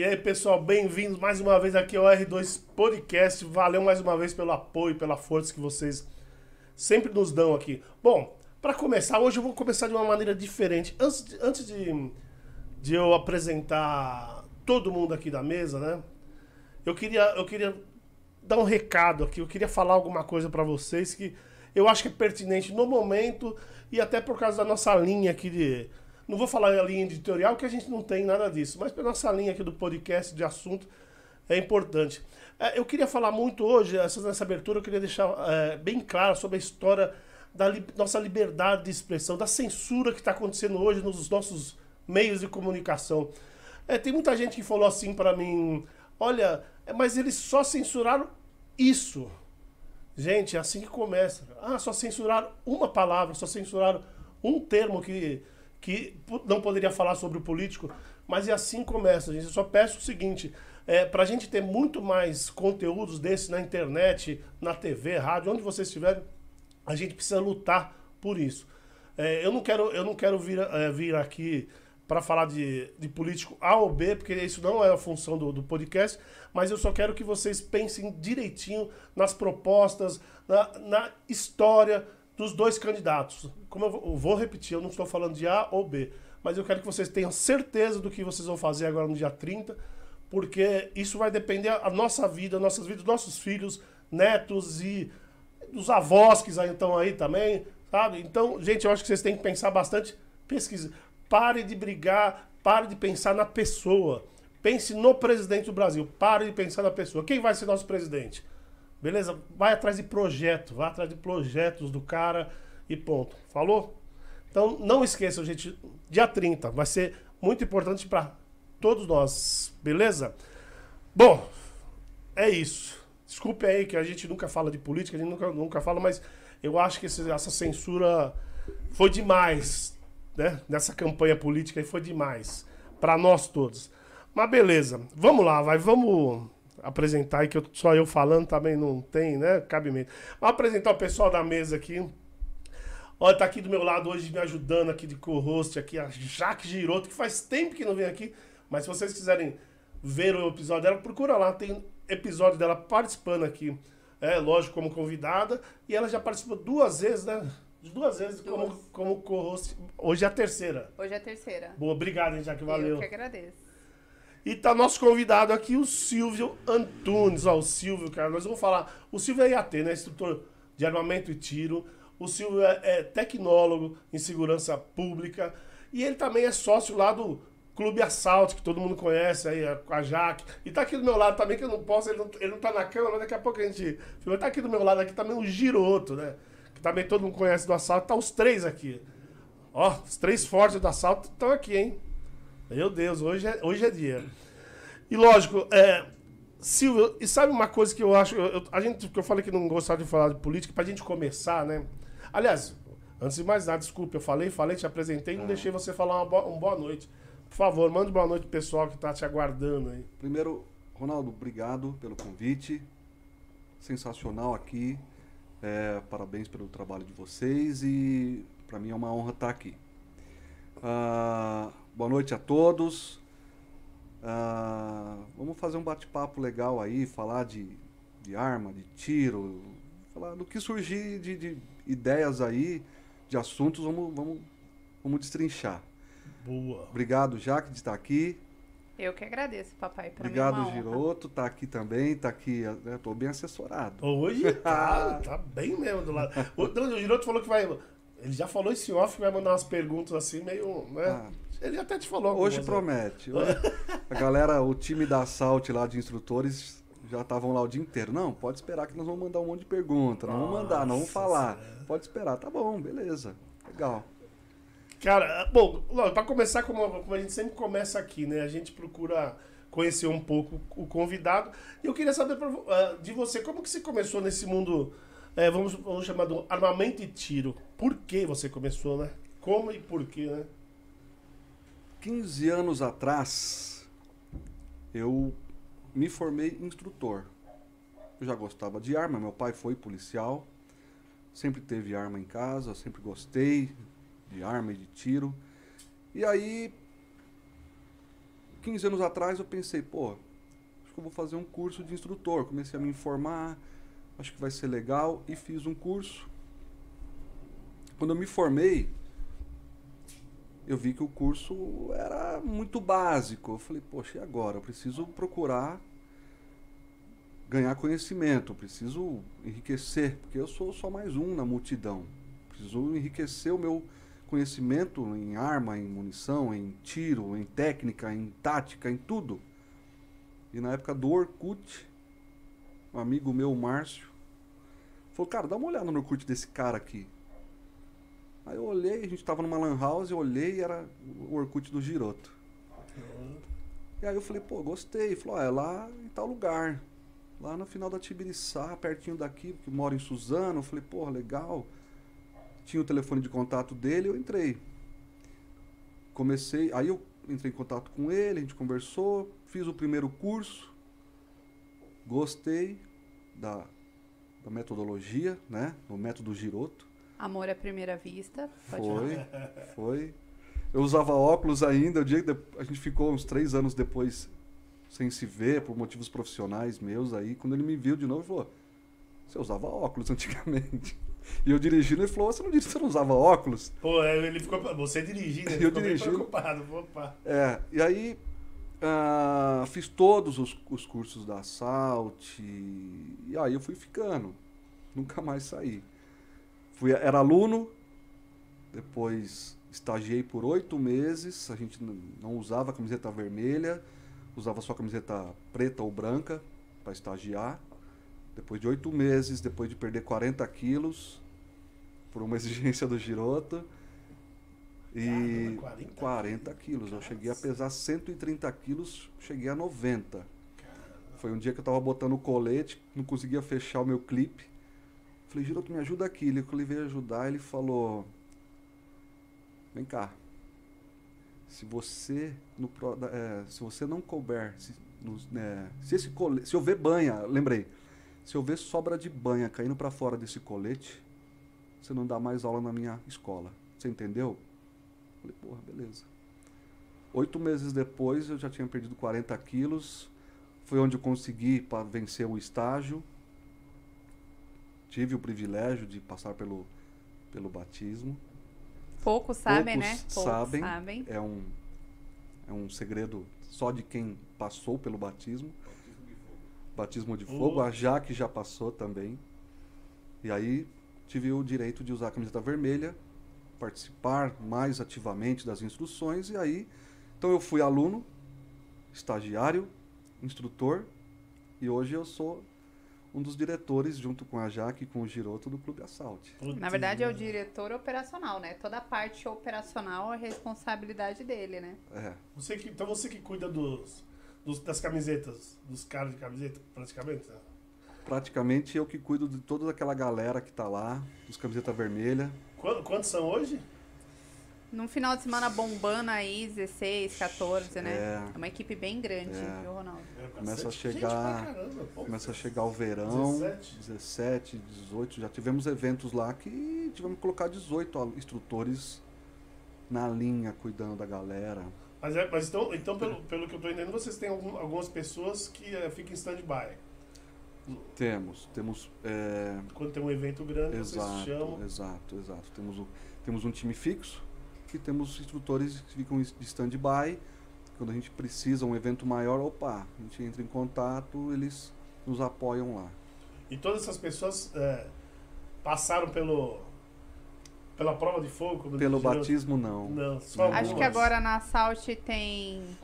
E aí, pessoal, bem-vindos mais uma vez aqui ao R2 Podcast. Valeu mais uma vez pelo apoio, pela força que vocês sempre nos dão aqui. Bom, para começar, hoje eu vou começar de uma maneira diferente. Antes, de, antes de, de eu apresentar todo mundo aqui da mesa, né? Eu queria, eu queria dar um recado aqui, eu queria falar alguma coisa para vocês que eu acho que é pertinente no momento e até por causa da nossa linha aqui de. Não vou falar a linha editorial, que a gente não tem nada disso, mas pela nossa linha aqui do podcast de assunto é importante. É, eu queria falar muito hoje, essa, nessa abertura, eu queria deixar é, bem claro sobre a história da li nossa liberdade de expressão, da censura que está acontecendo hoje nos nossos meios de comunicação. É, tem muita gente que falou assim para mim: olha, é, mas eles só censuraram isso. Gente, é assim que começa. Ah, só censuraram uma palavra, só censuraram um termo que, que não poderia falar sobre o político, mas é assim começa, gente. Eu só peço o seguinte: é, para a gente ter muito mais conteúdos desses na internet, na TV, rádio, onde vocês estiverem, a gente precisa lutar por isso. É, eu não quero, eu não quero vir, é, vir aqui para falar de, de político A ou B, porque isso não é a função do, do podcast, mas eu só quero que vocês pensem direitinho nas propostas, na, na história dos dois candidatos. Como eu vou, repetir, eu não estou falando de A ou B, mas eu quero que vocês tenham certeza do que vocês vão fazer agora no dia 30, porque isso vai depender a nossa vida, nossas vidas, nossos filhos, netos e dos avós que estão aí também, sabe? Então, gente, eu acho que vocês têm que pensar bastante, pesquisa. Pare de brigar, pare de pensar na pessoa. Pense no presidente do Brasil. Pare de pensar na pessoa. Quem vai ser nosso presidente? Beleza? Vai atrás de projeto, vai atrás de projetos do cara e ponto. Falou? Então não esqueçam, gente, dia 30 vai ser muito importante para todos nós, beleza? Bom, é isso. Desculpe aí que a gente nunca fala de política, a gente nunca, nunca fala, mas eu acho que esse, essa censura foi demais né? Nessa campanha política aí foi demais. para nós todos. Mas beleza. Vamos lá, vai. Vamos apresentar aí, que eu, só eu falando também não tem, né? Cabimento. Vamos apresentar o pessoal da mesa aqui. Olha, tá aqui do meu lado hoje me ajudando aqui de co-host aqui, a Jaque Giroto, que faz tempo que não vem aqui. Mas se vocês quiserem ver o episódio dela, procura lá, tem episódio dela participando aqui. É, lógico, como convidada. E ela já participou duas vezes, né? Duas vezes duas. como, como co-host. Hoje é a terceira. Hoje é a terceira. Boa, obrigado, hein, que valeu. Eu que agradeço. E tá nosso convidado aqui, o Silvio Antunes. Ó, o Silvio, cara, nós vamos falar. O Silvio é IAT, né? Instrutor de armamento e tiro. O Silvio é, é tecnólogo em segurança pública. E ele também é sócio lá do Clube Assalto, que todo mundo conhece aí, com a Jaque. E tá aqui do meu lado também, que eu não posso, ele não, ele não tá na câmera, mas daqui a pouco a gente. Ele tá aqui do meu lado aqui também o Giroto, né? que também todo mundo conhece do assalto, tá os três aqui. Ó, os três fortes do assalto estão aqui, hein? Meu Deus, hoje é, hoje é dia. E lógico, é, Silvio, e sabe uma coisa que eu acho. Eu, a gente, que eu falei que não gostava de falar de política, pra gente começar, né? Aliás, antes de mais nada, desculpa, eu falei, falei, te apresentei e não deixei você falar uma boa, uma boa noite. Por favor, mande boa noite pro pessoal que tá te aguardando aí. Primeiro, Ronaldo, obrigado pelo convite. Sensacional aqui. É, parabéns pelo trabalho de vocês e para mim é uma honra estar aqui. Ah, boa noite a todos. Ah, vamos fazer um bate-papo legal aí, falar de, de arma, de tiro, falar do que surgir de, de ideias aí, de assuntos, vamos, vamos, vamos destrinchar. Boa. Obrigado, Jaque, de estar aqui. Eu que agradeço, papai. Pra Obrigado, mim é Giroto. Tá aqui também, tá aqui. Né, tô bem assessorado. Hoje tá, tá bem mesmo do lado. O, o Giroto falou que vai. Ele já falou esse off que vai mandar umas perguntas assim, meio. Né? Ah. Ele até te falou. Hoje promete. Hoje, a galera, o time da Salt lá de instrutores já estavam lá o dia inteiro. Não, pode esperar que nós vamos mandar um monte de perguntas. Não vamos mandar, não vamos falar. Pode esperar. Tá bom, beleza. Legal. Cara, bom, para começar, como, como, a gente sempre começa aqui, né? A gente procura conhecer um pouco o convidado. E eu queria saber uh, de você, como que você começou nesse mundo, é, vamos, vamos chamar de armamento e tiro? Por que você começou, né? Como e por quê, né? 15 anos atrás, eu me formei instrutor. Eu já gostava de arma, meu pai foi policial, sempre teve arma em casa, sempre gostei, de arma e de tiro. E aí 15 anos atrás eu pensei, pô, acho que eu vou fazer um curso de instrutor. Comecei a me informar, acho que vai ser legal e fiz um curso. Quando eu me formei, eu vi que o curso era muito básico. Eu falei, poxa, e agora? Eu preciso procurar ganhar conhecimento, preciso enriquecer, porque eu sou só mais um na multidão. Preciso enriquecer o meu conhecimento em arma, em munição, em tiro, em técnica, em tática, em tudo. E na época do Orkut, um amigo meu, Márcio, falou, cara, dá uma olhada no Orkut desse cara aqui. Aí eu olhei, a gente tava numa lan house, eu olhei e era o Orkut do Giroto. E aí eu falei, pô, gostei. Ele falou, ah, é lá em tal lugar. Lá no final da Tibiriçá, pertinho daqui, porque eu moro em Suzano. Eu falei, porra, legal. Tinha o telefone de contato dele, eu entrei. Comecei, aí eu entrei em contato com ele, a gente conversou, fiz o primeiro curso. Gostei da, da metodologia, né? Do método Giroto. Amor à primeira vista. Pode Foi, falar. foi. Eu usava óculos ainda, o dia que a gente ficou uns três anos depois sem se ver, por motivos profissionais meus aí. Quando ele me viu de novo, ele falou: Você usava óculos antigamente. E eu dirigindo, ele falou: Você não, disse que você não usava óculos? Pô, ele ficou. Você dirigindo, ele Eu ficou bem dirigindo. preocupado. Opa. É, e aí ah, fiz todos os, os cursos da Salt e aí eu fui ficando. Nunca mais saí. Fui, era aluno, depois estagiei por oito meses. A gente não usava camiseta vermelha, usava só camiseta preta ou branca para estagiar. Depois de oito meses, depois de perder 40 quilos, por uma exigência do Giroto. E Caramba, 40 40 quilos. Eu cheguei a pesar 130 quilos, cheguei a 90. Foi um dia que eu tava botando o colete, não conseguia fechar o meu clipe. Falei, Giroto, me ajuda aqui. Ele veio ajudar, ele falou: Vem cá. Se você, no, é, se você não couber, se, nos- né, se esse colete, se houver banha, lembrei, se houver sobra de banha caindo para fora desse colete, você não dá mais aula na minha escola. Você entendeu? Falei, porra, beleza. Oito meses depois eu já tinha perdido 40 quilos. Foi onde eu consegui para vencer o estágio. Tive o privilégio de passar pelo, pelo batismo. Poucos sabem, Poucos né? Poucos sabem. sabem. É um, é um segredo só de quem passou pelo batismo. Batismo de fogo. A Jaque já passou também. E aí tive o direito de usar a camiseta vermelha, participar mais ativamente das instruções. E aí, então eu fui aluno, estagiário, instrutor. E hoje eu sou um dos diretores, junto com a Jaque e com o Giroto, do Clube Assault. Putz, Na verdade, é o diretor operacional, né? Toda a parte operacional é responsabilidade dele, né? É, Você que, então você que cuida dos, dos- das camisetas, dos caras de camiseta, praticamente. né? praticamente eu que cuido de toda aquela galera que tá lá, dos camiseta vermelha. Quantos, quantos são hoje? Num final de semana bombando aí, 16, 14, né? É. É uma equipe bem grande, É. viu, Ronaldo? É, Começa a chegar- caramba. Começa a chegar o verão, 17. 17, 18, já tivemos eventos lá que tivemos que colocar 18 al- instrutores na linha cuidando da galera. Mas, é- mas então, então pelo, pelo que eu tô entendendo, vocês têm algum- algumas pessoas que eh, ficam em stand-by. Temos, temos é, Quando tem um evento grande, vocês exato, chamam. exato, exato. Temos, o, temos um time fixo e temos instrutores que ficam de stand-by. Quando a gente precisa um evento maior, opa, a gente entra em contato, eles nos apoiam lá. E todas essas pessoas eh, passaram pelo pela prova de fogo? Pelo batismo, não. Não, só algumas. Acho que agora na Salt tem.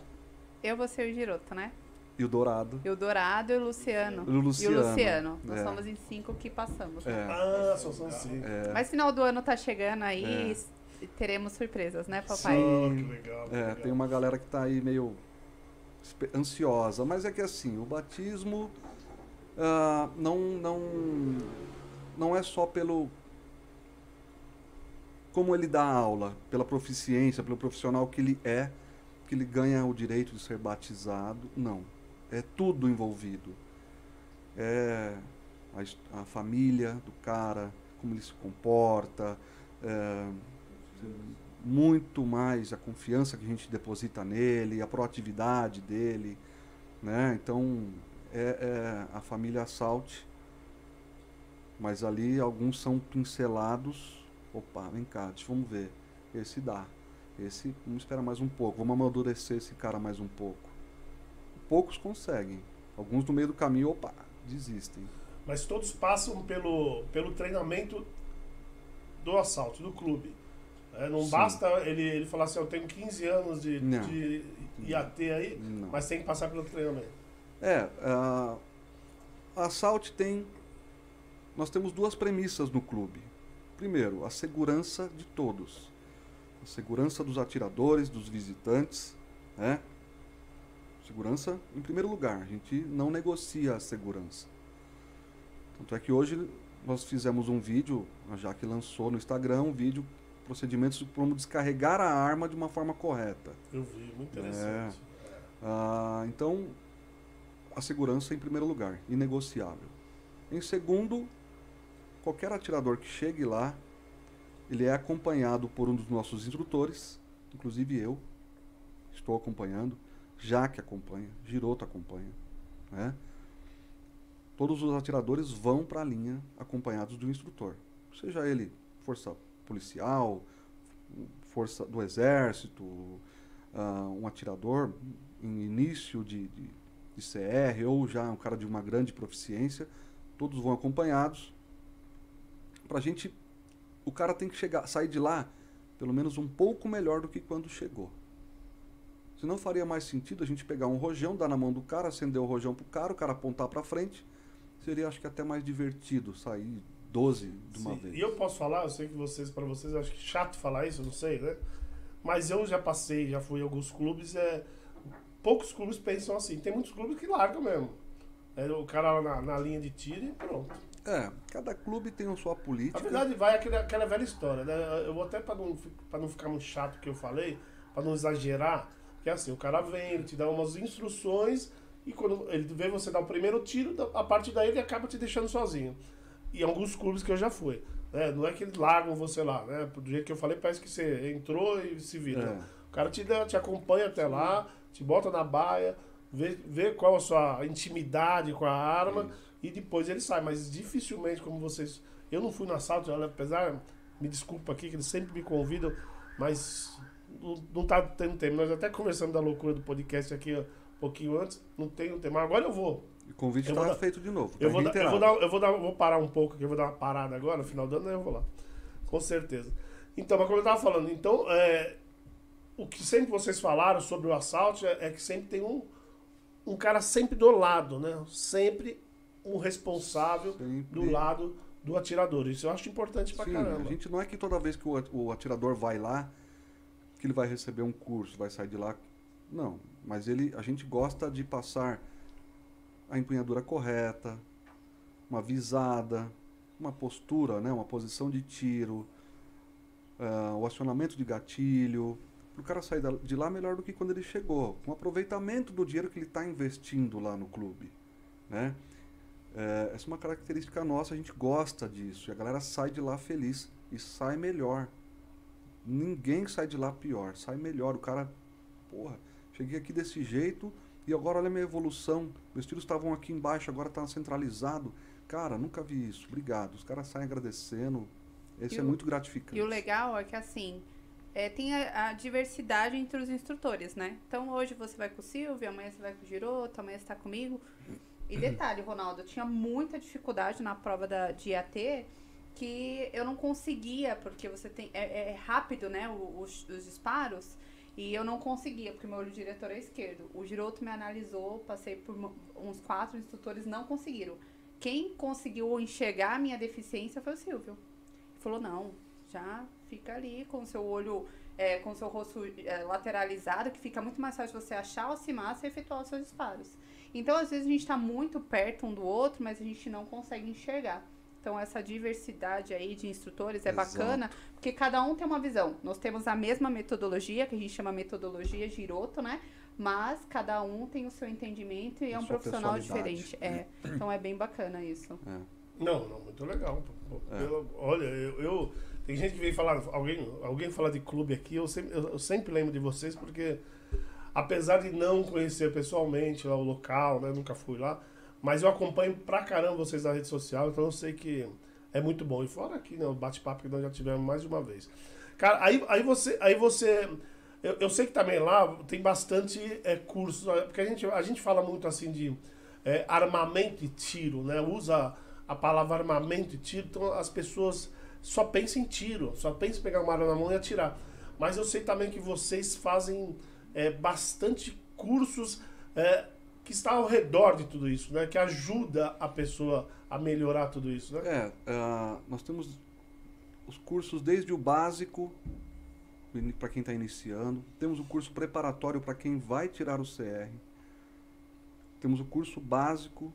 Eu vou ser o Giroto, né? E o Dourado. E o Dourado e o Luciano. O Luciano, E o Luciano. Nós é. somos em cinco que passamos. É, Ah, só são cinco. é. Mas final do ano tá chegando aí É. e teremos surpresas, né, papai? Sim. que legal. que É, legal. tem uma galera que tá aí meio ansiosa, mas é que assim, o batismo ah, não, não, não é só pelo como ele dá aula, pela proficiência, pelo profissional que ele é, que ele ganha o direito de ser batizado. Não. É tudo envolvido. É a, a família do cara, como ele se comporta, é, muito mais a confiança que a gente deposita nele, a proatividade dele, né? Então é, é a família Salt, mas ali alguns são pincelados. Opa, vem cá, deixa, vamos ver. Esse dá. Esse, vamos esperar mais um pouco. Vamos amadurecer esse cara mais um pouco. Poucos conseguem. Alguns no meio do caminho, opa, desistem. Mas todos passam pelo, pelo treinamento do assalto, do clube. É, não Sim. basta ele, ele falar assim, eu tenho 15 anos de, Não. de IAT aí, Não. mas tem que passar pelo treinamento. É, a, a Salt tem. Nós temos duas premissas no clube. Primeiro, a segurança de todos. A segurança dos atiradores, dos visitantes, né? Segurança em primeiro lugar. A gente não negocia a segurança. Tanto é que hoje nós fizemos um vídeo, a Jaque lançou no Instagram um vídeo, procedimentos de como descarregar a arma de uma forma correta. Eu vi, muito interessante. Ah, então, a segurança em primeiro lugar, inegociável. Em segundo, qualquer atirador que chegue lá, ele é acompanhado por um dos nossos instrutores, inclusive eu estou acompanhando, Jaque acompanha, Giroto acompanha. Né? Todos os atiradores vão para a linha acompanhados do instrutor, seja ele força policial, força do exército, ah, um atirador em início de, de, de CR ou já um cara de uma grande proficiência, todos vão acompanhados. Pra gente, o cara tem que chegar, sair de lá pelo menos um pouco melhor do que quando chegou. Se não faria mais sentido a gente pegar um rojão, dar na mão do cara, acender o rojão pro cara, o cara apontar pra frente, seria acho que até mais divertido sair 12 de uma Sim, vez. E eu posso falar, eu sei que vocês, para vocês, acho que chato falar isso, não sei, né? Mas eu já passei, já fui em alguns clubes, é, poucos clubes pensam assim. Tem muitos clubes que largam mesmo. É, o cara lá na, na linha de tiro e pronto. É, cada clube tem a sua política. Na verdade, vai aquela, aquela velha história, né? Eu vou até para não, pra não ficar muito chato o que eu falei, para não exagerar, que é assim, o cara vem, ele te dá umas instruções e quando ele vê você dar o primeiro tiro, a partir daí ele acaba te deixando sozinho. E alguns clubes que eu já fui. Né? Não é que eles largam você lá, né? Do jeito que eu falei, parece que você entrou e se vira. É. O cara te, dá, te acompanha até lá, te bota na baia, vê, vê qual a sua intimidade com a arma e depois ele sai. Mas dificilmente, como vocês. Eu não fui no assalto, apesar. Me desculpa aqui, que eles sempre me convidam, mas não, não tá tendo tempo. Nós até conversamos da loucura do podcast aqui ó, um pouquinho antes, não tenho tempo. Mas agora eu vou. O convite está feito de novo. Eu tá vou, dar, eu, vou dar, eu vou dar, vou parar um pouco aqui, eu vou dar uma parada agora, no final do ano, aí eu vou lá. Com certeza. Então, mas como eu tava falando, então, é, o que sempre vocês falaram sobre o assalto é, é que sempre tem um, um cara sempre do lado, né? Sempre um responsável Sempre. do lado do atirador. Isso eu acho importante pra Sim, caramba. a gente não é que toda vez que o, o atirador vai lá, que ele vai receber um curso, vai sair de lá. Não, mas ele, a gente gosta de passar a empunhadura correta, uma visada, uma postura, né, uma posição de tiro, ah, o acionamento de gatilho, para o cara sair de lá melhor do que quando ele chegou, com aproveitamento do dinheiro que ele está investindo lá no clube, né? É, essa é uma característica nossa, a gente gosta disso. E a galera sai de lá feliz e sai melhor. Ninguém sai de lá pior, sai melhor. O cara, porra, cheguei aqui desse jeito e agora olha a minha evolução. Meus tiros estavam aqui embaixo, agora tá centralizado. Cara, nunca vi isso. Obrigado. Os caras saem agradecendo. Esse E é o- muito gratificante. E o legal é que assim, é, tem a, a diversidade entre os instrutores, né? Então hoje você vai com o Silvio, amanhã você vai com o Giroto, amanhã você tá comigo. E detalhe, Ronaldo, eu tinha muita dificuldade na prova da, de IAT que eu não conseguia, porque você tem. É, é rápido, né? o- Os, os disparos. E eu não conseguia, porque meu olho diretor é esquerdo. O Giroto me analisou, passei por uns quatro instrutores, não conseguiram. Quem conseguiu enxergar a minha deficiência foi o Silvio. Ele falou, não, já fica ali com seu olho, é, com seu rosto é, lateralizado, que fica muito mais fácil você achar o CIMAS e efetuar os seus disparos. Então, às vezes, a gente está muito perto um do outro, mas a gente não consegue enxergar. Então, essa diversidade aí de instrutores é Exato. bacana, porque cada um tem uma visão. Nós temos a mesma metodologia, que a gente chama metodologia Giroto, né? Mas cada um tem o seu entendimento e é A um sua profissional diferente. É. Então, é bem bacana isso. É. Não, não, muito legal. É. pelo- olha, eu, eu Tem gente que vem falar, alguém, alguém fala de clube aqui, eu sempre, eu, eu sempre lembro de vocês porque, apesar de não conhecer pessoalmente lá o local, né, nunca fui lá, mas eu acompanho pra caramba vocês na rede social, então eu sei que é muito bom. E fora aqui, né, o bate-papo que nós já tivemos mais de uma vez. Cara, aí, aí você. Aí você eu, eu sei que também lá tem bastante é, cursos, porque a gente, a gente fala muito assim de é, armamento e tiro, né? Usa a palavra armamento e tiro, então as pessoas só pensam em tiro, só pensam em pegar uma arma na mão e atirar. Mas eu sei também que vocês fazem é, bastante cursos é, que está ao redor de tudo isso, né? Que ajuda a pessoa a melhorar tudo isso, né? É, uh, nós temos os cursos desde o básico para quem está iniciando, temos o curso preparatório para quem vai tirar o CR, temos o curso básico,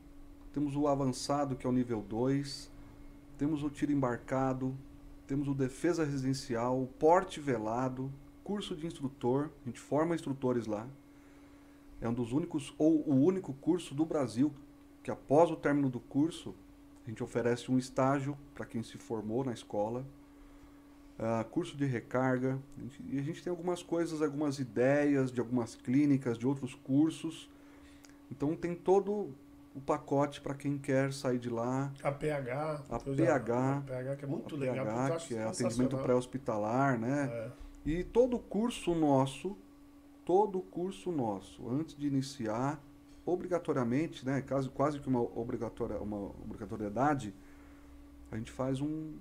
temos o avançado que é o nível 2, temos o tiro embarcado, temos o defesa residencial, o porte velado, curso de instrutor, a gente forma instrutores lá. É um dos únicos, ou o único curso do Brasil que após o término do curso, a gente oferece um estágio para quem se formou na escola, uh, curso de recarga, a gente, e a gente tem algumas coisas, algumas ideias de algumas clínicas, de outros cursos. Então tem todo o pacote para quem quer sair de lá. A PH. A PH. A PH que é muito a legal. PH, que é atendimento pré-hospitalar, né? É. E todo curso nosso, todo curso nosso, antes de iniciar, obrigatoriamente, né, quase, quase que uma, obrigatória, uma obrigatoriedade, a gente faz um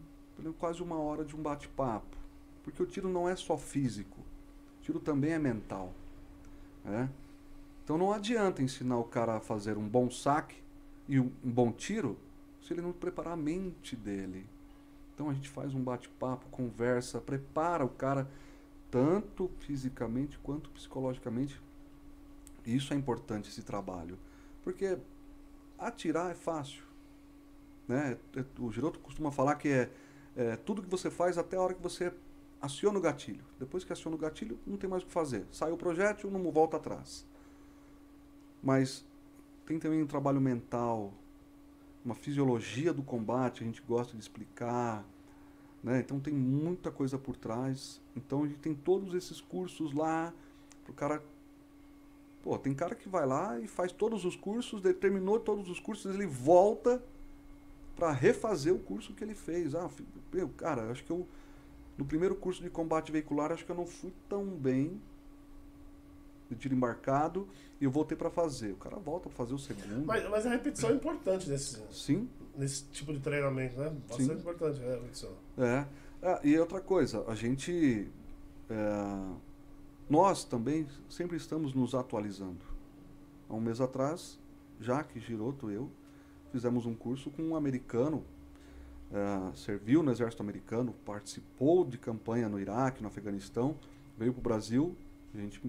quase uma hora de um bate-papo. Porque o tiro não é só físico, o tiro também é mental. Né? Então não adianta ensinar o cara a fazer um bom saque e um, um bom tiro se ele não preparar a mente dele. Então a gente faz um bate-papo, conversa, prepara o cara tanto fisicamente quanto psicologicamente. Isso é importante esse trabalho, porque atirar é fácil, né? O Giroto costuma falar que é, é tudo que você faz até a hora que você aciona o gatilho. Depois que aciona o gatilho, não tem mais o que fazer. Sai o projétil, não volta atrás. Mas tem também um trabalho mental, uma fisiologia do combate, a gente gosta de explicar. Né? Então tem muita coisa por trás. Então a gente tem todos esses cursos lá para o cara. Pô, tem cara que vai lá e faz todos os cursos, terminou todos os cursos, ele volta para refazer o curso que ele fez. Ah, meu, cara, acho que eu no primeiro curso de combate veicular acho que eu não fui tão bem de tiro embarcado e eu voltei para fazer. O cara volta para fazer o segundo. Mas, mas, a repetição é importante nesse, Sim. Nesse tipo de treinamento, né? Bastante Sim. importante né, repetição. É. Ah, e outra coisa, a gente. É, nós também sempre estamos nos atualizando. Há um mês atrás, Jaque Giroto, eu, fizemos um curso com um americano, é, serviu no exército americano, participou de campanha no Iraque, no Afeganistão, veio para o Brasil, a gente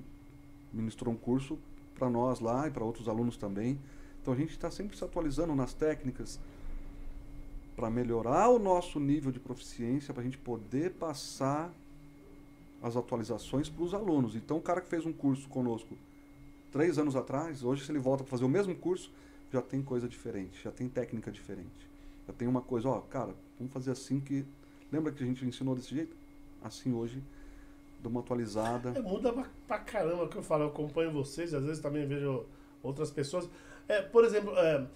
ministrou um curso para nós lá e para outros alunos também. Então a gente está sempre se atualizando nas técnicas para melhorar o nosso nível de proficiência, para a gente poder passar as atualizações para os alunos. Então o cara que fez um curso conosco três anos atrás, hoje se ele volta para fazer o mesmo curso, já tem coisa diferente, já tem técnica diferente. Já tem uma coisa, ó, cara, vamos fazer assim que. Lembra que a gente ensinou desse jeito? Assim hoje dou uma atualizada. É, muda pra, pra caramba que eu falo, eu acompanho vocês, às vezes também vejo outras pessoas. É, por exemplo, é,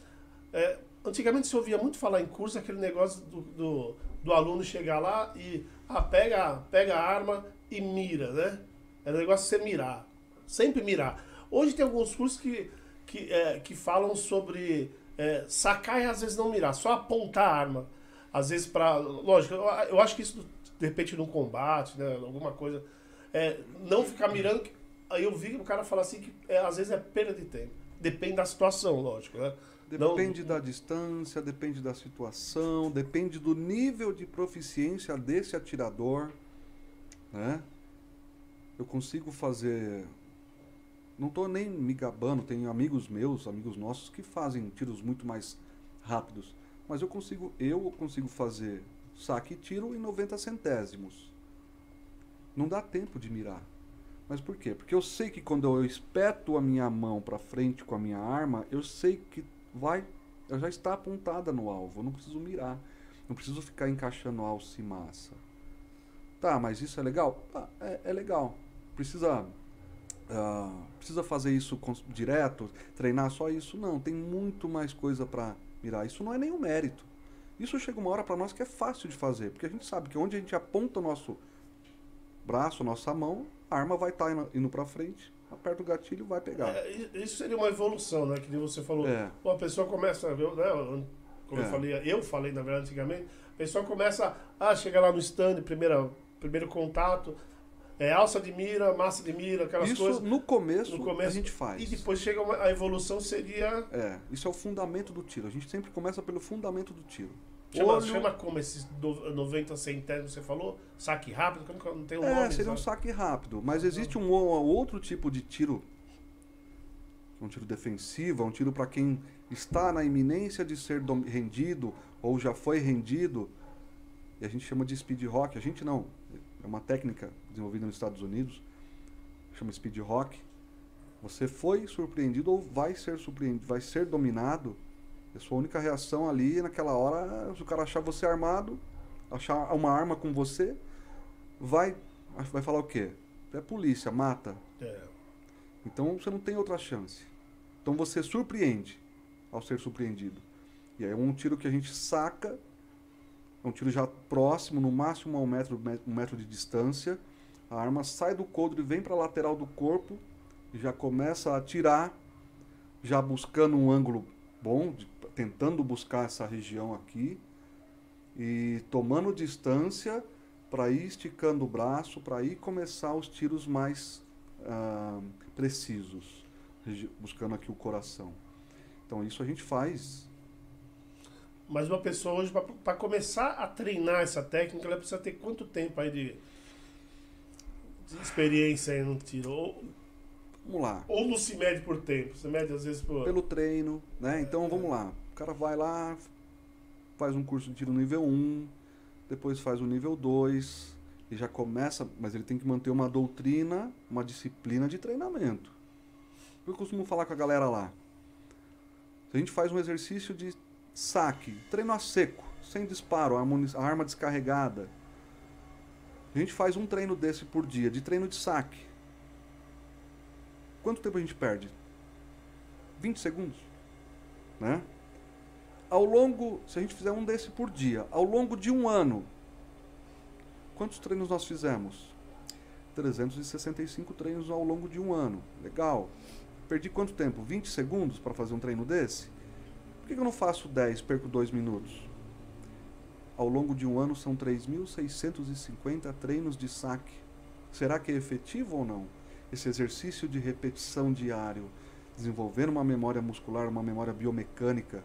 é, antigamente se ouvia muito falar em curso aquele negócio do, do, do, aluno chegar lá e ah, pega, pega a arma e mira, né? É o negócio de você mirar. Sempre mirar. Hoje tem alguns cursos que, que, é, que falam sobre é, sacar e às vezes não mirar, só apontar a arma. Às vezes para. Lógico, eu, eu acho que isso de repente num combate, né? Alguma coisa é, não ficar mirando. Aí eu vi o cara falar assim que é, às vezes é perda de tempo. Depende da situação, lógico, né? Depende não... da distância, depende da situação, depende do nível de proficiência desse atirador, né? Eu consigo fazer não estou nem me gabando, tenho amigos meus, amigos nossos que fazem tiros muito mais rápidos, mas eu consigo, eu consigo fazer saque e tiro em 90 centésimos. Não dá tempo de mirar. Mas por quê? Porque eu sei que quando eu espeto a minha mão para frente com a minha arma, eu sei que vai, ela já está apontada no alvo, eu não preciso mirar. Não preciso ficar encaixando alça e massa. Tá, mas isso é legal? Tá, é, é legal. Precisa. ah, precisa fazer isso direto, treinar só isso? Não, tem muito mais coisa para mirar. Isso não é nenhum mérito. Isso chega uma hora para nós que é fácil de fazer, porque a gente sabe que onde a gente aponta o nosso braço, nossa mão, a arma vai estar indo, indo para frente, aperta o gatilho vai pegar. É, isso seria uma evolução, né? Que você falou. É. Pô, a pessoa começa, eu, né? Como eu É. falei, eu falei na verdade antigamente, a pessoa começa a chegar lá no stand, primeira, primeiro contato, é alça de mira, massa de mira, aquelas Isso coisas. no começo, No começo a gente faz. E depois chega uma, a evolução seria. É, isso é o fundamento do tiro. A gente sempre começa pelo fundamento do tiro. Chama, Olho- chama como esses do- 90 centésimos que você falou? Saque rápido? Como que não tem um É, nome? seria um saque rápido. Mas existe um, outro tipo de tiro. Um tiro defensivo, é um tiro para quem está na iminência de ser rendido ou já foi rendido. E a gente chama de speed rock. A gente não. É uma técnica desenvolvida nos Estados Unidos. Chama speed rock. Você foi surpreendido ou vai ser surpreendido, vai ser dominado. E a sua única reação ali naquela hora, se o cara achar você armado, achar uma arma com você, vai vai falar o quê? É polícia, mata. É. Então você não tem outra chance. Então você surpreende ao ser surpreendido. E aí é um tiro que a gente saca, é um tiro já próximo, no máximo a um metro, um metro de distância. A arma sai do coldre, vem para a lateral do corpo e já começa a atirar, já buscando um ângulo bom, de- tentando buscar essa região aqui e tomando distância para ir esticando o braço, para ir começar os tiros mais ah, precisos, buscando aqui o coração. Então isso a gente faz. Mas uma pessoa hoje, para começar a treinar essa técnica, ela precisa ter quanto tempo aí de, de experiência aí no tiro? Ou, Vamos lá. ou não se mede por tempo? Você mede às vezes por. Pelo treino, né? Então vamos lá. Cara vai lá, faz um curso de tiro nível 1, depois faz o nível 2 e já começa, mas ele tem que manter uma doutrina, uma disciplina de treinamento. Eu costumo falar com a galera lá. Se a gente faz um exercício de saque, treino a seco, sem disparo, a arma descarregada. A gente faz um treino desse por dia, de treino de saque. Quanto tempo a gente perde? 20 segundos, né? Ao longo, se a gente fizer um desse por dia, ao longo de um ano, quantos treinos nós fizemos? 365 treinos ao longo de um ano. Legal. Perdi quanto tempo? 20 segundos para fazer um treino desse? Por que eu não faço 10, perco 2 minutos? Ao longo de um ano são 3.650 treinos de saque. Será que é efetivo ou não? Esse exercício de repetição diário, desenvolvendo uma memória muscular, uma memória biomecânica.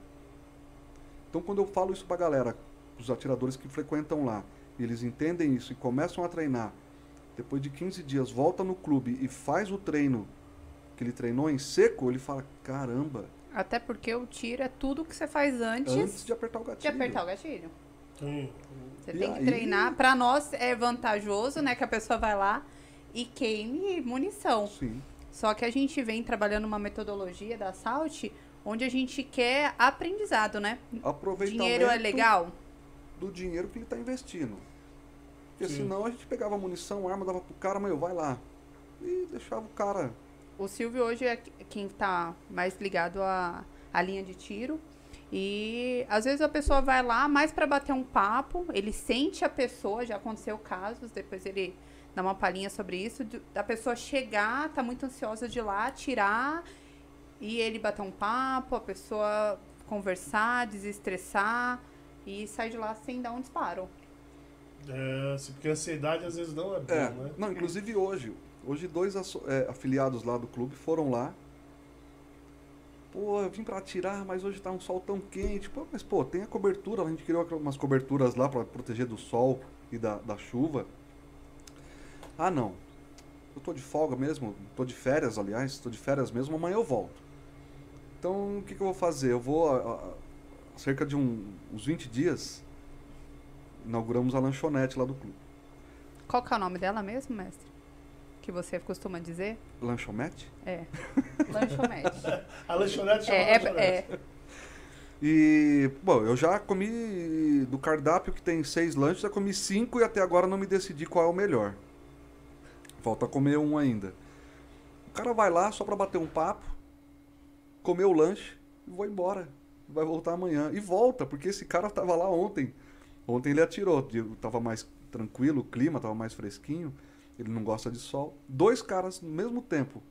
Então, quando eu falo isso para a galera, os atiradores que frequentam lá, e eles entendem isso e começam a treinar, depois de 15 dias volta no clube e faz o treino que ele treinou em seco, ele fala: caramba, Até porque o tiro é tudo que você faz antes, antes de apertar o de gatilho. apertar o gatilho. Sim. Você E tem que aí- treinar. Pra nós é vantajoso, né? Que a pessoa vai lá e queime munição. Sim. Só que a gente vem trabalhando uma metodologia da Salt onde a gente quer aprendizado, né? Aproveitamento Dinheiro é legal? do dinheiro que ele está investindo. Porque Sim. senão a gente pegava munição, arma, dava pro cara, meu, vai lá. E deixava o cara. O Silvio hoje é quem tá mais ligado à, à linha de tiro. E às vezes a pessoa vai lá mais para bater um papo, ele sente a pessoa, já aconteceu casos, depois ele dá uma palhinha sobre isso, da pessoa chegar, tá muito ansiosa de ir lá, tirar, e ele bater um papo, a pessoa conversar, desestressar e sair de lá sem dar um disparo. É, porque a ansiedade às vezes não é bom, É, né? não, inclusive hoje. Hoje dois é, afiliados lá do clube foram lá. Pô, eu vim pra atirar, mas hoje tá um sol tão quente. Pô, mas pô, tem a cobertura, a gente criou umas coberturas lá pra proteger do sol e da, da chuva. Ah, não. Eu tô de folga mesmo, tô de férias, aliás, tô de férias mesmo, amanhã eu volto. Então, o que, que eu vou fazer? Eu vou, a- a- a cerca de um- uns 20 dias, inauguramos a lanchonete lá do clube. Qual que é o nome dela mesmo, mestre? Que você costuma dizer? Lanchonete? É. Lanchonete. A lanchonete chama É, é, lanchonete. é. E, bom, eu já comi do cardápio que tem seis lanches, já comi cinco e até agora não me decidi qual é o melhor. Falta comer um ainda. O cara vai lá só pra bater um papo, comer o lanche e vou embora. Vai voltar amanhã. E volta, porque esse cara tava lá ontem. Ontem ele atirou, tava mais tranquilo, o clima tava mais fresquinho. Ele não gosta de sol. Dois caras no mesmo tempo.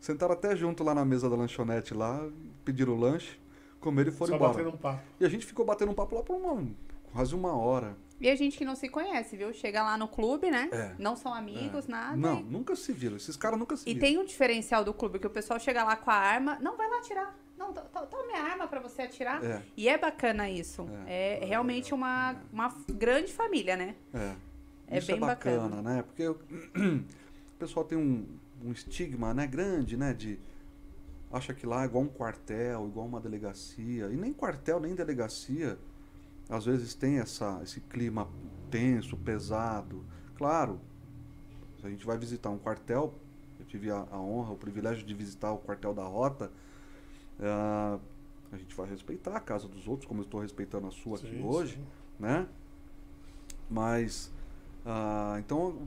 Sentaram até junto lá na mesa da lanchonete lá, pediram o lanche, comeram e foram Só embora. batendo um papo. E a gente ficou batendo um papo lá por uma, quase uma hora. E a gente que não se conhece, viu? Chega lá no clube, né? É. Não são amigos, É. nada. Não, e- nunca se viram. Esses caras nunca se E viram. tem um diferencial do clube, que o pessoal chega lá com a arma. Não, vai lá atirar. Não, to- to- toma minha arma pra você atirar. É, E é bacana isso. É, realmente uma, uma grande família, né? é. É Isso bem é bacana, bacana. né? Porque o o pessoal tem um, um estigma, né, grande, né, de acha que lá é igual um quartel, igual uma delegacia. E nem quartel, nem delegacia, às vezes tem essa, esse clima tenso, pesado. Claro, se a gente vai visitar um quartel, eu tive a, a honra, o privilégio de visitar o quartel da Rota, ah, a gente vai respeitar a casa dos outros, como eu estou respeitando a sua aqui Sim, hoje sim. né? Mas ah, então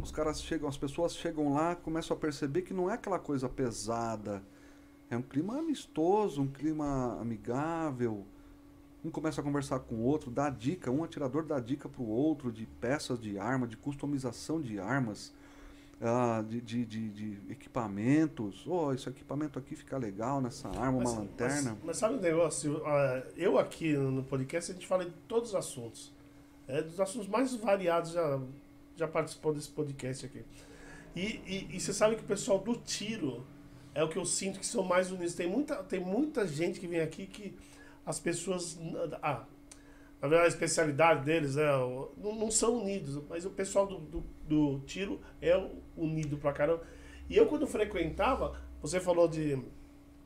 os caras chegam, as pessoas chegam lá, começam a perceber que não é aquela coisa pesada, é um clima amistoso, um clima amigável. Um começa a conversar com o outro, dá dica, um atirador dá dica pro outro de peças de arma, de customização de armas, ah, de, de, de, de equipamentos. Oh, esse equipamento aqui fica legal nessa arma, uma lanterna. Mas, mas sabe um negócio? Ah, Eu aqui no podcast, a gente fala de todos os assuntos. É dos assuntos mais variados já, já participou desse podcast aqui. E, e, e você sabe que o pessoal do tiro é o que eu sinto que são mais unidos. Tem muita, tem muita gente que vem aqui que as pessoas. Ah, verdade, a especialidade deles é, não, não são unidos, mas o pessoal do, do, do tiro é unido pra caramba. E eu, quando frequentava, você falou de.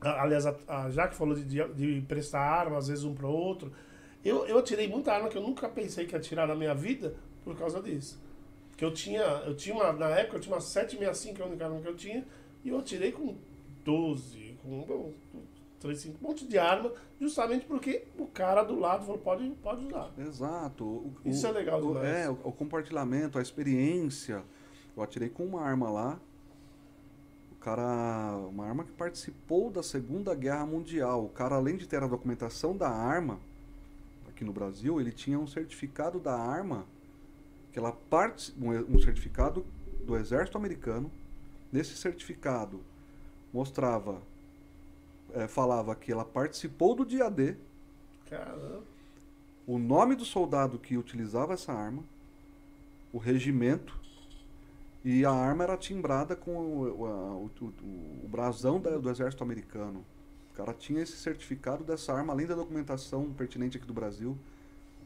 a- Aliás, a, a Jaque falou de, de, de prestar arma, às vezes um para outro. Eu, eu atirei muita arma que eu nunca pensei que ia atirar na minha vida por causa disso. Que eu tinha, eu tinha uma, na época eu tinha uma 765, que é a única arma que eu tinha, e eu atirei com 12, com 35, um monte de arma, justamente porque o cara do lado falou, pode, pode usar. Exato. O- o- Isso é legal o- demais. É, o, o compartilhamento, a experiência. Eu atirei com uma arma lá. O cara. Uma arma que participou da Segunda Guerra Mundial. O cara, além de ter a documentação da arma, aqui no Brasil, ele tinha um certificado da arma. Que ela parte, um, um certificado do exército americano. Nesse certificado mostrava. Eh, falava que ela participou do dia D Caramba. o nome do soldado que utilizava essa arma, o regimento, e a arma era timbrada com o, o, o- o brasão da- do exército americano. O cara tinha esse certificado dessa arma, além da documentação pertinente aqui do Brasil.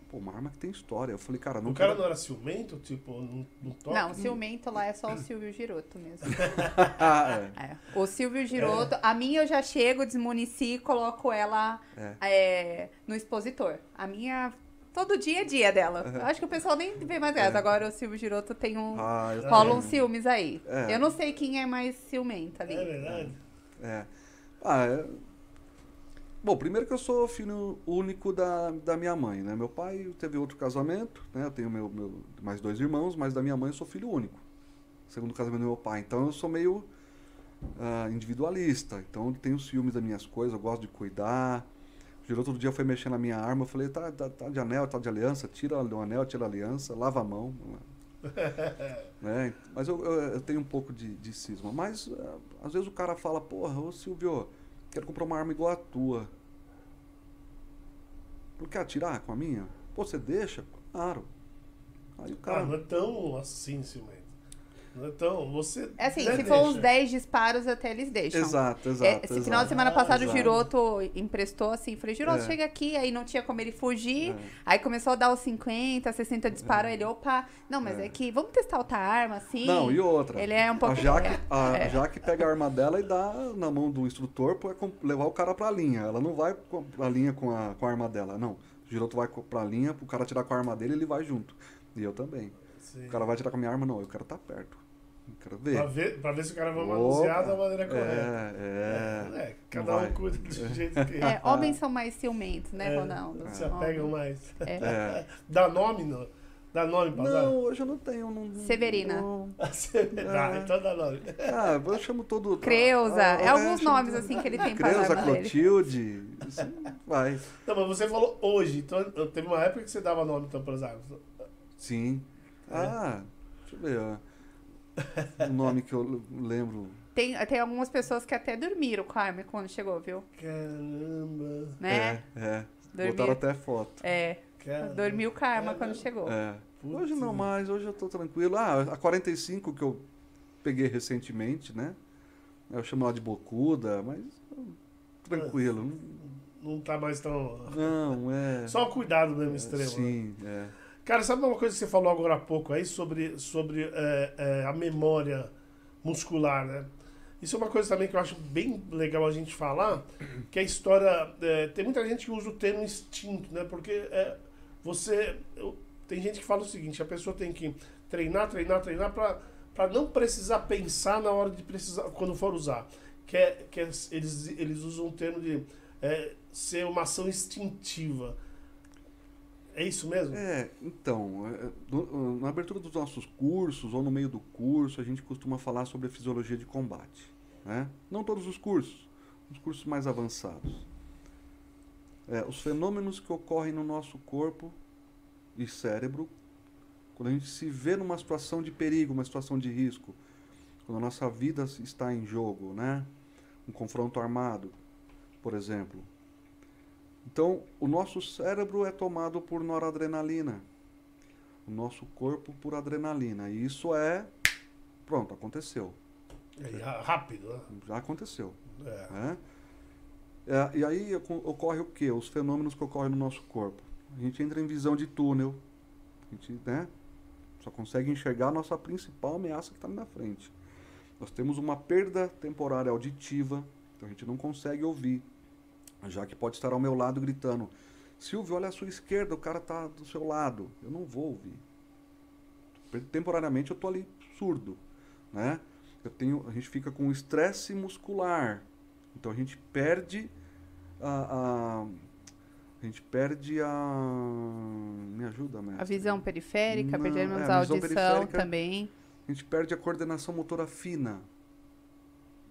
Pô, uma arma que tem história. Eu falei, cara, não O cara quero- não era ciumento, tipo, não, não toca? Não, ciumento lá é só o Silvio Giroto mesmo. Ah, é. É. O Silvio Giroto, a minha eu já chego, desmunici e coloco ela É. é, no expositor. A minha, todo dia é dia dela. Eu acho que o pessoal nem vê mais essa. Agora o Silvio Giroto tem um. Ah, eu rola uns ciúmes aí. É. Eu não sei quem é mais ciumenta ali. É verdade. É. Ah, é. Bom, primeiro que eu sou filho único da, da minha mãe, né? Meu pai teve outro casamento, né? Eu tenho meu, meu, mais dois irmãos, mas da minha mãe eu sou filho único. Segundo casamento do meu pai. Então eu sou meio ah, individualista. Então eu tenho ciúmes das minhas coisas, eu gosto de cuidar. O Giroto outro dia foi mexer na minha arma, eu falei, tá, tá, tá de anel, tá de aliança, tira o anel, tira a aliança, lava a mão. né? Mas eu, eu, eu tenho um pouco de, de cisma. Mas ah, às vezes o cara fala, porra, ô Silvio, quero comprar uma arma igual a tua. Não quer atirar com a minha? Pô, você deixa? Claro. Aí o cara. Ah, não é tão assim, ciumento. Não é tão. Você. É assim, até se for uns deixa. 10 disparos, até eles deixam. Exato, É, exato. esse exato. final de semana Ah, passado o exato. Giroto emprestou assim, falei, Giroto, É. chega aqui, aí não tinha como ele fugir. É. Aí começou a dar os 50, 60 disparos, ele, opa, não, mas é. É. que vamos testar outra arma, assim. Não, e outra. Ele é um pouco. A Jaque, é, a é. Jaque pega a arma dela e dá na mão do instrutor pra levar o cara pra linha. Ela não vai pra linha com a, com a arma dela, não. O Giroto vai pra linha, pro cara tirar com a arma dele, ele vai junto. E eu também. Sim. O cara vai tirar com a minha arma, não, eu quero estar perto. Quero Pra ver. ver, pra ver se o cara vai Opa. manusear da maneira correta. É, é. É, cada Vai. um cuida do jeito que É, homens são mais ciumentos, né, É, Ronaldo? se apegam Homens. mais. É. É. Dá nome, não? Dá nome pra dar? Não, hoje eu não tenho. Não, Severina. não. Dá, É. então dá nome. Ah, eu chamo todo. Creuza. Ah, é alguns nomes assim que ele tem pra Creuza. Clotilde. Isso vai. Não, mas você falou hoje, então teve uma época que você dava nome, então, pros exemplo. Sim. É. Ah, deixa eu ver. ó. O nome que eu lembro. Tem, tem algumas pessoas que até dormiram com a Carmen quando chegou, viu? Caramba. Né? É, é. Dormir. Botaram até foto. É. Caramba. Dormiu Karma quando chegou. É. Putz. Hoje não mais, hoje eu tô tranquilo. Ah, a 45 que eu peguei recentemente, né? Eu chamo ela de bocuda, mas tranquilo. Não tá mais tão. Não, é. Só o cuidado mesmo extremo. né? Sim, é. Cara, sabe uma coisa que você falou agora há pouco aí sobre, sobre é, é, a memória muscular, né? Isso é uma coisa também que eu acho bem legal a gente falar, que a história. é, tem muita gente que usa o termo instinto, né? Porque é, você. eu- tem gente que fala o seguinte, a pessoa tem que treinar, treinar, treinar pra não precisar pensar na hora de precisar, quando for usar. Que é, que é- eles, eles usam o termo de ser uma ação instintiva. É isso mesmo? É, então, é, no- na abertura dos nossos cursos ou no meio do curso, a gente costuma falar sobre a fisiologia de combate. Né? Não todos os cursos, os cursos mais avançados. É, os fenômenos que ocorrem no nosso corpo e cérebro quando a gente se vê numa situação de perigo, uma situação de risco, quando a nossa vida está em jogo, né? Um confronto armado, por exemplo. Então, o nosso cérebro é tomado por noradrenalina, o nosso corpo por adrenalina. E isso é. Pronto, aconteceu. É, ra- rápido, né? Já aconteceu. É. né? É, e aí oco- ocorre o quê? Os fenômenos que ocorrem no nosso corpo. A gente entra em visão de túnel. A gente né, só consegue enxergar a nossa principal ameaça que está na frente. Nós temos uma perda temporária auditiva, então a gente não consegue ouvir. Já que pode estar ao meu lado gritando: Silvio, olha à sua esquerda, o cara está do seu lado. Eu não vou ouvir. Temporariamente eu estou ali surdo. Né? Eu tenho, a gente fica com estresse muscular. Então a gente perde a, a, a gente perde a me ajuda, mestre. A visão periférica, perdemos é, a a audição também. A gente perde a coordenação motora fina.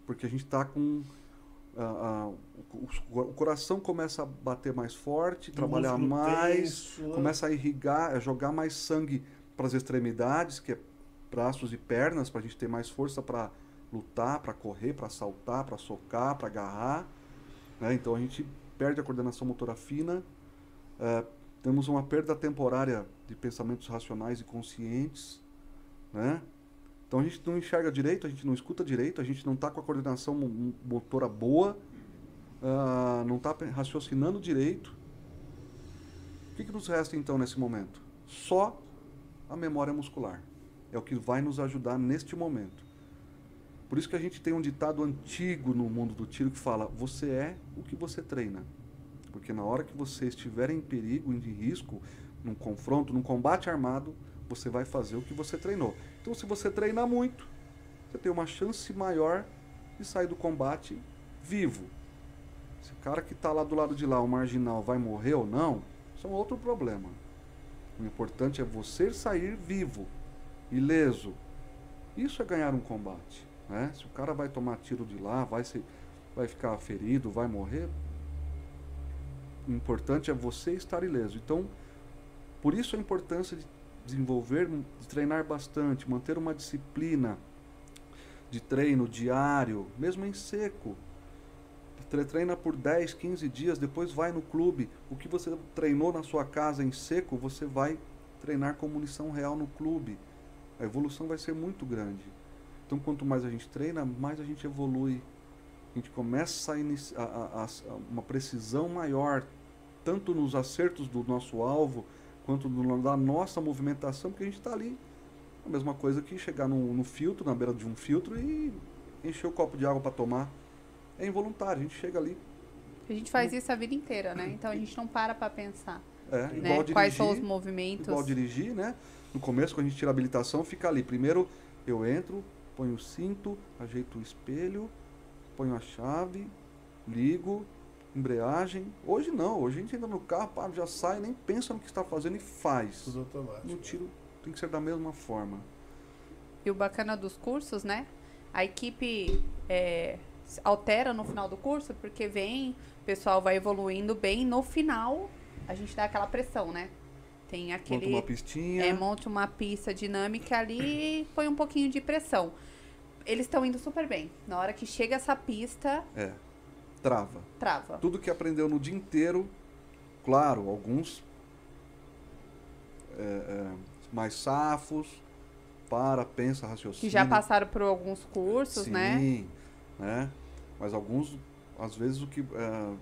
Porque a gente está com a- a- o, coração começa a bater mais forte, trabalhar mais, tenso, né? começa a irrigar, a jogar mais sangue para as extremidades, que é braços e pernas, para a gente ter mais força para lutar, para correr, para saltar, para socar, para agarrar. né? Então a gente perde a coordenação motora fina, eh, temos uma perda temporária de pensamentos racionais e conscientes. Né? Então a gente não enxerga direito, a gente não escuta direito, a gente não está com a coordenação mo- motora boa, ah, não está raciocinando direito. O que, que nos resta então nesse momento? Só a memória muscular. É o que vai nos ajudar neste momento. Por isso que a gente tem um ditado antigo no mundo do tiro que fala: você é o que você treina. Porque na hora que você estiver em perigo, em risco, num confronto, num combate armado, você vai fazer o que você treinou. Então, se você treinar muito, você tem uma chance maior de sair do combate vivo. Se o cara que está lá do lado de lá, o marginal, vai morrer ou não, isso é um outro problema. O importante é você sair vivo, ileso. Isso é ganhar um combate. Né? Se o cara vai tomar tiro de lá, vai, ser, vai ficar ferido, vai morrer, o importante é você estar ileso. Então, por isso a importância de desenvolver, de treinar bastante, manter uma disciplina de treino diário, mesmo em seco. Tre- Treina por 10, 15 dias, depois vai no clube. O que você treinou na sua casa em seco, você vai treinar com munição real no clube. A evolução vai ser muito grande. Então, quanto mais a gente treina, mais a gente evolui. A gente começa a- a- a- a uma precisão maior, tanto nos acertos do nosso alvo, quanto no- da nossa movimentação, porque a gente está ali. A mesma coisa que chegar no, no filtro, na beira de um filtro e encher o copo de água para tomar. É involuntário, a gente chega ali. A gente faz isso a vida inteira, né? Então a gente não para pra pensar, É, né? dirigir. Quais são os movimentos. igual dirigir, né? No começo, quando a gente tira a habilitação, fica ali. Primeiro eu entro, ponho o cinto, ajeito o espelho, ponho a chave, ligo, embreagem. Hoje não, hoje a gente entra no carro, pá, já sai, nem pensa no que está fazendo e faz. Tudo automático. No tiro tem que ser da mesma forma. E o bacana dos cursos, né? A equipe é, altera no final do curso, porque vem, o pessoal vai evoluindo bem. No final, a gente dá aquela pressão, né? Tem Monta aquele. uma pistinha. É, monte uma pista dinâmica ali e põe um pouquinho de pressão. Eles estão indo super bem. Na hora que chega essa pista, É. Trava. trava. Tudo que aprendeu no dia inteiro, claro, alguns é, é, mais safos, para, pensa, raciocínio. Que já passaram por alguns cursos, Sim, né? né? Mas alguns, às vezes, o que. é,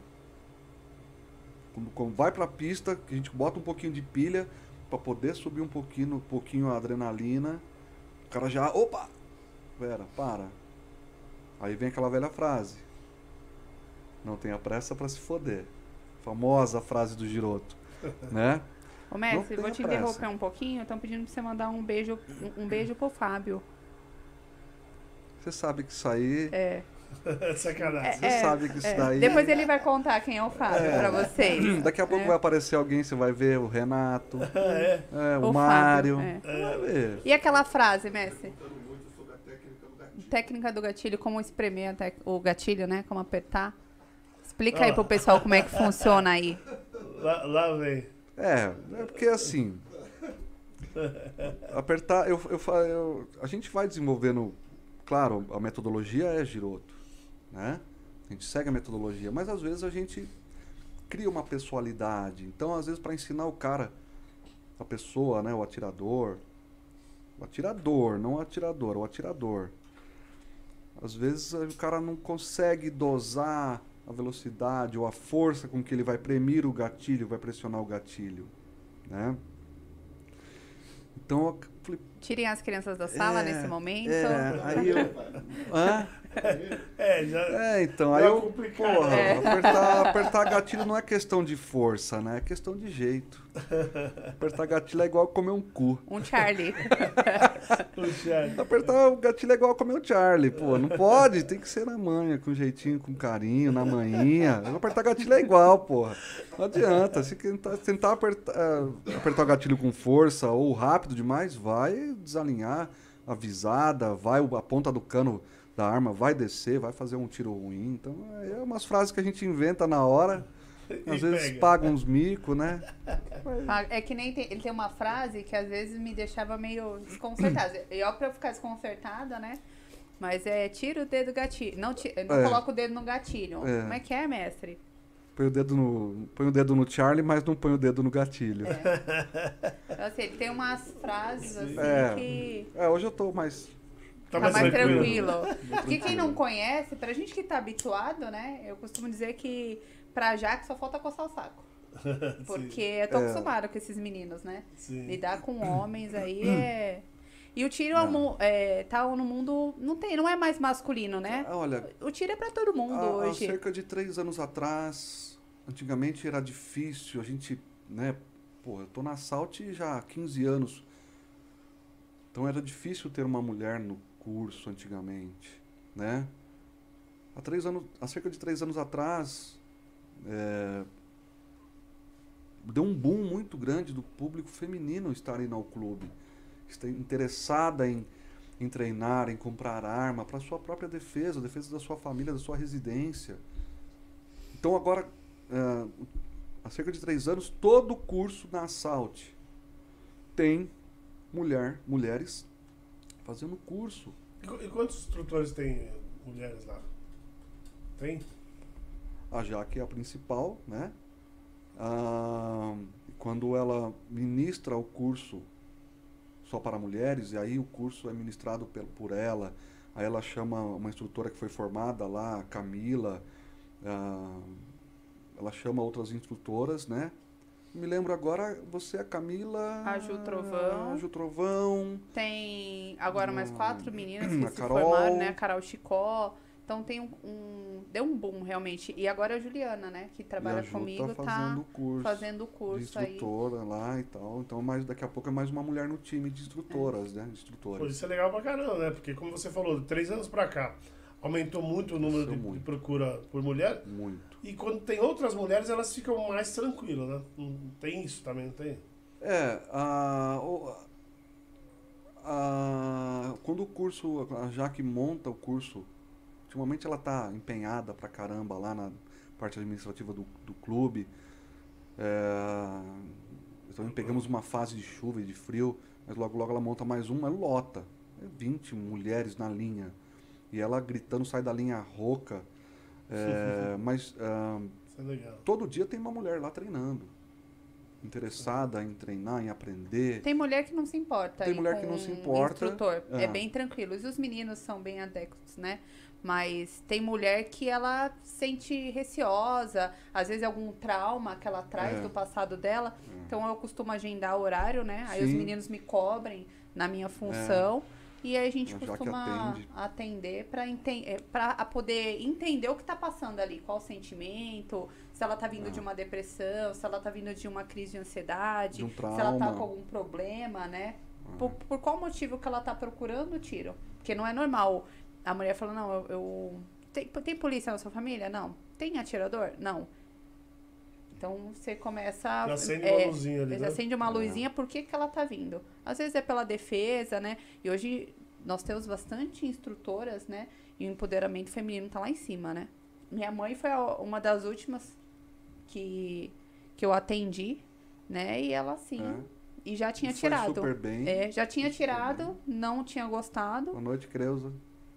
quando, quando vai pra pista, que a gente bota um pouquinho de pilha para poder subir um pouquinho, um pouquinho a adrenalina, o cara já. Opa! Pera, para. Aí vem aquela velha frase. Não tenha pressa para se foder. Famosa frase do Giroto. né? Ô, mestre, vou te pressa. interromper um pouquinho. Estão pedindo pra você mandar um beijo, um, um beijo pro Fábio. Você sabe que isso aí. É. Sacanagem. Você É, sabe que isso é. daí. Depois ele vai contar quem é o Fábio É. pra vocês. Daqui a pouco É. vai aparecer alguém, você vai ver o Renato, É. é, o, O Mário. Fábio, é. Vai ver. E aquela frase, mestre? Técnica do gatilho, como espremer a tec- o gatilho, né? Como apertar. Explica aí pro pessoal como é que funciona aí. Lá, lá vem. É, é porque assim. apertar, eu, eu, fa- eu- a gente vai desenvolvendo. Claro, a metodologia é giroto, né? A gente segue a metodologia, mas às vezes a gente cria uma pessoalidade. Então, às vezes, para ensinar o cara, a pessoa, né, o atirador, o atirador, não o atirador, o atirador. Às vezes o cara não consegue dosar a velocidade ou a força com que ele vai premir o gatilho, vai pressionar o gatilho, né? Então eu falei, Tirem as crianças da sala É, nesse momento. é, aí eu, hã? É, já. É, então, Tá aí eu, complicado. porra, É. apertar, apertar gatilho não é questão de força, né? É questão de jeito. Apertar gatilho é igual comer um cu. Um Charlie. Puxa, Apertar o gatilho é igual comer o Charlie, pô. Não pode, tem que ser na manha, com jeitinho, com carinho, na manhinha. Apertar gatilho é igual, porra. Não adianta. Se tentar, tentar apertar, eh, apertar o gatilho com força ou rápido demais, vai desalinhar a visada, vai a ponta do cano da arma vai descer, vai fazer um tiro ruim. Então, é umas frases que a gente inventa na hora. Às E vezes pega. paga uns mico, né? Ah, É que nem tem, ele tem uma frase que às vezes me deixava meio desconcertada. E ó, pra eu ficar desconcertada, né? Mas é tira o dedo do gatilho. Não, ti- não É. coloca o dedo no gatilho. É. Como é que é, mestre? Põe o dedo no, põe o dedo no Charlie, mas não põe o dedo no gatilho. Então, assim, ele tem umas frases assim É. que É, hoje eu tô mais tá mais, tranquilo. Porque quem não conhece, pra gente que tá habituado, né? Eu costumo dizer que pra Jaque só falta coçar o saco. Porque eu tô É. acostumada com esses meninos, né? Sim. Lidar com homens aí é. E o tiro é, é, tá no mundo. Não, tem, não é mais masculino, né? Ah, Olha, O tiro é pra todo mundo há, há hoje. cerca de três anos atrás, antigamente era difícil, a gente, né, pô, eu tô na Salt já há 15 anos, então era difícil ter uma mulher no curso antigamente, né? Há, três anos, há cerca de três anos atrás, é, deu um boom muito grande do público feminino estar indo ao clube, estar interessada em, em treinar, em comprar arma para sua própria defesa, defesa da sua família, da sua residência. Então agora, ah, há cerca de três anos, todo curso na Assault tem mulher, mulheres fazendo curso. E E quantos instrutores tem mulheres lá? Tem? A Jaque é a principal, né? Ah, quando ela ministra o curso só para mulheres, e aí o curso é ministrado pel- por ela, aí ela chama uma instrutora que foi formada lá, a Camila, ah, ela chama outras instrutoras, né? Me lembro agora, você é a Camila... A Ju Trovão. A Ju Trovão. Tem agora mais Hum, quatro meninas a que se Carol. formaram, né? A Carol Chicó. Então tem um, um- deu um boom realmente. E agora a Juliana, né, que E trabalha a Ju comigo, tá tá fazendo o curso. fazendo o de curso aí. instrutora lá e tal. Então, mais, daqui a pouco é mais uma mulher no time de instrutoras, né? Pô, Instrutores. isso é legal pra caramba, né? Porque, como você falou, de três anos pra cá, aumentou muito o número de, de muito. procura por mulher. Muito. E quando tem outras mulheres, elas ficam mais tranquilas, né? Não tem isso também, não tem? É, a, a- quando o curso, a Jaque monta o curso, ultimamente ela tá empenhada pra caramba lá na parte administrativa do, do clube. É, então pegamos uma fase de chuva e de frio, mas logo logo ela monta mais uma, lota. É 20 mulheres na linha. E ela gritando, sai da linha rouca. É, mas ah, Isso é legal. todo dia tem uma mulher lá treinando. Interessada em treinar, em aprender. Tem mulher que não se importa. Tem mulher que não se importa. Instrutor. É Ah. bem tranquilo. E os meninos são bem adeptos, né? Mas tem mulher que ela sente receosa, às vezes algum trauma que ela traz É. do passado dela. Então eu costumo agendar horário, né? Aí os Sim. meninos me cobrem na minha função. E aí a gente costuma atende. atender para enten pra poder entender o que tá passando ali, qual o sentimento, se ela tá vindo Ah. de uma depressão, se ela tá vindo de uma crise de ansiedade, De um se ela tá trauma. com algum problema, né? Ah. Por, por qual motivo que ela tá procurando o tiro? Porque não é normal a mulher falar, não, eu. eu- tem, tem polícia na sua família? Não. Tem atirador? Não. Então você começa a. Já acende é, uma luzinha ali, você né? acende uma luzinha, por que, que ela tá vindo? Às vezes é pela defesa, né? E hoje nós temos bastante instrutoras, né? E o empoderamento feminino tá lá em cima, né? Minha mãe foi uma das últimas que, que eu atendi, né? E ela, assim, É. e já tinha E foi tirado. super bem. É, já tinha Super tirado, não tinha gostado. Boa noite, Creuza.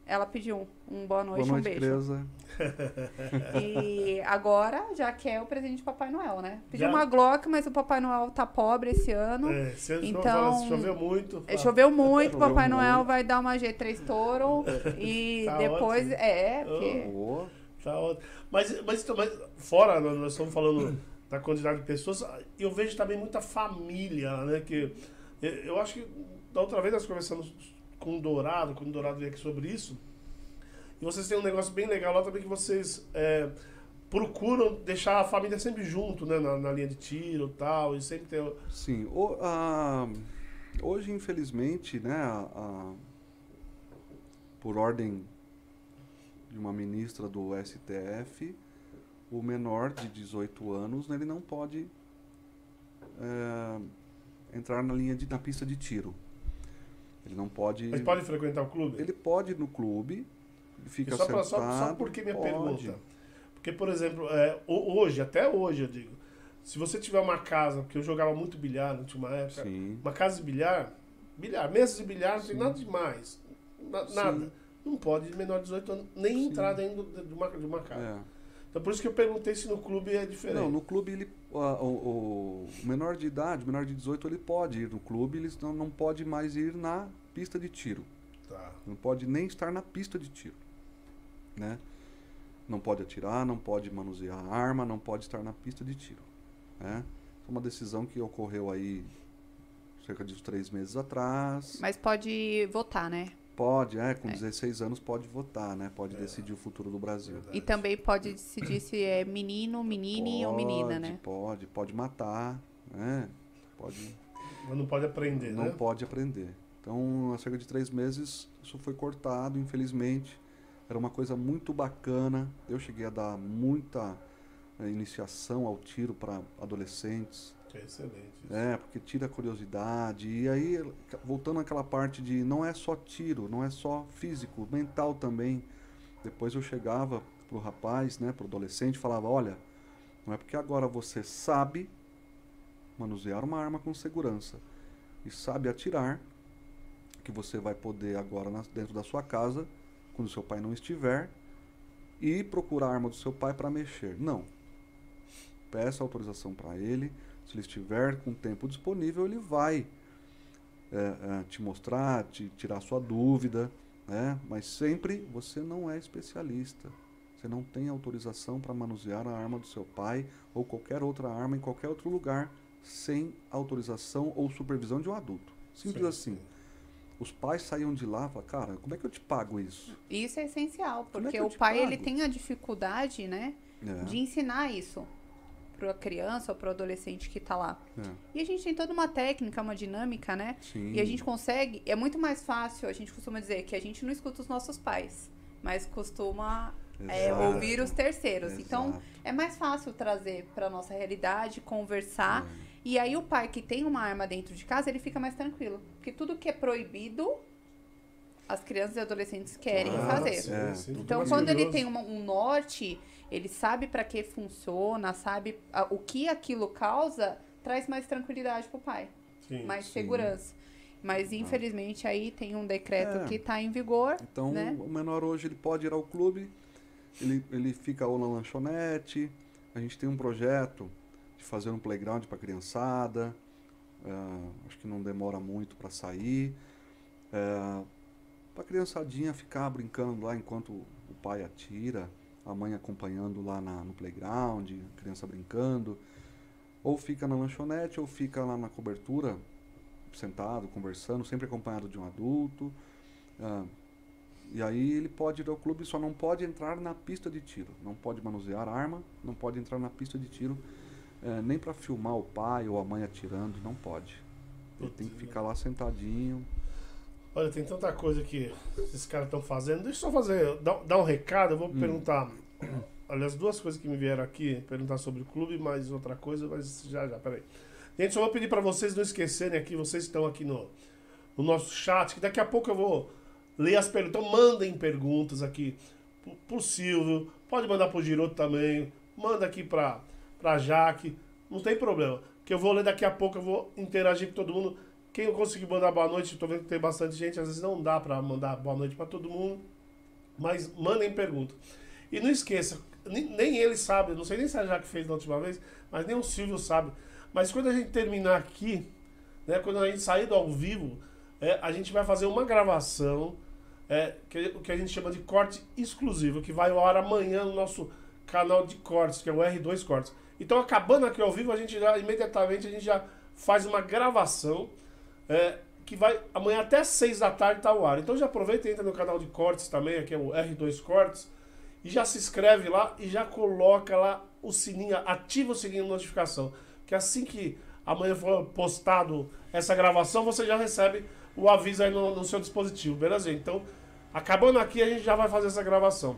Ela pediu um, um boa noite, Boa noite, um beijo. Creuza. E agora já quer o presente de Papai Noel, né? Pediu Já? uma Glock, mas o Papai Noel tá pobre esse ano. É, Então, fala, se choveu muito. É, ah, Choveu muito, Choveu Papai Noel muito. vai dar uma G3 Toro e Tá depois. ótimo. É, porque. Boa. Tá ótimo. Mas, mas, então, mas fora, nós nós estamos falando da quantidade de pessoas, eu vejo também muita família, né? Que eu, eu acho que da outra vez nós conversamos com o Dourado, quando o Dourado veio aqui sobre isso. E vocês têm um negócio bem legal lá também que vocês é, procuram deixar a família sempre junto, né? Na, na linha de tiro e tal. E sempre ter. Sim. O- a- hoje, infelizmente, né, a- a- por ordem de uma ministra do STF, o menor de 18 anos, né, ele não pode é, entrar na linha de, na pista de tiro. Ele não pode. Mas pode frequentar o clube? Ele pode ir no clube, fica E só, pra, sentado. só, só porque minha pode. pergunta. Porque, por exemplo, é, ho- hoje, até hoje, eu digo, se você tiver uma casa, porque eu jogava muito bilhar na última época, Sim. uma casa de bilhar, bilhar, mesa de bilhar, não tem Sim. nada demais. Na- nada. Não pode menor de 18 anos nem Sim. entrar dentro de de uma, de uma casa. É. Então por isso que eu perguntei se no clube é diferente. Não, no clube ele, o, o menor de idade, o menor de 18, ele pode ir no clube, ele não, não pode mais ir na pista de tiro. Tá. Não pode nem estar na pista de tiro, né? Não pode atirar, não pode manusear a arma, não pode estar na pista de tiro, né? É uma decisão que ocorreu aí cerca de uns três meses atrás. Mas pode votar, né? Pode, é, com É. 16 anos pode votar, né? Pode É. decidir o futuro do Brasil. Verdade. E também pode decidir se é menino, menine ou menina, Pode, né? Pode, pode matar, né? Pode Mas não pode aprender, não né? pode aprender. Então, há cerca de três meses, isso foi cortado, infelizmente. Era uma coisa muito bacana. Eu cheguei a dar muita eh, iniciação ao tiro para adolescentes. É excelente. isso. É, porque tira a curiosidade. E aí, voltando àquela parte de não é só tiro, não é só físico, mental também. Depois eu chegava pro rapaz, né, pro adolescente, falava, olha, não é porque agora você sabe manusear uma arma com segurança e sabe atirar que você vai poder agora dentro da sua casa, quando seu pai não estiver, e procurar a arma do seu pai para mexer. Não. Peça autorização para ele. Se ele estiver com tempo disponível, ele vai é, é, te mostrar, te tirar sua dúvida, né? Mas sempre você não é especialista. Você não tem autorização para manusear a arma do seu pai ou qualquer outra arma em qualquer outro lugar sem autorização ou supervisão de um adulto. Simples Sim, assim. sim. os pais saíam de lá e falavam, cara, como é que eu te pago isso? Isso é essencial, é porque que eu o pai ele pago? tem a dificuldade, né, É, de ensinar isso para a criança ou para o adolescente que tá lá. é, E a gente tem toda uma técnica, uma dinâmica, né? sim. E a gente consegue, é muito mais fácil, a gente costuma dizer que a gente não escuta os nossos pais, mas costuma é, ouvir os terceiros. Então, Exato. é mais fácil trazer para nossa realidade, conversar. É. E aí o pai que tem uma arma dentro de casa, ele fica mais tranquilo. Porque tudo que é proibido, as crianças e adolescentes querem Ah, fazer. sim, É, sim, Então, mais quando ele tem uma- um norte, ele sabe para que funciona, sabe a- o que aquilo causa, traz mais tranquilidade pro pai, Sim. mais sim. segurança. Mas infelizmente aí tem um decreto É. que tá em vigor, Então, né? o menor hoje ele pode ir ao clube, ele, ele fica ou na lanchonete. A gente tem um projeto de fazer um playground para criançada. é, acho que não demora muito para sair. É, para a criançadinha ficar brincando lá enquanto o pai atira, a mãe acompanhando lá na- no playground, a criança brincando. Ou fica na lanchonete, ou fica lá na cobertura, sentado, conversando, sempre acompanhado de um adulto. Ah, e aí ele pode ir ao clube, só não pode entrar na pista de tiro. Não pode manusear arma, não pode entrar na pista de tiro, eh, nem para filmar o pai ou a mãe atirando, não pode. Ele tem que ficar lá sentadinho. Olha, tem tanta coisa que esses caras estão fazendo. Deixa eu só fazer, dar, dar um recado. Eu vou Hum. perguntar. Aliás, duas coisas que me vieram aqui. Perguntar sobre o clube, mais outra coisa, mas já, já, peraí. Gente, só vou pedir para vocês não esquecerem aqui, vocês estão aqui no, no nosso chat, que daqui a pouco eu vou ler as perguntas. Então, mandem perguntas aqui pro, pro Silvio. Pode mandar pro Giroto também. Manda aqui pra, pra Jaque. Não tem problema. Que eu vou ler daqui a pouco, eu vou interagir com todo mundo. Quem eu conseguir mandar boa noite, tô vendo que tem bastante gente, às vezes não dá pra mandar boa noite pra todo mundo. Mas mandem pergunta. E não esqueça, nem, ele sabe, não sei nem se a Jaque fez da última vez, mas nem o Silvio sabe. Mas quando a gente terminar aqui, né, quando a gente sair do ao vivo, é, a gente vai fazer uma gravação, é, que, que a gente chama de corte exclusivo, que vai ao ar amanhã no nosso canal de cortes, que é o R2 Cortes. Então, acabando aqui ao vivo, a gente já, imediatamente, a gente já faz uma gravação, é, que vai amanhã até 6 da tarde tá ao ar. Então já aproveita e entra no canal de cortes também, aqui é o R2 Cortes, e já se inscreve lá e já coloca lá o sininho, ativa o sininho de notificação. Que assim que amanhã for postado essa gravação, você já recebe o aviso aí no, no seu dispositivo, beleza? Então, acabando aqui, a gente já vai fazer essa gravação.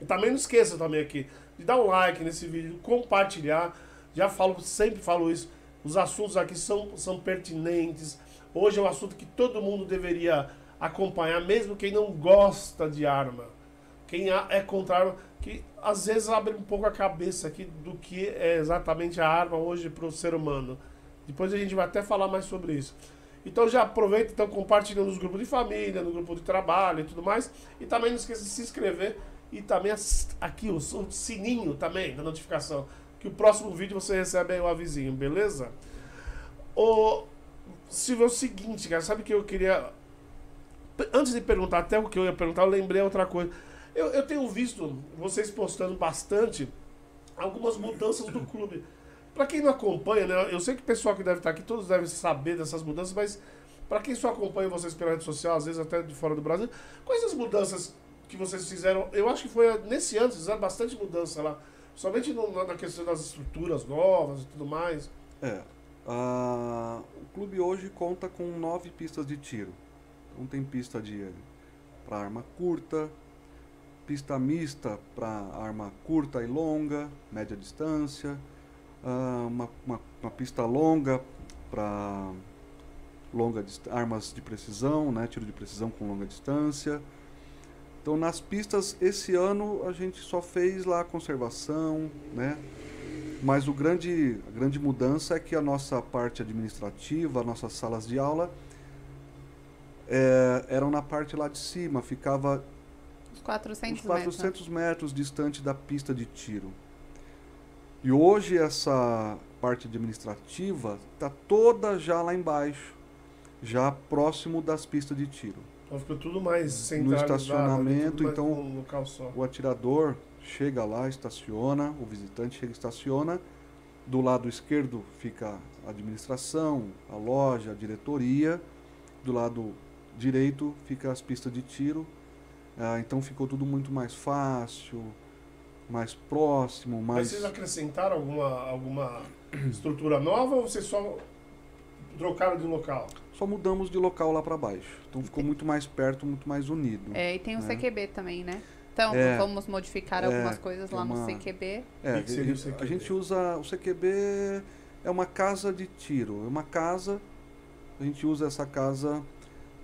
E também não esqueça também aqui de dar um like nesse vídeo, compartilhar. Já falo, sempre falo isso. Os assuntos aqui são, são pertinentes. Hoje é um assunto que todo mundo deveria acompanhar, mesmo quem não gosta de arma. Quem é contra arma, que às vezes abre um pouco a cabeça aqui do que é exatamente a arma hoje para o ser humano. Depois a gente vai até falar mais sobre isso. Então já aproveita, então compartilha nos grupos de família, no grupo de trabalho e tudo mais. E também não esqueça de se inscrever e também aqui o, o sininho também da notificação. Que o próximo vídeo você recebe aí o avisinho, beleza? Ô, Silvio, é o seguinte, cara, sabe que eu queria. Antes de perguntar até o que eu ia perguntar, eu lembrei outra coisa. Eu, eu tenho visto vocês postando bastante algumas mudanças do clube. Pra quem não acompanha, né? Eu sei que o pessoal que deve estar aqui, todos devem saber dessas mudanças, mas pra quem só acompanha vocês pela rede social, às vezes até de fora do Brasil, quais as mudanças que vocês fizeram? Eu acho que foi nesse ano, vocês fizeram bastante mudança lá. Somente no- na questão das estruturas novas e tudo mais. É. ah, o clube hoje conta com nove pistas de tiro. Então tem pista de para arma curta, pista mista para arma curta e longa, média distância, ah, uma, uma, uma pista longa para longa armas de precisão, né, tiro de precisão com longa distância. Então nas pistas esse ano a gente só fez lá conservação, né? Mas o grande, a grande mudança é que a nossa parte administrativa, as nossas salas de aula, é, eram na parte lá de cima, ficava Uns 400 uns metros. né? 400 metros distante da pista de tiro. E hoje essa parte administrativa está toda já lá embaixo, já próximo das pistas de tiro. Então ficou tudo mais centralizado. ali, estacionamento, tudo mais então- num local só. O atirador chega lá, estaciona, o visitante chega e estaciona. Do lado esquerdo fica a administração, a loja, a diretoria. Do lado direito fica as pistas de tiro. Ah, então ficou tudo muito mais fácil, mais próximo, Mas mais. vocês acrescentaram alguma, alguma estrutura nova ou vocês só trocaram de local? Só mudamos de local lá para baixo. Então ficou muito mais perto, muito mais unido. É, e tem o É. CQB também, né? Então, É. vamos modificar É, algumas coisas tem lá no uma- CQB. É, O que que seria o a- CQB? a gente usa o CQB é uma casa de tiro, é uma casa. A gente usa essa casa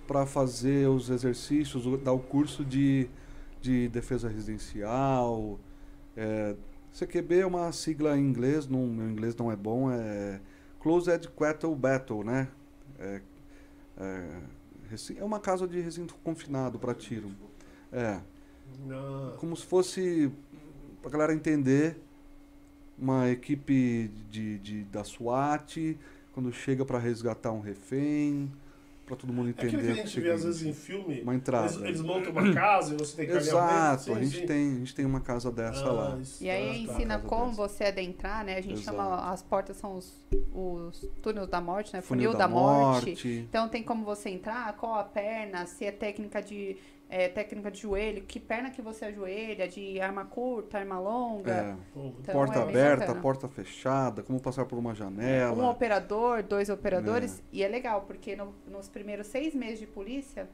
para fazer os exercícios, dar o curso de, de defesa residencial. É, CQB é uma sigla em inglês, não, meu inglês não é bom, é Closed Quarter Battle, né? É, é, é uma casa de recinto confinado para tiro. É Não. como se fosse pra galera entender uma equipe de, de da SWAT quando chega pra resgatar um refém pra todo mundo É entender aquilo que a gente vê às chega- vezes em filme. uma entrada Eles, eles montam uma casa e você tem que exato Sim, a gente sim. tem a gente tem uma casa dessa Ah, lá E aí ah, tá. ensina como dessa. você adentrar, né? A gente Exato. chama, as portas são os, os túneis da morte, né? funil, Funil, da, da, morte. morte, Então tem como você entrar, qual a perna, se é técnica de é, técnica de joelho, que perna que você ajoelha, de arma curta, arma longa. é, Então, porta é aberta porta fechada como passar por uma Um janela operador, dois operadores. E é legal, porque no- nos primeiros seis meses de polícia,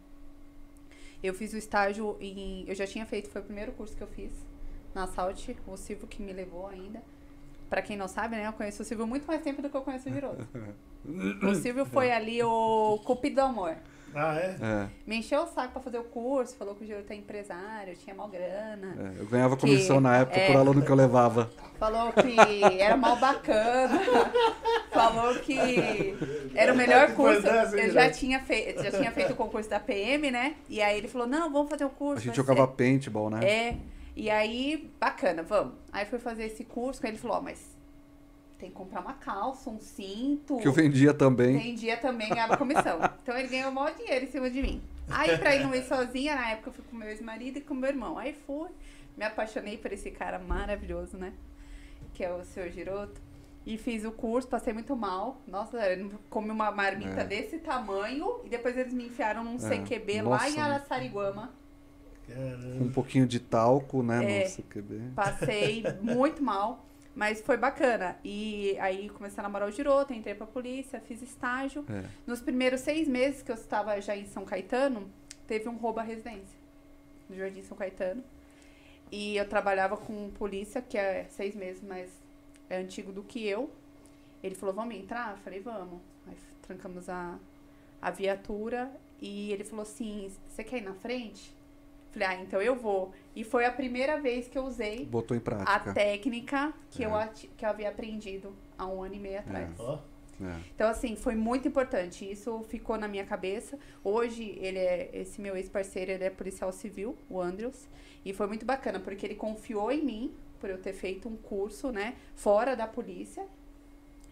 eu fiz o estágio em. Eu já tinha feito, foi o primeiro curso que eu fiz na Salt, o Silvio que me levou ainda. Pra quem não sabe, né? Eu conheço o Silvio muito mais tempo do que eu conheço o Giroto. o Silvio foi ali o cupido do amor. Ah, é? é, Me encheu o saco pra fazer o curso, falou que o Giroto é empresário, tinha mal grana. é, eu ganhava Que- comissão na época é. por aluno que eu levava Falou que era mal bacana. Falou que era o melhor curso. Eu já tinha, feito, já tinha feito o concurso da PM, né? E aí ele falou: não, vamos fazer o curso. a gente jogava ser- paintball né É. E aí, bacana, vamos. Aí fui fazer esse curso, aí ele falou: ó, mas tem que comprar uma calça, um cinto. que eu vendia também Tem dia também ganhava comissão. Então ele ganhou o maior dinheiro em cima de mim. Aí pra ir não ir sozinha, na época eu fui com meu ex-marido e com meu irmão. Aí fui, me apaixonei por esse cara maravilhoso, né? Que é o seu Giroto. E fiz o curso, passei muito mal. Nossa, eu comi uma marmita É. desse tamanho e depois eles me enfiaram num É. CQB lá Nossa, em né? Araçariguama. um pouquinho de talco né É. no CQB Passei muito mal, mas foi bacana. E aí comecei a namorar o Giroto, entrei pra polícia, fiz estágio. É. Nos primeiros seis meses que eu estava já em São Caetano, teve um roubo à residência, no Jardim São Caetano. E eu trabalhava com polícia, que é seis meses mais é antigo do que eu. Ele falou, vamos entrar? Eu falei, vamos. Aí trancamos a, a viatura e ele falou assim, você quer ir na frente? Eu Falei, ah, então eu vou. E foi a primeira vez que eu usei botou em a prática técnica que, eu, É. ati- que eu havia aprendido há um ano e meio atrás. Ó, É. Então, assim, foi muito importante. Isso ficou na minha cabeça. Hoje, ele é, esse meu ex-parceiro, ele é policial civil, o Andrews. E foi muito bacana, porque ele confiou em mim, por eu ter feito um curso, né, fora da polícia.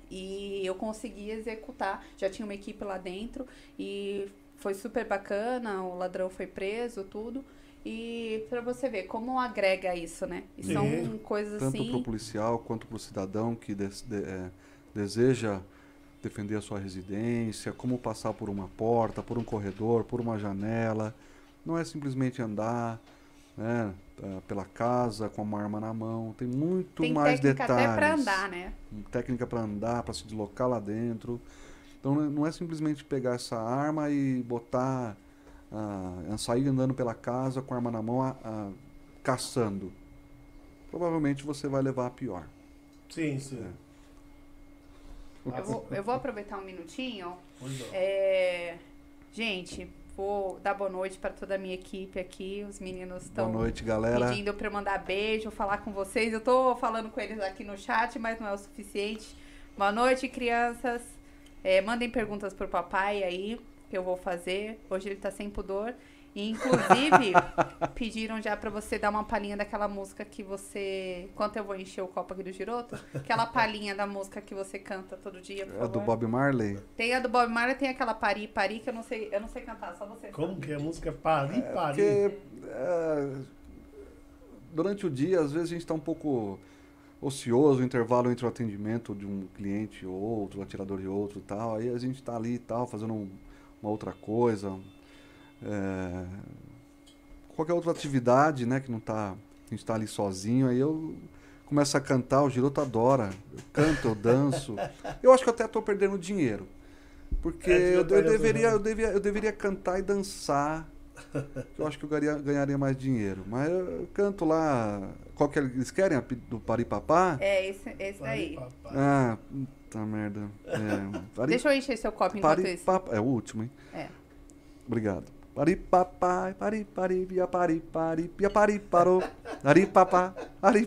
E eu consegui executar. Já tinha uma equipe lá dentro. E foi super bacana. O ladrão foi preso, tudo. E pra você ver como agrega isso, né? E são Sim. coisas tanto assim. para o policial quanto para o cidadão que des- de- é, deseja defender a sua residência, como passar por uma porta, por um corredor, por uma janela. Não é simplesmente andar né, pela casa com uma arma na mão. Tem muito Tem mais técnica detalhes. até pra andar, né? Técnica para andar, para se deslocar lá dentro. Então não é- não é simplesmente pegar essa arma e botar, ah, sair andando pela casa com a arma na mão, ah, ah, caçando. Provavelmente você vai levar a pior. sim, sim. É. Eu vou, eu vou aproveitar um minutinho. É, gente, vou dar boa noite para toda a minha equipe aqui. Os meninos Boa estão noite, galera. pedindo para eu mandar beijo, falar com vocês. Eu tô falando com eles aqui no chat, mas não é o suficiente. Boa noite, crianças. É, mandem perguntas pro papai aí, que eu vou fazer. Hoje ele tá sem pudor. E, inclusive, pediram já pra você dar uma palhinha daquela música que você. Enquanto eu vou encher o copo aqui do Giroto, aquela palhinha da música que você canta todo dia, por É favor. do Bob Marley. Tem a do Bob Marley, tem aquela Pari Pari que eu não sei, eu não sei cantar, só você. Como que é a música? Pari, pari. Porque é, durante o dia, às vezes a gente está um pouco ocioso, o intervalo entre o atendimento de um cliente ou outro, o atirador de outro e tal. Aí a gente está ali e tal, fazendo um- uma outra coisa. é, qualquer outra atividade, né, que não tá, a gente tá ali sozinho, aí eu começo a cantar, o Giroto adora. Eu canto, eu danço. Eu acho que eu até tô perdendo dinheiro. Porque É, eu, eu deveria, eu, devia, eu deveria cantar e dançar. Eu acho que eu ganharia, ganharia mais dinheiro. Mas eu canto lá. Qual que é- eles querem? Do Paripapá? É, esse, esse daí. Ah, puta merda. É, pari- Deixa eu encher seu copo enquanto pari, isso. papa- é o último, hein? É. Obrigado. Pari papai, pari pari, pia pari pari, pia pari parou. Ari papá, ari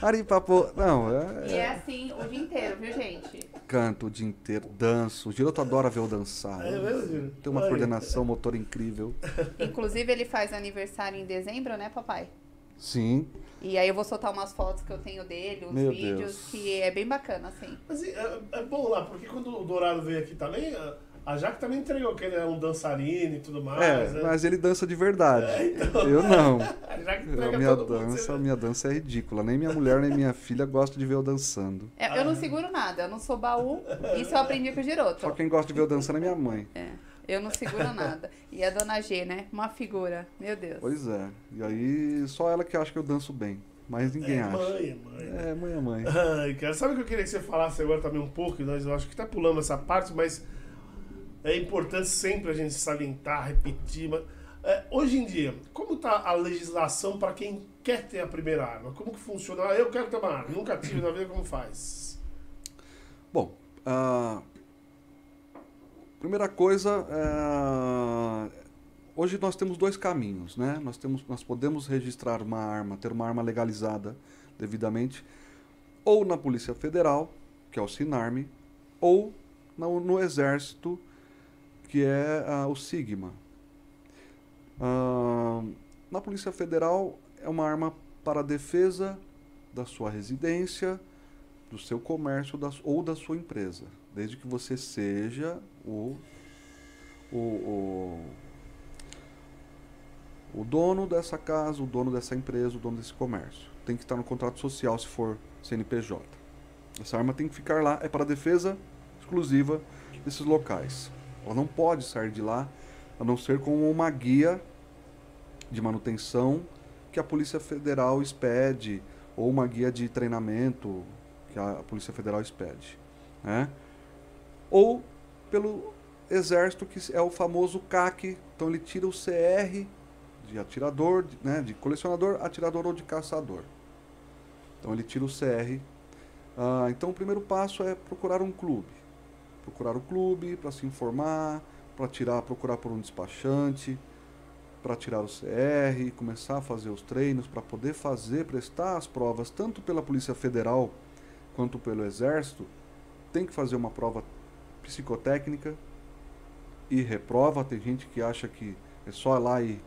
papi, ari papi, ari papô. Não, é, E é assim o dia inteiro, viu, gente? canto o dia inteiro, danço. O Giroto adora ver eu dançar. É mesmo, Giro? Tem uma Olha. coordenação motor incrível. Inclusive, ele faz aniversário em dezembro, né, papai? Sim. E aí eu vou soltar umas fotos que eu tenho dele, uns Meu vídeos, Deus. que é bem bacana, assim. Mas é, é bom lá, porque quando o Dourado veio aqui também, a- a Jaque também entregou que ele é um dançarino e tudo mais. É, né? mas ele dança de verdade. É, então. Eu não. A Jaque A minha todo mundo, dança, vê. minha dança é ridícula. Nem minha mulher, nem minha filha gostam de ver eu dançando. É, eu não seguro nada, eu não sou baú. Isso eu aprendi com o Giroto. Só quem gosta de ver eu dançando é minha mãe. É, eu não seguro nada. E a dona G, né? Uma figura. Meu Deus. Pois é. E aí, só ela que acha que eu danço bem. Mas ninguém É, acha. mãe, é mãe. É, mãe é mãe. Ai, cara, sabe o que eu queria que você falasse agora também um pouco? e Nós eu acho que tá pulando essa parte, mas é importante sempre a gente salientar, repetir. Mas, é, hoje em dia, como tá a legislação para quem quer ter a primeira arma? Como que funciona? Ah, eu quero ter uma arma, nunca tive na vida, como faz? Bom, ah, primeira coisa, ah, hoje nós temos dois caminhos, né? Nós, temos, nós podemos registrar uma arma, ter uma arma legalizada devidamente, ou na Polícia Federal, que é o Sinarme, ou no, no Exército, que é ah, o Sigma. Ah, na Polícia Federal é uma arma para defesa da sua residência, do seu comércio da, ou da sua empresa, desde que você seja o, o, o, o dono dessa casa, o dono dessa empresa, o dono desse comércio. Tem que estar no contrato social se for CNPJ. Essa arma tem que ficar lá, é para defesa exclusiva desses locais. Ela não pode sair de lá a não ser com uma guia de manutenção que a Polícia Federal expede ou uma guia de treinamento que a Polícia Federal expede, né? Ou pelo Exército que é o famoso CAC, então ele tira o CR de atirador, de, né, de colecionador, atirador ou de caçador. Então ele tira o CR. Ah, então o primeiro passo é procurar um clube, procurar o clube para se informar, para tirar, procurar por um despachante, para tirar o CR, começar a fazer os treinos para poder fazer, prestar as provas tanto pela Polícia Federal quanto pelo Exército, tem que fazer uma prova psicotécnica e reprova. Tem gente que acha que é só ir lá e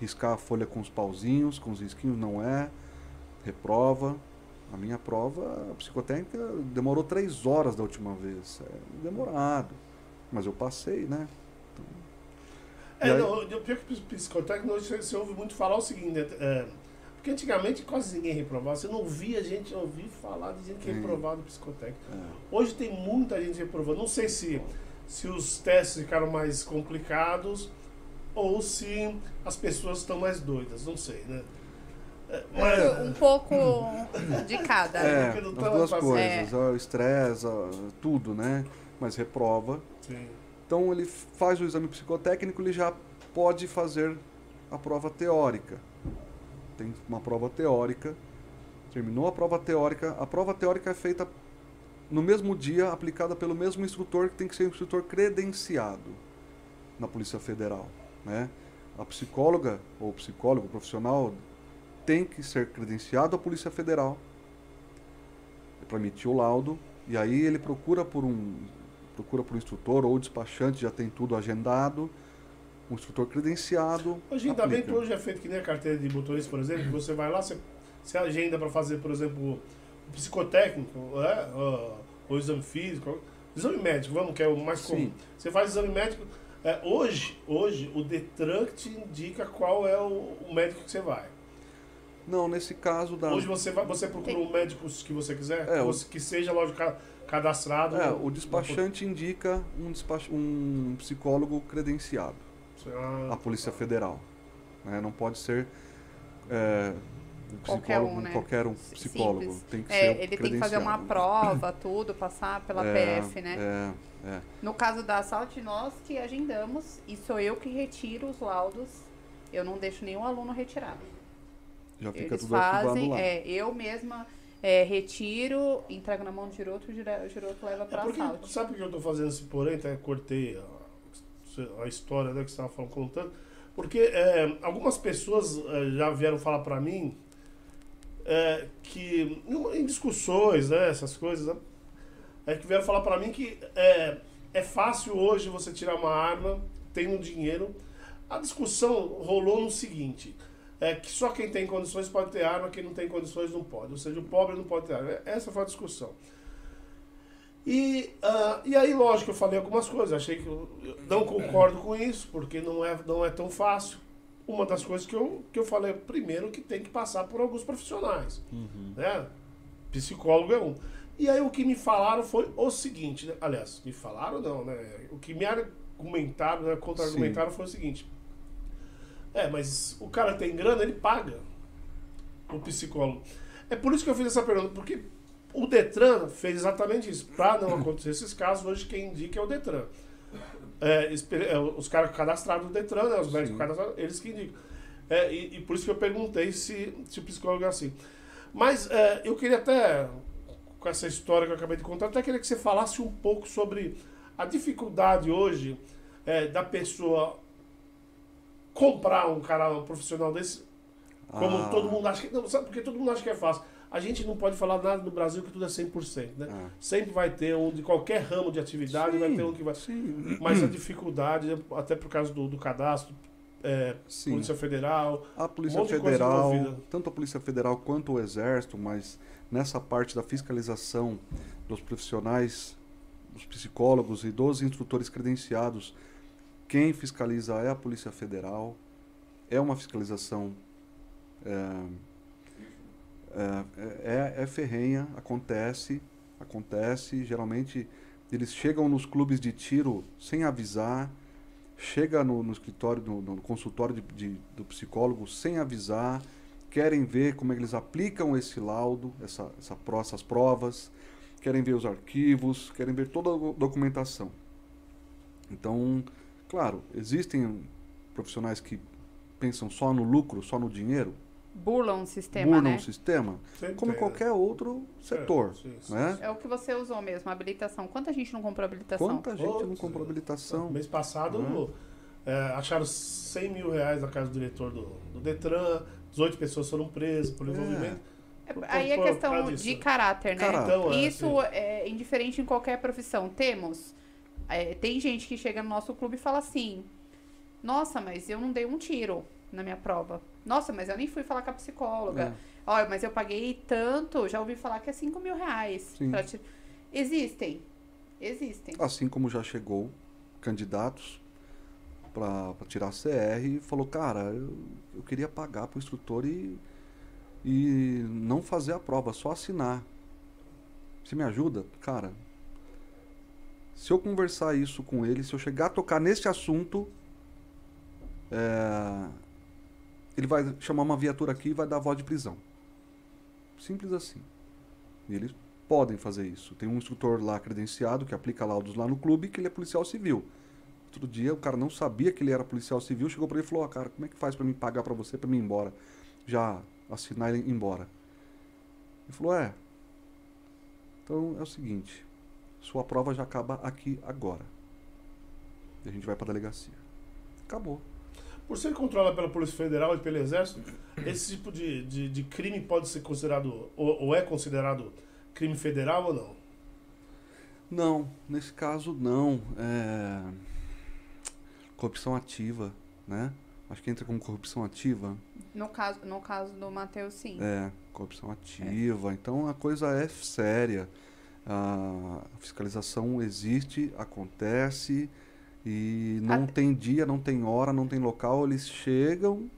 riscar a folha com os pauzinhos, com os risquinhos, não é. Reprova. A minha prova a psicotécnica demorou três horas da última vez. É demorado. Mas eu passei, né? É, E aí- não, eu pior que psicotécnico, hoje você, ouve muito falar o seguinte, né, é, porque antigamente quase ninguém reprovava, você não ouvia gente ouvir falar de gente que reprovava psicotécnico. É. Hoje tem muita gente reprovando, não sei se, se os testes ficaram mais complicados ou se as pessoas estão mais doidas, não sei, né? É, mas- Um pouco de cada. É, não as duas coisas, o estresse, tudo, né? Mas reprova. Sim. Então ele faz o exame psicotécnico, ele já pode fazer a prova teórica. Tem uma prova teórica. Terminou a prova teórica. A prova teórica é feita no mesmo dia, aplicada pelo mesmo instrutor, que tem que ser um instrutor credenciado na Polícia Federal. Né? A psicóloga ou psicólogo profissional tem que ser credenciado à Polícia Federal para emitir o laudo. E aí ele procura por um procura por um instrutor ou despachante, já tem tudo agendado, um instrutor credenciado. Bem que aplica. hoje é feito que nem a carteira de motorista, por exemplo, você vai lá, você, você agenda para fazer, por exemplo, o psicotécnico, né? ah, o exame físico, exame médico, vamos, que é o mais comum. Sim. Você faz exame médico. é, hoje, hoje, o Detran te indica qual é o, o médico que você vai. Não, nesse caso da. Hoje você, vai, você procura um médico que você quiser, É, que, o- que seja, lógico, ca- cadastrado. É, no- o despachante indica um, despach... um psicólogo credenciado, Ah, a Polícia Federal. né? Não pode ser é, um Qualquer psicólogo, um, né? qualquer um Simples. psicólogo. Tem que ser É, ele tem que fazer uma prova, tudo, passar pela É, PF, né? É, é. No caso da assalto, nós que agendamos e sou eu que retiro os laudos. Eu não deixo nenhum aluno retirar. Já fica Eles tudo fazem, lá. é, eu mesma é, retiro, entrego na mão do Giroto, o Giro- o Giroto leva É para porque, assalto. sabe por que eu tô fazendo esse porém? Até cortei a, a história né, que você estava falando, contando. Porque é, algumas pessoas é, já vieram falar para mim é, que, em- discussões, né, essas coisas, né, é que vieram falar para mim que é, é fácil hoje você tirar uma arma, tendo dinheiro. A discussão rolou no seguinte. É que só quem tem condições pode ter arma, quem não tem condições não pode. Ou seja, o pobre não pode ter arma. Essa foi a discussão. E, ah, e aí, lógico, eu falei algumas coisas. Achei que eu, eu não concordo com isso, porque não é, não é tão fácil. Uma das coisas que eu, que eu falei, primeiro, que tem que passar por alguns profissionais. Né? Psicólogo é um. E aí, o que me falaram foi o seguinte: né? aliás, me falaram não, né? O que me argumentaram, né? contra-argumentaram foi o seguinte: é, mas o cara tem grana, ele paga o psicólogo. É por isso que eu fiz essa pergunta, porque o Detran fez exatamente isso. Para não acontecer esses casos, hoje quem indica é o Detran. É, é, os caras cadastrados no Detran, né, os médicos cadastrados, eles que indicam. É, e, e por isso que eu perguntei se, se o psicólogo é assim. Mas é, eu queria até, com essa história que eu acabei de contar, até queria que você falasse um pouco sobre a dificuldade hoje é, da pessoa comprar um cara um profissional desse como Ah, todo mundo acha que. Não, sabe porque todo mundo acha que é fácil. A gente não pode falar nada no Brasil que tudo é 100%, né? ah, Sempre vai ter um de qualquer ramo de atividade, vai Sim. ter um que vai. Sim, Mas a dificuldade, até por causa do, do cadastro, é. Polícia Federal. A Polícia Um Federal, tanto a Polícia Federal quanto o Exército, mas nessa parte da fiscalização dos profissionais, dos psicólogos e dos instrutores credenciados, quem fiscaliza é a Polícia Federal. É uma fiscalização é, é, é, é ferrenha, acontece, acontece. Geralmente eles chegam nos clubes de tiro sem avisar, chega no, no escritório, no, no consultório de, de- do psicólogo sem avisar, querem ver como é eles aplicam esse laudo, essa, essa, essas provas, querem ver os arquivos, querem ver toda a do- documentação. Então, claro, existem profissionais que pensam só no lucro, só no dinheiro, Burlam o sistema, burlam né? o sistema, Sempre como tem, qualquer outro setor. É, sim, sim. né? É o que você usou mesmo, a habilitação. Quanta gente não comprou habilitação? Quanta gente não comprou é. habilitação? Mês passado Uhum. é, acharam 100 mil reais na casa do diretor do, do Detran, 18 pessoas foram presas por envolvimento. É, Por- Aí é questão de caráter, né? Caráter. Então, é, Isso sim. é indiferente em qualquer profissão. Temos. É, tem gente que chega no nosso clube e fala assim: Nossa, mas eu não dei um tiro na minha prova. Nossa, mas eu nem fui falar com a psicóloga. É. Olha, mas eu paguei tanto, já ouvi falar que é 5 mil reais. Existem. Existem. Assim como já chegou candidatos para tirar CR e falou, cara, eu, eu queria pagar pro instrutor e, e não fazer a prova, só assinar. Você me ajuda? Cara, se eu conversar isso com ele, se eu chegar a tocar nesse assunto, é, ele vai chamar uma viatura aqui e vai dar voz de prisão. Simples assim. E eles podem fazer isso. Tem um instrutor lá credenciado que aplica laudos lá no clube que ele é policial civil. Outro dia o cara não sabia que ele era policial civil, chegou para ele e falou: "Ah, "Cara, como é que faz para mim pagar para você para mim ir embora? Já assinar ele embora?" Ele falou: "É. Então é o seguinte, sua prova já acaba aqui agora. E a gente vai para delegacia." Acabou. Por ser controlado pela Polícia Federal e pelo Exército, esse tipo de, de, de crime pode ser considerado, ou, ou é considerado crime federal ou não? Não, nesse caso não. É... Corrupção ativa, né? Acho que entra como corrupção ativa. No caso, no caso do Matheus, sim. É, corrupção ativa. Então a coisa é séria. A fiscalização existe, acontece e não Até- tem dia, não tem hora, não tem local. Eles chegam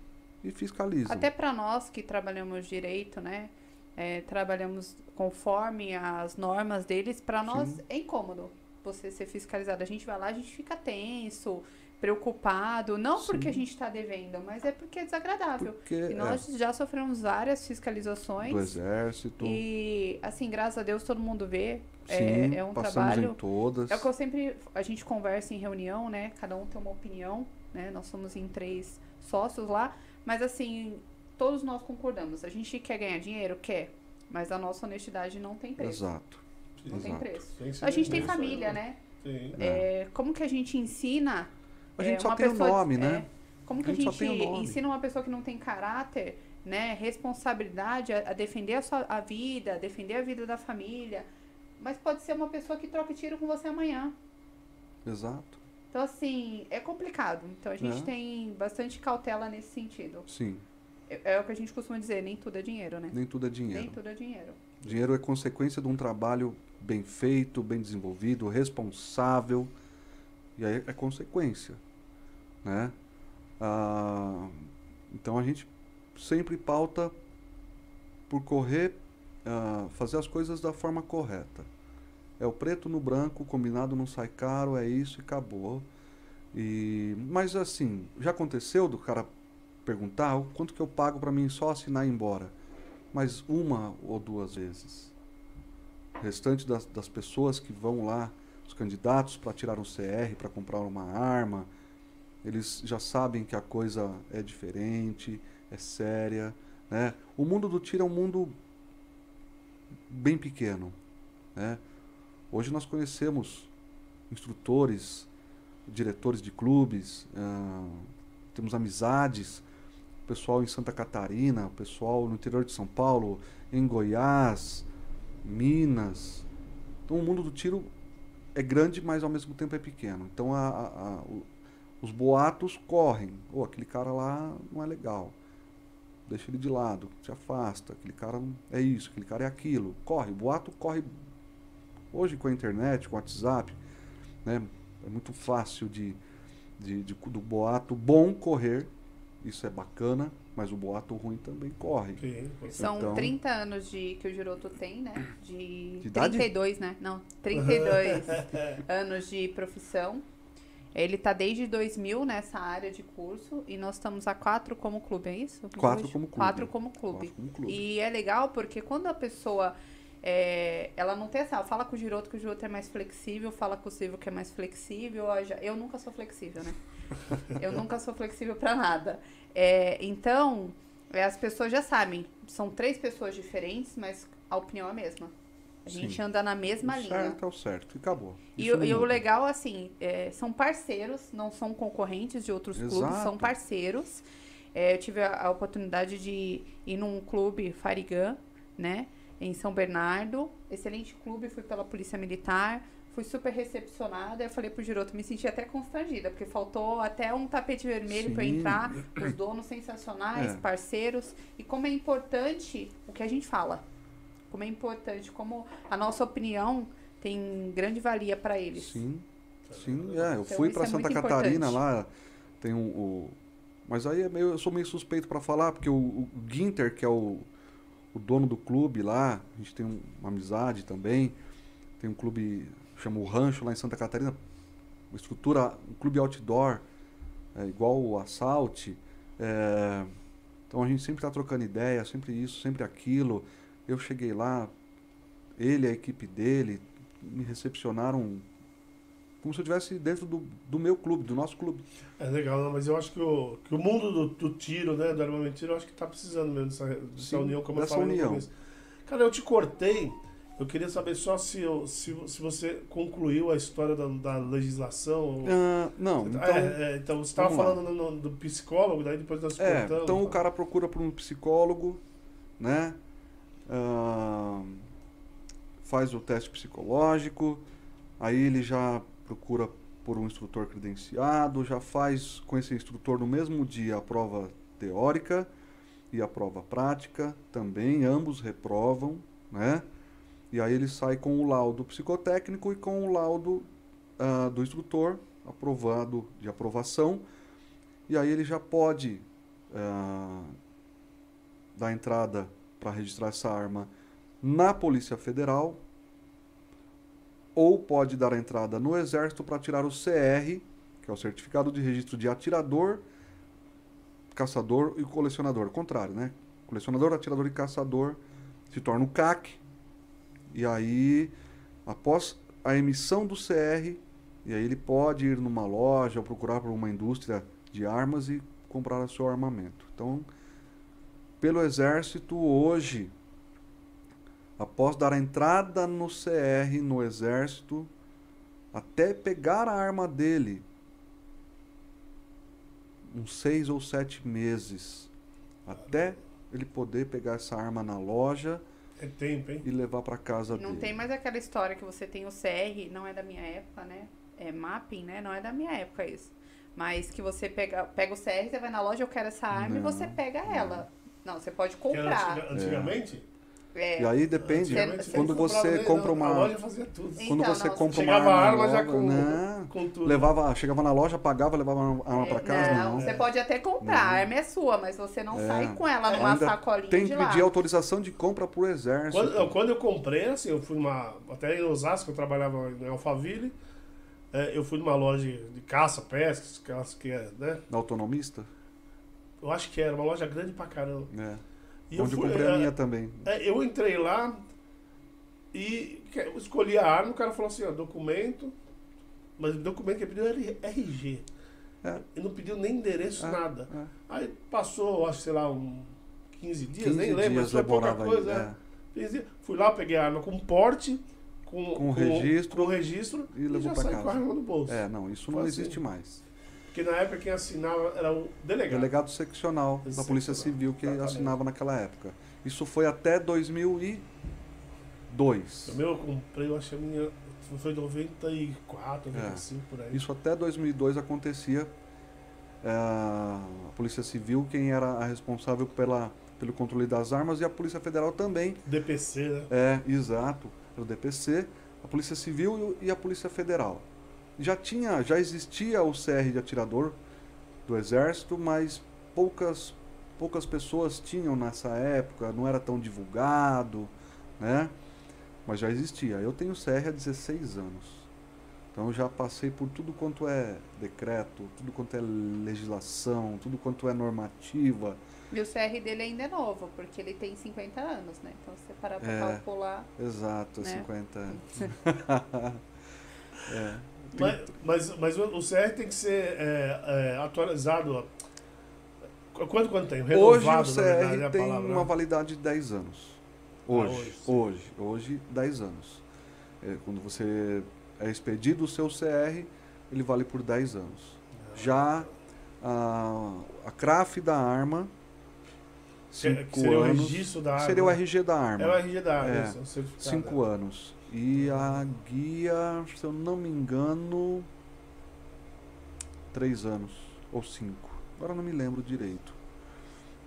e fiscalizam. Até para nós que trabalhamos direito, né? é, trabalhamos conforme as normas deles, para nós Sim. é incômodo você ser fiscalizado. A gente vai lá, a gente fica tenso, preocupado, não Sim. porque a gente está devendo, mas é porque é desagradável. Porque E é, nós já sofremos várias fiscalizações. do exército, E, assim, graças a Deus todo mundo vê. sim, é, é um passamos trabalho. em todas. É o que eu sempre. A gente conversa em reunião, né? Cada um tem uma opinião, né? Nós somos em três sócios lá. Mas assim, todos nós concordamos. A gente quer ganhar dinheiro? Quer. Mas a nossa honestidade não tem preço. Exato. Não tem exato. preço. Tem que ser A gente tem família, né? Sim. É, como que a gente ensina. A é, gente só uma tem o nome, é, né? como que A a gente gente, só tem o nome. ensina uma pessoa que não tem caráter, né? Responsabilidade a, a defender a sua a vida, a defender a vida da família. Mas pode ser uma pessoa que troca tiro com você amanhã. Exato. Então, assim, é complicado. Então, a gente É. tem bastante cautela nesse sentido. Sim. É, é o que a gente costuma dizer, nem tudo é dinheiro, né? Nem tudo é dinheiro. Nem tudo é dinheiro. Dinheiro é consequência de um trabalho bem feito, bem desenvolvido, responsável. E aí é consequência. Né? Ah, então a gente sempre pauta por correr, ah, fazer as coisas da forma correta. É o preto no branco, combinado não sai caro, é isso e acabou. E, mas assim, já aconteceu do cara perguntar "O quanto que eu pago para mim só assinar e ir embora? Mas uma ou duas vezes. O restante das, das pessoas que vão lá, os candidatos para tirar um CR, para comprar uma arma, eles já sabem que a coisa é diferente, é séria. Né? O mundo do tiro é um mundo bem pequeno. Né? Hoje nós conhecemos instrutores, diretores de clubes, ah, temos amizades, pessoal em Santa Catarina, pessoal no interior de São Paulo, em Goiás, Minas. Então o mundo do tiro é grande, mas ao mesmo tempo é pequeno. Então a- a- a- os boatos correm. Oh, aquele cara lá não é legal. Deixa ele de lado, se afasta. Aquele cara é isso, aquele cara é aquilo. Corre, o boato corre. Hoje com a internet, com o WhatsApp, né, é muito fácil de, de, de- do boato bom correr. Isso é bacana, mas o boato ruim também corre. Sim. São Então- 30 anos de que o Giroto tem, né? De, De idade? 32, né? Não, 32 anos de profissão. Ele tá desde 2000 nessa área de curso e nós estamos a quatro como clube, é isso? Quatro Hoje? como clube. Quatro como clube. Quatro como clube. E é legal porque quando a pessoa é, ela não tem essa, fala com o Giroto que o Giroto é mais flexível, fala com o Silvio que é mais flexível. já- Eu nunca sou flexível, né? Eu nunca sou flexível pra nada. É, então, é, as pessoas já sabem, são três pessoas diferentes, mas a opinião é a mesma. A Sim. gente anda na mesma o linha. certo é o certo. E acabou. E, e o legal, assim, é, são parceiros, não são concorrentes de outros clubes, são Exato. parceiros. É, eu tive a, a oportunidade de ir num clube Farigã, né, em São Bernardo. Excelente clube, fui pela Polícia Militar, fui super recepcionada. Eu falei pro Giroto, me senti até constrangida, porque faltou até um tapete vermelho para Sim. entrar. Os donos sensacionais, É. parceiros. E como é importante o que a gente fala. Como é importante, como a nossa opinião tem grande valia para eles. Sim, sim. É, eu Então, fui para é Santa Catarina importante. lá, tem um, o... Mas aí é meio, eu sou meio suspeito para falar, porque o, o Ginter, que é o, o dono do clube lá, a gente tem um- uma amizade também, tem um clube, chama o Rancho lá em Santa Catarina, uma estrutura, um clube outdoor, é, igual o Assault. é, então a gente sempre está trocando ideia, sempre isso, sempre aquilo. Eu cheguei lá, ele, a equipe dele, me recepcionaram como se eu estivesse dentro do, do meu clube, do nosso clube. É legal, não, mas eu acho que o, que o mundo do, do tiro, né, do armamento de tiro, eu acho que tá precisando mesmo dessa, dessa Sim, união, como dessa eu falei união. no começo. Cara, eu te cortei, eu queria saber só se, eu- se, se você concluiu a história da, da legislação. Ah, não, então, é, é, então você estava falando no- no- do psicólogo, daí depois nós é, cortamos. então o tá? cara procura por um psicólogo, né? Faz o teste psicológico, aí ele já procura por um instrutor credenciado, já faz com esse instrutor no mesmo dia a prova teórica e a prova prática também, ambos reprovam, né? E aí ele sai com o laudo psicotécnico e com o laudo ah, do instrutor aprovado de aprovação. E aí ele já pode ah, dar entrada para registrar essa arma na Polícia Federal ou pode dar entrada no Exército para tirar o CR, que é o Certificado de Registro de Atirador, Caçador e Colecionador. Contrário, né? Colecionador, atirador e caçador se torna o CAC. E aí, após a emissão do CR, e aí ele pode ir numa loja ou procurar por uma indústria de armas e comprar o seu armamento. Então, pelo Exército, hoje, após dar a entrada no CR, no Exército, até pegar a arma dele, uns seis ou sete meses, até ele poder pegar essa arma na loja É tempo, hein? e levar para casa Não dele. tem mais aquela história que você tem o CR, não é da minha época, né? É mapping, né? Não é da minha época isso. Mas que você pega, pega o CR, você vai na loja, eu quero essa arma e Não, você pega ela. Não, você pode comprar. antiga- antigamente? É. E aí depende, Você- quando você compra uma A loja fazia tudo. Então, quando você não, compra uma Chegava a arma arma já com, né? com tudo. levava, chegava na loja, pagava, levava a arma É, para casa, não, não. você pode até comprar, a arma é sua, mas você não É. sai com ela numa Ainda sacolinha Tem de que lá. pedir autorização de compra pro exército. Quando, eu- quando eu comprei, assim, eu fui numa. Até em Osasco, eu trabalhava em Alphaville. é, eu fui numa loja de caça, pesca, aquelas que é, né? Na autonomista? Eu acho que era uma loja grande pra caramba. É. E Onde eu, fui, comprei é, a minha também. é, eu entrei lá e escolhi a arma, o cara falou assim, ó, documento, mas o documento que ele pediu era RG. É. Ele não pediu nem endereço, É, nada. é. Aí passou, acho, sei lá, um 15 dias, 15 nem lembro, dias foi pouca coisa. aí, é. é. 15 dias. Fui lá, peguei a arma com porte, com, Com registro. com registro E levou já saí casa. com a arma no bolso. É, não, isso Foi não assim. existe mais. Porque na época quem assinava era o delegado. Delegado seccional da Polícia Civil que exatamente. assinava naquela época. Isso foi até 2002. O meu eu comprei, eu acho que a minha foi em 94, É. 95 por aí. Isso até 2002 acontecia. É, a Polícia Civil, quem era a responsável pela, pelo controle das armas, e a Polícia Federal também. DPC, né? É, exato. O DPC, a Polícia Civil e a Polícia Federal. Já tinha, já existia o CR de atirador do Exército, mas poucas poucas pessoas tinham nessa época, não era tão divulgado, né? Mas já existia. Eu tenho CR há 16 anos. Então já passei por tudo quanto é decreto, tudo quanto é legislação, tudo quanto é normativa. E o CR dele ainda é novo, porque ele tem 50 anos, né? Então, se você parar pra É. calcular... Exato, Né? 50 anos. é. Mas, mas, mas o o CR tem que ser é, é, atualizado. Quanto, quanto tem? Hoje Renovado, o na verdade, é CR tem palavra, uma né? validade de 10 anos. Hoje, hoje, sim. hoje, hoje, 10 anos. É, quando você é expedido o seu CR, ele vale por 10 anos. Já a, a CRAF da arma, Que- 5 que seria o anos. registro da arma. seria o RG da arma. É o RG da arma, É. o. 5 anos. E a guia, se eu não me engano, 3 anos ou 5. Agora não me lembro direito.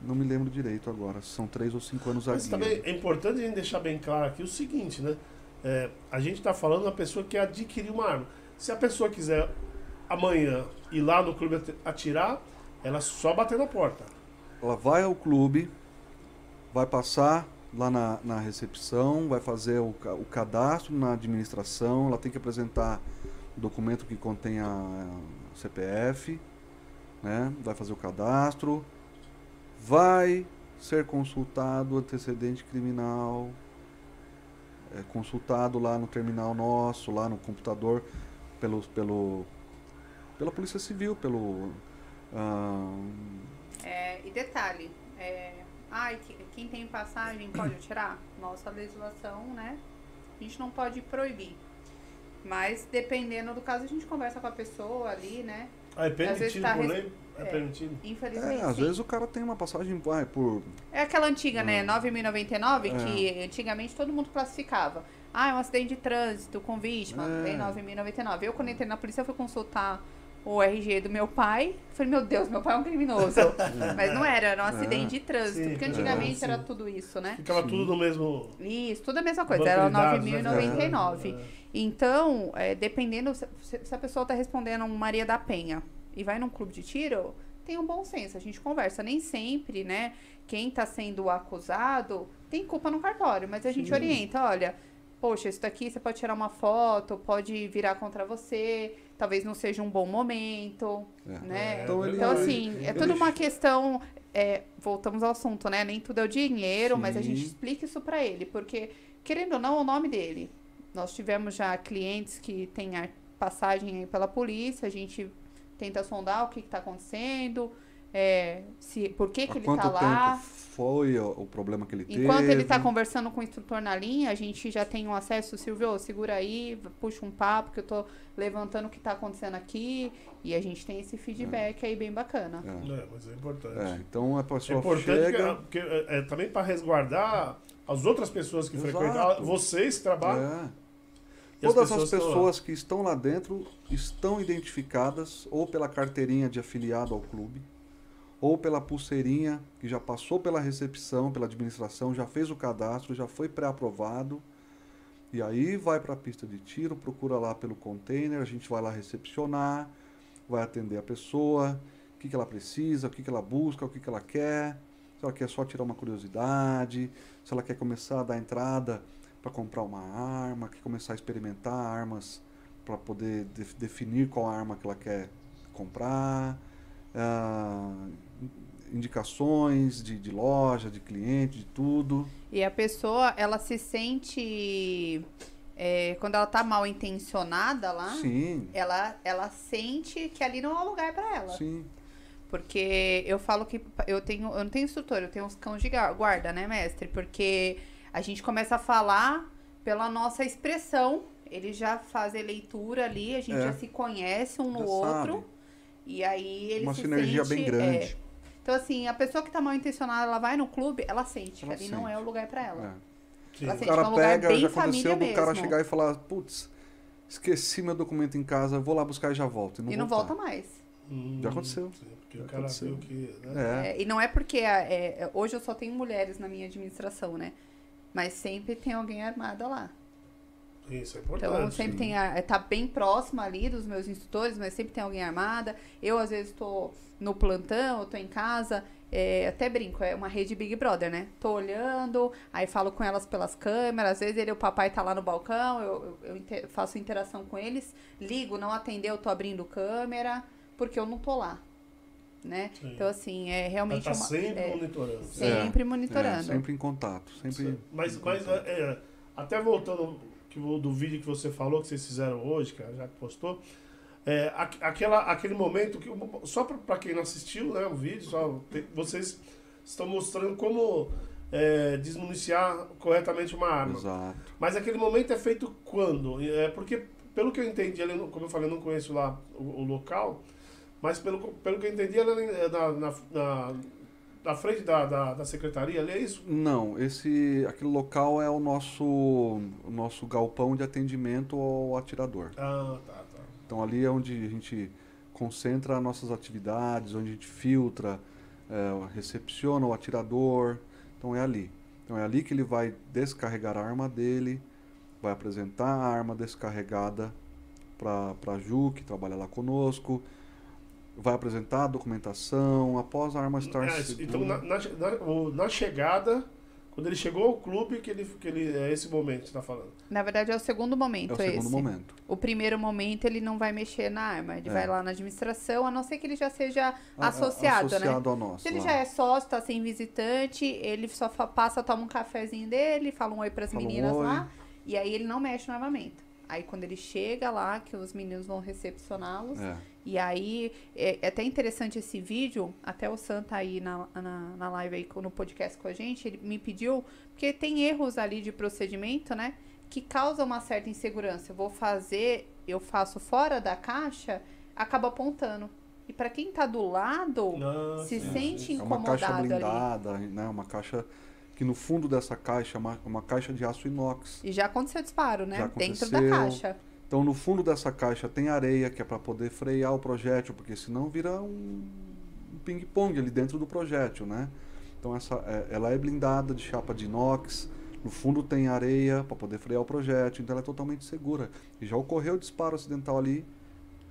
Não me lembro direito agora. São 3 ou 5 anos a Mas guia. também é importante a gente deixar bem claro aqui o seguinte, né? É, a gente está falando da pessoa que adquiriu uma arma. Se a pessoa quiser amanhã ir lá no clube ati- atirar, ela só bater na porta. Ela vai ao clube, vai passar lá na, na recepção, vai fazer o, o cadastro na administração, ela tem que apresentar o documento que contém a, a CPF, né? vai fazer o cadastro, vai ser consultado o antecedente criminal, é consultado lá no terminal nosso, lá no computador, pelo, pelo, pela Polícia Civil, pelo. ah, É, e detalhe, é, ai, que- quem tem passagem pode atirar? Nossa legislação, né? A gente não pode proibir. Mas dependendo do caso, a gente conversa com a pessoa ali, né? Ah, é Às vezes permitido tá por res- lei? É, é. permitido? Infelizmente. É, às sim. vezes o cara tem uma passagem vai, por. É aquela antiga, né? Ah. 9.099, É. que antigamente todo mundo classificava. Ah, é um acidente de trânsito com vítima, É. tem 9.099. Eu, quando entrei na polícia, fui consultar o RG do meu pai. Falei, meu Deus, meu pai é um criminoso. Mas não era, era um acidente de trânsito. Sim, porque é, antigamente era tudo isso, né? Ficava Sim. tudo no mesmo. Isso, tudo a mesma coisa. Era de dados, né? 9.099. É. Então, é, dependendo, se, se a pessoa tá respondendo um Maria da Penha e vai num clube de tiro, tenham bom senso. A gente conversa. Nem sempre, né? Quem tá sendo acusado tem culpa no cartório, mas a gente Sim. orienta, olha, poxa, isso daqui você pode tirar uma foto, pode virar contra você, talvez não seja um bom momento, É. né? Então ele- Então, ele- assim, é ele- tudo uma questão. é, voltamos ao assunto, né? Nem tudo é o dinheiro, mas a Sim. gente explica isso pra ele, porque, querendo ou não, é o nome dele. Nós tivemos já clientes que têm a passagem aí pela polícia, a gente tenta sondar o que, está acontecendo, é, se, por que, que ele quanto tá lá. foi o, o problema que ele teve? Enquanto ele tá conversando com o instrutor na linha, a gente já tem um acesso, Silvio, segura aí, puxa um papo, que eu tô levantando o que tá acontecendo aqui. E a gente tem esse feedback aí bem bacana. É. É, mas é importante. É, então a É pessoa importante chega... que- porque, é, é também para resguardar as outras pessoas que Exato. frequentam, vocês que trabalham. É. as Todas as pessoas estão lá. pessoas que estão lá dentro estão identificadas ou pela carteirinha de afiliado ao clube, ou pela pulseirinha que já passou pela recepção, pela administração, já fez o cadastro, já foi pré-aprovado. E aí vai para a pista de tiro, procura lá pelo container, a gente vai lá recepcionar, vai atender a pessoa, o que, que ela precisa, o que, que ela busca, o que, que ela quer. Se ela quer só tirar uma curiosidade, se ela quer começar a dar entrada para comprar uma arma, quer começar a experimentar armas para poder def- definir qual arma que ela quer comprar, ah, indicações de, de loja, de cliente, de tudo. E a pessoa, ela se sente. é, quando ela tá mal intencionada lá, Sim, ela, ela sente que ali não é o lugar pra ela. sim. Porque eu falo que eu tenho, eu não tenho instrutor, eu tenho uns cães de guarda, né, mestre? Porque a gente começa a falar pela nossa expressão, eles já fazem leitura ali, a gente É. já se conhece um no Já outro. sabe. E aí ele Uma se sinergia sente, bem é. Então, assim, a pessoa que tá mal intencionada, ela vai no clube, ela sente Ela que ali não sente. é o lugar pra ela. É. Ela O sente que é cara um lugar pega, já aconteceu do cara chegar e falar, putz, esqueci meu documento em casa, vou lá buscar e já volto. E não, E não volta mais. Hum, Já aconteceu. sim, porque Já o cara aconteceu. viu que. Né? É. É, e não é porque é, hoje eu só tenho mulheres na minha administração, né? Mas sempre tem alguém armada lá. Isso é importante. Então sempre sim. tem a, é, tá bem próxima ali dos meus instrutores, mas sempre tem alguém armada. Eu às vezes tô no plantão, eu tô em casa, é, até brinco, é uma rede Big Brother, né? Tô olhando, aí falo com elas pelas câmeras, às vezes ele, o papai tá lá no balcão, eu, eu- eu inte- faço interação com eles, ligo, não atendeu, eu tô abrindo câmera, porque eu não tô lá, né? Sim. Então assim, é realmente tá uma, sempre é, monitorando. sempre É, monitorando. sempre em contato. Sempre Mas, em mas contato. é, até voltando que, do vídeo que você falou, que vocês fizeram hoje, cara, já que postou, é, aqu- aquela, aquele momento que, só para quem não assistiu né, o vídeo, só, vocês estão mostrando como é, desmuniciar corretamente uma arma. Exato. Mas aquele momento é feito quando? É porque, pelo que eu entendi, como eu falei, eu não conheço lá o, o local, mas pelo, pelo que eu entendi, ela é na, na, na, na frente da, da, da secretaria, ali é isso? Não, esse aquele local é o nosso o nosso galpão de atendimento ao atirador. Ah, tá, tá. Então ali é onde a gente concentra nossas atividades, onde a gente filtra, é, recepciona o atirador. Então é ali. Então é ali que ele vai descarregar a arma dele, vai apresentar a arma descarregada para a Ju, que trabalha lá conosco, vai apresentar a documentação, após a arma estar É, então, na, na, na- chegada, quando ele chegou ao clube, que ele, que ele é esse momento que você tá falando. Na verdade, é o segundo é momento o segundo esse. momento. O primeiro momento ele não vai mexer na arma, ele É. vai lá na administração, a não ser que ele já seja A- a- associado, né? associado ao nosso. Se ele lá. já é sócio, tá sem visitante, ele só passa, toma um cafezinho dele, fala um oi pras Fala um meninas oi. lá, e aí ele não mexe no armamento. Aí quando ele chega lá, que os meninos vão recepcioná-los, É. e aí é, é até interessante esse vídeo, até o Sam tá aí na, na, na live aí no podcast com a gente, ele me pediu, porque tem erros ali de procedimento, né? Que causam uma certa insegurança. Eu vou fazer, eu faço fora da caixa, acaba apontando. E pra quem tá do lado, se sim, sente sim. É uma caixa incomodado ali. blindada, né? Uma caixa que no fundo dessa caixa é uma, uma caixa de aço inox. E já aconteceu disparo, né? Já Dentro da caixa. Então no fundo dessa caixa tem areia que é para poder frear o projétil, porque senão vira um, um ping-pong ali dentro do projétil, né? Então essa, é- ela é blindada de chapa de inox. No fundo tem areia para poder frear o projétil, então ela é totalmente segura. E já ocorreu disparo acidental ali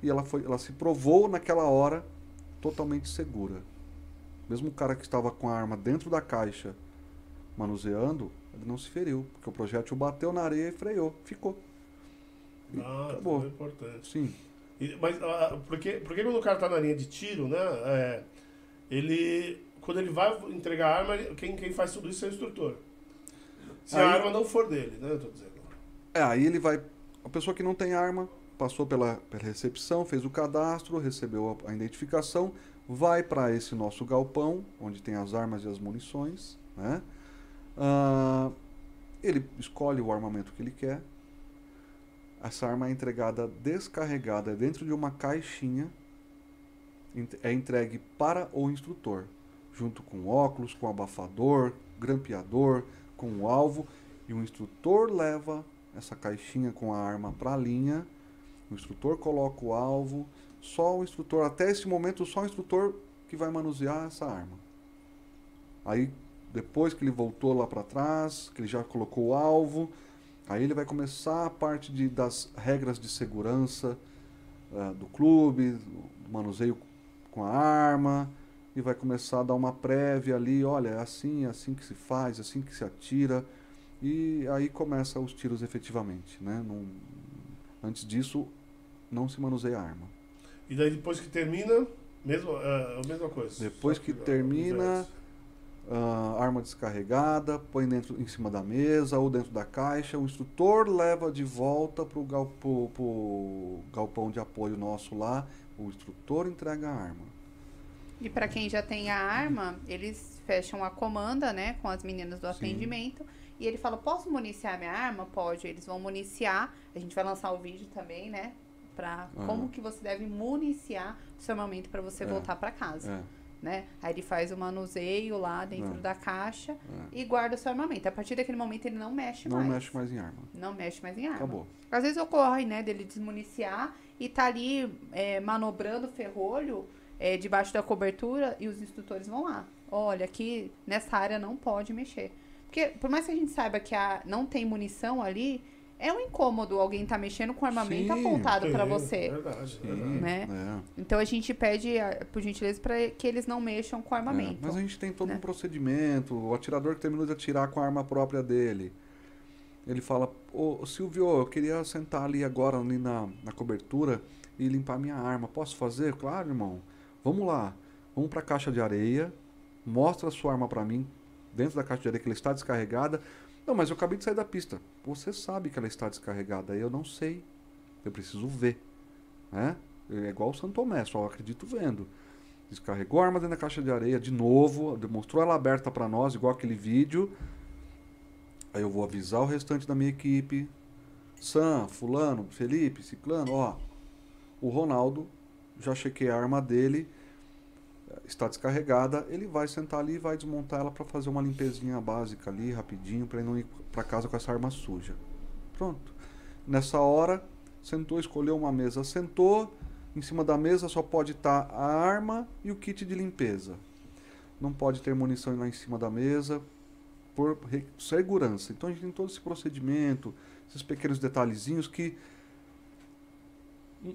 e ela foi, ela se provou naquela hora totalmente segura. Mesmo o cara que estava com a arma dentro da caixa manuseando, ele não se feriu, porque o projétil bateu na areia e freou, ficou. Ah, acabou. tudo é importante. Sim. E- mas ah, porque, porque quando o cara tá na linha de tiro, né? é, ele. Quando ele vai entregar a arma, ele- quem, quem faz tudo isso é o instrutor. Se a Aí- arma não for dele, né? Eu tô dizendo. É, aí ele vai. A pessoa que não tem arma passou pela, pela recepção, fez o cadastro, recebeu a, a identificação, vai para esse nosso galpão, onde tem as armas e as munições, né? Ah, ele escolhe o armamento que ele quer. Essa arma é entregada descarregada dentro de uma caixinha. É entregue para o instrutor, junto com óculos, com abafador, grampeador, com o alvo. E o instrutor leva essa caixinha com a arma para a linha. O instrutor coloca o alvo. Só o instrutor, até esse momento, só o instrutor que vai manusear essa arma. Aí, depois que ele voltou lá para trás, que ele já colocou o alvo, aí ele vai começar a parte de, das regras de segurança ah, do clube, do manuseio com a arma, e vai começar a dar uma prévia ali, olha, é assim, é assim que se faz, é assim que se atira. E aí começa os tiros efetivamente, né? Não- antes disso, não se manuseia a arma. E daí depois que termina, mesmo, é, a mesma coisa. Depois que ao termina, ah, arma descarregada, põe dentro, em cima da mesa ou dentro da caixa, o instrutor leva de volta para o galpão, galpão de apoio nosso lá, o instrutor entrega a arma. E para quem já tem a arma, eles fecham a comanda, né, com as meninas do Sim. atendimento. E ele fala: Posso municiar minha arma? Pode. Eeles vão municiar. A gente vai lançar o vídeo também, né? Pra Aham. como que você deve municiar o seu armamento para você É. voltar para casa, É, né? Aí ele faz o manuseio lá dentro É. da caixa é. e guarda o seu armamento. A partir daquele momento ele não mexe Não mais. mexe mais em arma. Não mexe mais em arma. Acabou. Às vezes ocorre, né, dele desmuniciar e tá ali é, manobrando o ferrolho é, debaixo da cobertura e os instrutores vão lá. Olha, aqui nessa área não pode mexer. Porque por mais que a gente saiba que a, não tem munição ali, é um incômodo alguém tá mexendo com armamento Sim, apontado pra Sim, você. Verdade, Sim, verdade. Né? é. Então a gente pede, a- por gentileza, para que eles não mexam com É, armamento. mas a gente tem todo né? um procedimento. O atirador que terminou de atirar com a arma própria dele. Ele fala, ô Silvio, eu queria sentar ali agora ali na, na cobertura e limpar minha arma. Posso fazer? Claro, irmão. Vamos lá. Vamos para a caixa de areia. Mostra a sua arma para mim. Dentro da caixa de areia que ela está descarregada. Não, mas eu acabei de sair da pista. Você sabe que ela está descarregada. Eu não sei. Eu preciso ver. Né? É igual o Santo Tomé, só acredito vendo. Descarregou a arma dentro da caixa de areia de novo, demonstrou ela aberta para nós, igual aquele vídeo. Aí eu vou avisar o restante da minha equipe. Sam, Fulano, Felipe, Ciclano, ó. O Ronaldo, já chequei a arma dele, está descarregada. Ele vai sentar ali e vai desmontar ela para fazer uma limpezinha básica ali, rapidinho, para não ir para casa com essa arma suja. Pronto. Nessa hora, sentou, escolheu uma mesa, sentou. Em cima da mesa só pode estar a arma e o kit de limpeza. Não pode ter munição lá em cima da mesa por segurança. Então a gente tem todo esse procedimento, esses pequenos detalhezinhos que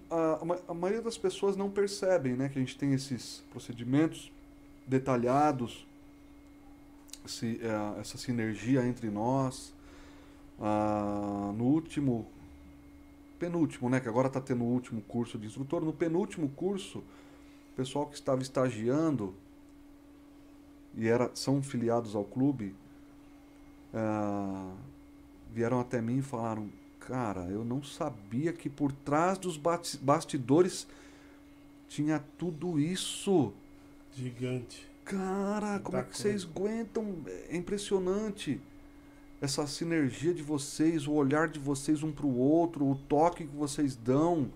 a, a ma- a maioria das pessoas não percebem, né, que a gente tem esses procedimentos detalhados, esse, eh, essa sinergia entre nós. Ah, no último penúltimo, né, que agora está tendo o último curso de instrutor, no penúltimo curso, o pessoal que estava estagiando e era, são filiados ao clube, ah, vieram até mim e falaram, cara, eu não sabia que por trás dos bastidores tinha tudo isso. Gigante. Cara, como é Muita que vocês aguentam? É impressionante. Essa sinergia de vocês, o olhar de vocês um pro outro, o toque que vocês dão.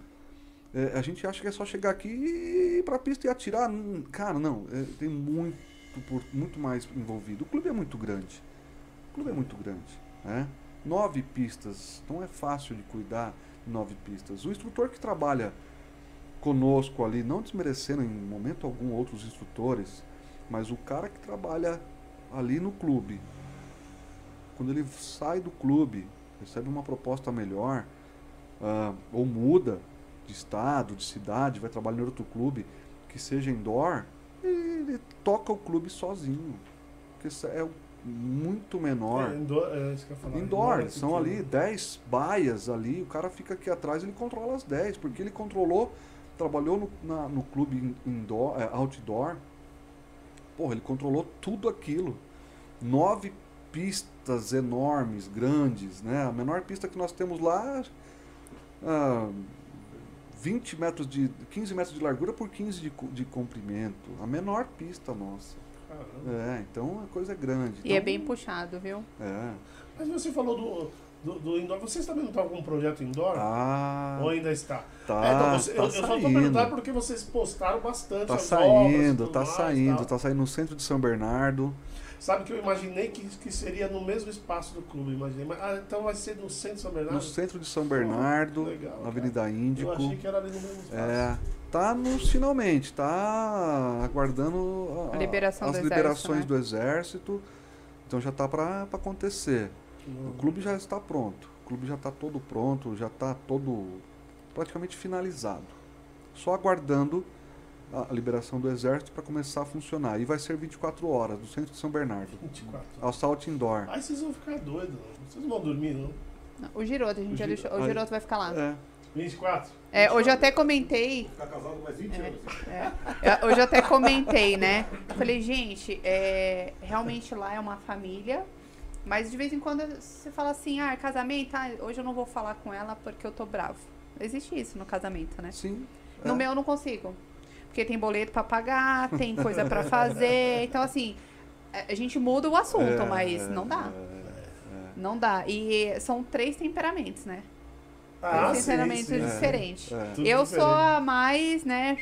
É, a gente acha que é só chegar aqui e ir pra pista e atirar. Hum, Cara, não. é, tem muito, muito mais envolvido. O clube é muito grande. O clube é muito grande. Né? Nove pistas. Não é fácil de cuidar de nove pistas. O instrutor que trabalha conosco ali, não desmerecendo em momento algum outros instrutores, mas o cara que trabalha ali no clube, quando ele sai do clube, recebe uma proposta melhor, ah, ou muda de estado, de cidade, vai trabalhar em outro clube, que seja indoor, ele toca o clube sozinho. Porque é muito menor. É, indoor, é isso que eu falar. Indoor, é são pequeno. ali 10 baias ali, o cara fica aqui atrás, ele controla as 10, porque ele controlou, trabalhou no, na- no clube in- indoor, é, outdoor, porra, ele controlou tudo aquilo. Nove pistas enormes, grandes, né? A menor pista que nós temos lá, ah, 20 metros de, 15 metros de largura por 15 de, de comprimento. A menor pista nossa. Caramba. É, então a coisa é grande. E é Então, bem puxado, viu? É. Mas você falou do, do, do indoor. Vocês também não estão com um projeto indoor? Ah, Ou ainda está? tá, É, então você- tá eu, eu só tô saindo. perguntando porque vocês postaram bastante Tá as obras saindo, tudo tá mais, saindo, tá saindo no centro de São Bernardo. Sabe que eu imaginei que, que seria no mesmo espaço do clube, imaginei. Mas, ah, então vai ser no centro de São Bernardo? No centro de São Bernardo, que legal, na Avenida Eu Índico. achei que era ali no mesmo espaço. É, tá nos finalmente, tá aguardando a- A liberação as do liberações exército, do exército. Então já tá pra pra acontecer. Que O clube já está pronto. O clube já está todo pronto, já está todo praticamente finalizado. Só aguardando a liberação do exército para começar a funcionar. E vai ser 24 horas, do centro de São Bernardo. 24. Assalto indoor. Aí vocês vão ficar doidos, não. Vocês não vão dormir, não? Não, O Giroto, a gente O já Gi- deixou. O Giroto vai ficar lá. É. 24? É, hoje eu até comentei. Ficar casado mais 20 anos. é, hoje eu até comentei, né? Falei, gente, é, realmente lá é uma família. Mas de vez em quando você fala assim, ah, casamento, ah, hoje eu não vou falar com ela porque eu tô bravo. Existe isso no casamento, né? Sim. No é. meu eu não consigo. Porque tem boleto pra pagar, tem coisa pra fazer. Então, assim, a gente muda o assunto, É, mas não dá. é, Não dá. E são três temperamentos, né? Ah, três sim, temperamentos sim. diferentes. é. Tudo eu diferente. sou a mais, né?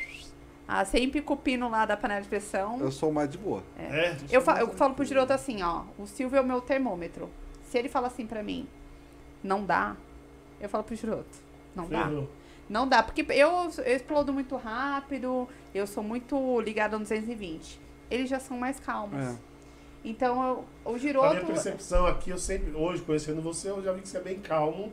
A sempre cupino lá da panela de pressão. Eu sou mais de boa. É, Eu, fa- eu falo pro Giroto assim, ó, o Silvio é o meu termômetro. Se ele fala assim pra mim, não dá, eu falo pro Giroto, não dá. Ferrou. Não dá, porque eu, eu explodo muito rápido, eu sou muito ligada no 220. Eles já são mais calmos. É. Então, eu- o A minha Giroto... percepção aqui, eu sempre, hoje conhecendo você, eu já vi que você é bem calmo.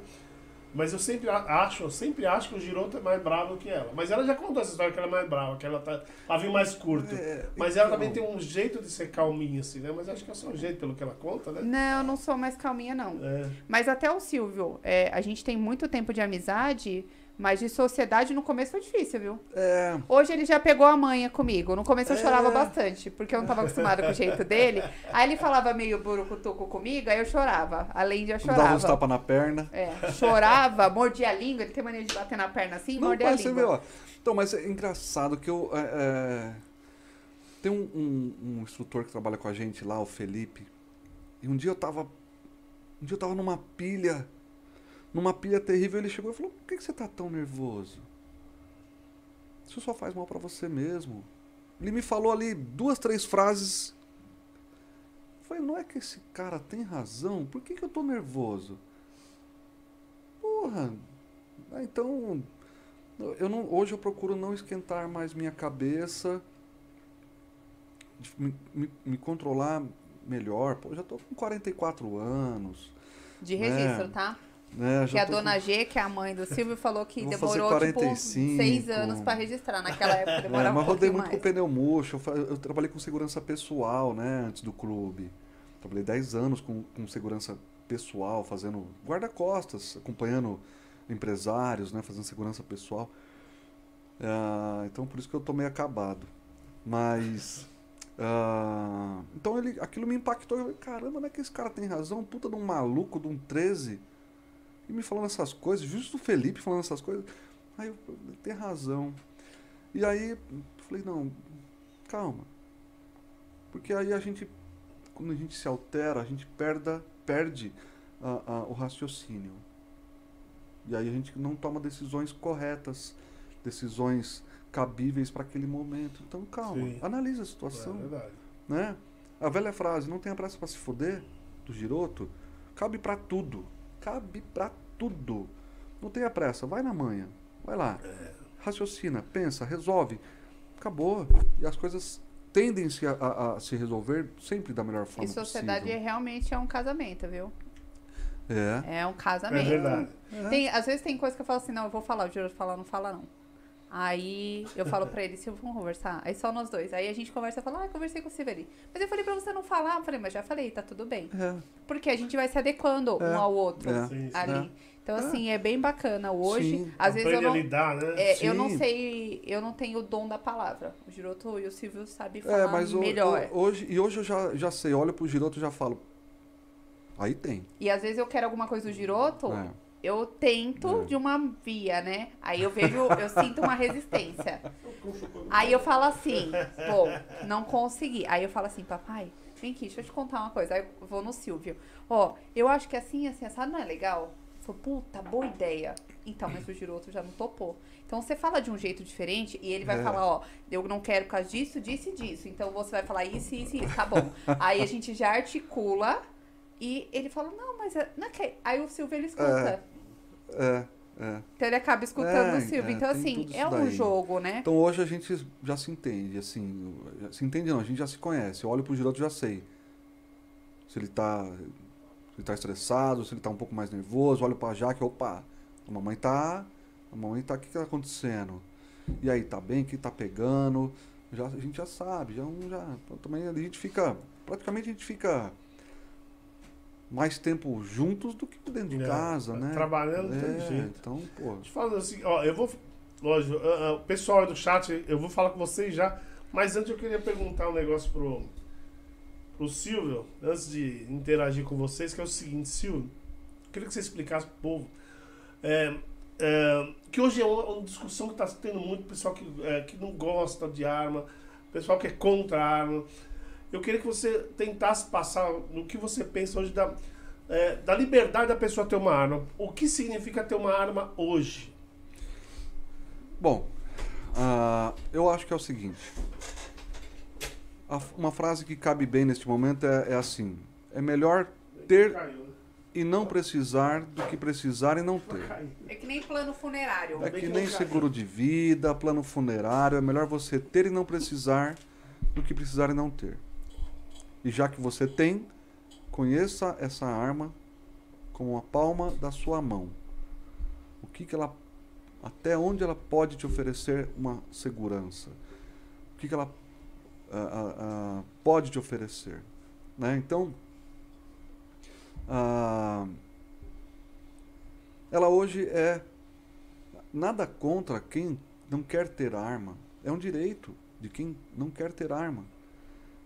Mas eu sempre acho, eu sempre acho que o Giroto é mais bravo que ela. Mas ela já contou essa história que ela é mais brava, que ela tá pavio mais curto. É, Mas ela então, também tem um jeito de ser calminha, assim, né? Mas acho que é só o jeito, pelo que ela conta, né? Não, eu não sou mais calminha, não. É. Mas até o Silvio, é, a gente tem muito tempo de amizade, mas de sociedade no começo foi difícil, viu? É, Hoje ele já pegou a manha comigo. No começo eu É. chorava bastante, porque eu não tava acostumada com o jeito dele. Aí ele falava meio burucutuco comigo, aí eu chorava. Além de eu dava uns chorava. tapas na perna. É, chorava, mordia a língua, ele tem mania de bater na perna assim, Não, mordia a mas você vê, língua. ó. Então, mas é engraçado que eu. é, é, tem um, um- um instrutor que trabalha com a gente lá, o Felipe. E um dia eu tava. Um dia eu tava numa pilha. Numa pilha terrível, ele chegou e falou: Por que, que você tá tão nervoso? Isso só faz mal pra você mesmo. Ele me falou ali duas, três frases. Eu falei, não é que esse cara tem razão? Por que, que eu tô nervoso? Porra. ah, Então, eu não, hoje eu procuro não esquentar mais minha cabeça, me, me- me controlar melhor. Pô, eu já tô com 44 anos, De registro, É, tá? Né? Que a dona G, que é a mãe do Silvio, falou que demorou tipo 45. seis anos pra registrar. Naquela época com, é, demorava mas um rodei muito mais. com pneu murcho. Eu, eu trabalhei com segurança pessoal, né, antes do clube. Trabalhei 10 anos com, com segurança pessoal, fazendo guarda-costas, acompanhando empresários, né, fazendo segurança pessoal. Ah, então por isso que eu tô meio acabado. Mas ah, então ele, aquilo me impactou. Eu falei, caramba, não é que esse cara tem razão? Puta de um maluco, de um 13. E me falando essas coisas, justo o Felipe falando essas coisas. Aí eu, tem razão. E aí eu falei, não, calma. Porque aí a gente, quando a gente se altera, a gente perda, perde a- a- o raciocínio. E aí a gente não toma decisões corretas, decisões cabíveis para aquele momento. Então calma, Sim. analisa a É situação verdade. né? A velha frase, não tenha pressa pra se foder, do Giroto, cabe pra tudo. Cabe pra tudo. Não tenha pressa, vai na manhã. Vai lá. Raciocina, pensa, resolve. Acabou. E as coisas tendem-se a, a- a se resolver sempre da melhor forma E sociedade possível. realmente é um casamento, viu? É. É um É casamento. verdade. É. Tem, às vezes tem coisa que eu falo assim, não, eu vou falar, o Giroto fala, não fala não. Aí eu falo pra ele, Silvio, vamos conversar? Aí só nós dois. Aí a gente conversa e fala, ah, conversei com o Silvio ali. Mas eu falei pra você não falar. Eu falei, mas já falei, tá tudo bem. É, Porque a gente vai se adequando É, um ao outro é, ali. é. Então, assim, é bem bacana hoje. Sim. Às vezes eu não. lidar, né? É, eu não sei, eu não tenho o dom da palavra. O Giroto e o Silvio sabem falar é mas o- melhor. o- hoje, e hoje eu já, já sei, olho pro Giroto e já falo. Aí tem. E às vezes eu quero alguma coisa do Giroto, É. eu tento É. de uma via, né? Aí eu vejo, eu sinto uma resistência. Aí eu falo assim, pô, não consegui. Aí eu falo assim, papai, vem aqui, deixa eu te contar uma coisa. Aí eu vou no Silvio. Ó, eu acho que assim, assim, assado não é legal? Falei, puta, boa ideia. Então, mas o Giroto já não topou. Então você fala de um jeito diferente e ele vai É. falar, ó, eu não quero por causa disso, disso e disso. Então você vai falar isso, isso e isso, tá bom. Aí a gente já articula e ele fala, não, mas é- não é que... Aí o Silvio ele escuta. É, é. Então ele acaba escutando É, o Silvio. é, então, assim, é um daí. jogo, né? Então hoje a gente já se entende, assim. Se entende não, a gente já se conhece. Eu olho pro Giroto e já sei. Se ele tá. Se ele tá estressado, se ele tá um pouco mais nervoso, olho pra Jaque, opa, a mamãe tá. A mamãe tá. O que, que tá acontecendo? E aí, tá bem? O que tá pegando? Já, a gente já sabe, já, já também a gente fica. Praticamente a gente fica mais tempo juntos do que dentro de É, casa, né? trabalhando não tem É, jeito. Então, pô. Deixa eu falar assim, ó, eu vou. Lógico, ah, ah, o pessoal aí do chat, eu vou falar com vocês já. Mas antes eu queria perguntar um negócio pro, pro Silvio, antes de interagir com vocês, que é o seguinte, Silvio, eu queria que você explicasse pro povo. é, é, que hoje é uma, uma discussão que está tendo muito pessoal que, é, que não gosta de arma, pessoal que é contra a arma. Eu queria que você tentasse passar no que você pensa hoje da, é, da liberdade da pessoa ter uma arma. O que significa ter uma arma hoje? Bom, ah, eu acho que é o seguinte. A- uma frase que cabe bem neste momento é, é assim: é melhor ter né? e não precisar do que precisar e não ter. É que nem plano funerário. É que nem seguro de vida, plano funerário, é melhor você ter e não precisar do que precisar e não ter. E já que você tem, conheça essa arma como a palma da sua mão. O que, que ela até onde ela pode te oferecer uma segurança? O que, que ela ah, ah, pode te oferecer? Né? Então, ah, ela hoje é nada contra quem não quer ter arma. É um direito de quem não quer ter arma.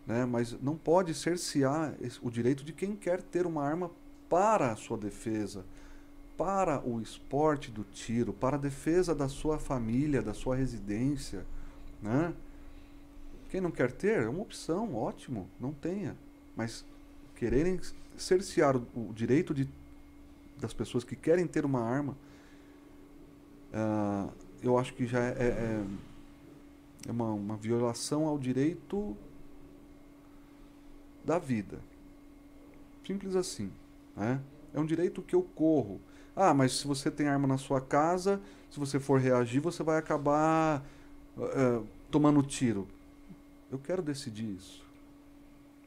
Né? Mas não pode cercear o direito de quem quer ter uma arma para a sua defesa, para o esporte do tiro, para a defesa da sua família, da sua residência. Né? Quem não quer ter é uma opção, ótimo, não tenha. Mas quererem cercear o, o direito de, das pessoas que querem ter uma arma, ah, eu acho que já é, é, é uma, uma violação ao direito da vida. Simples assim. Né? É um direito que eu corro. Ah, mas se você tem arma na sua casa, se você for reagir, você vai acabar ah, tomando tiro. Eu quero decidir isso.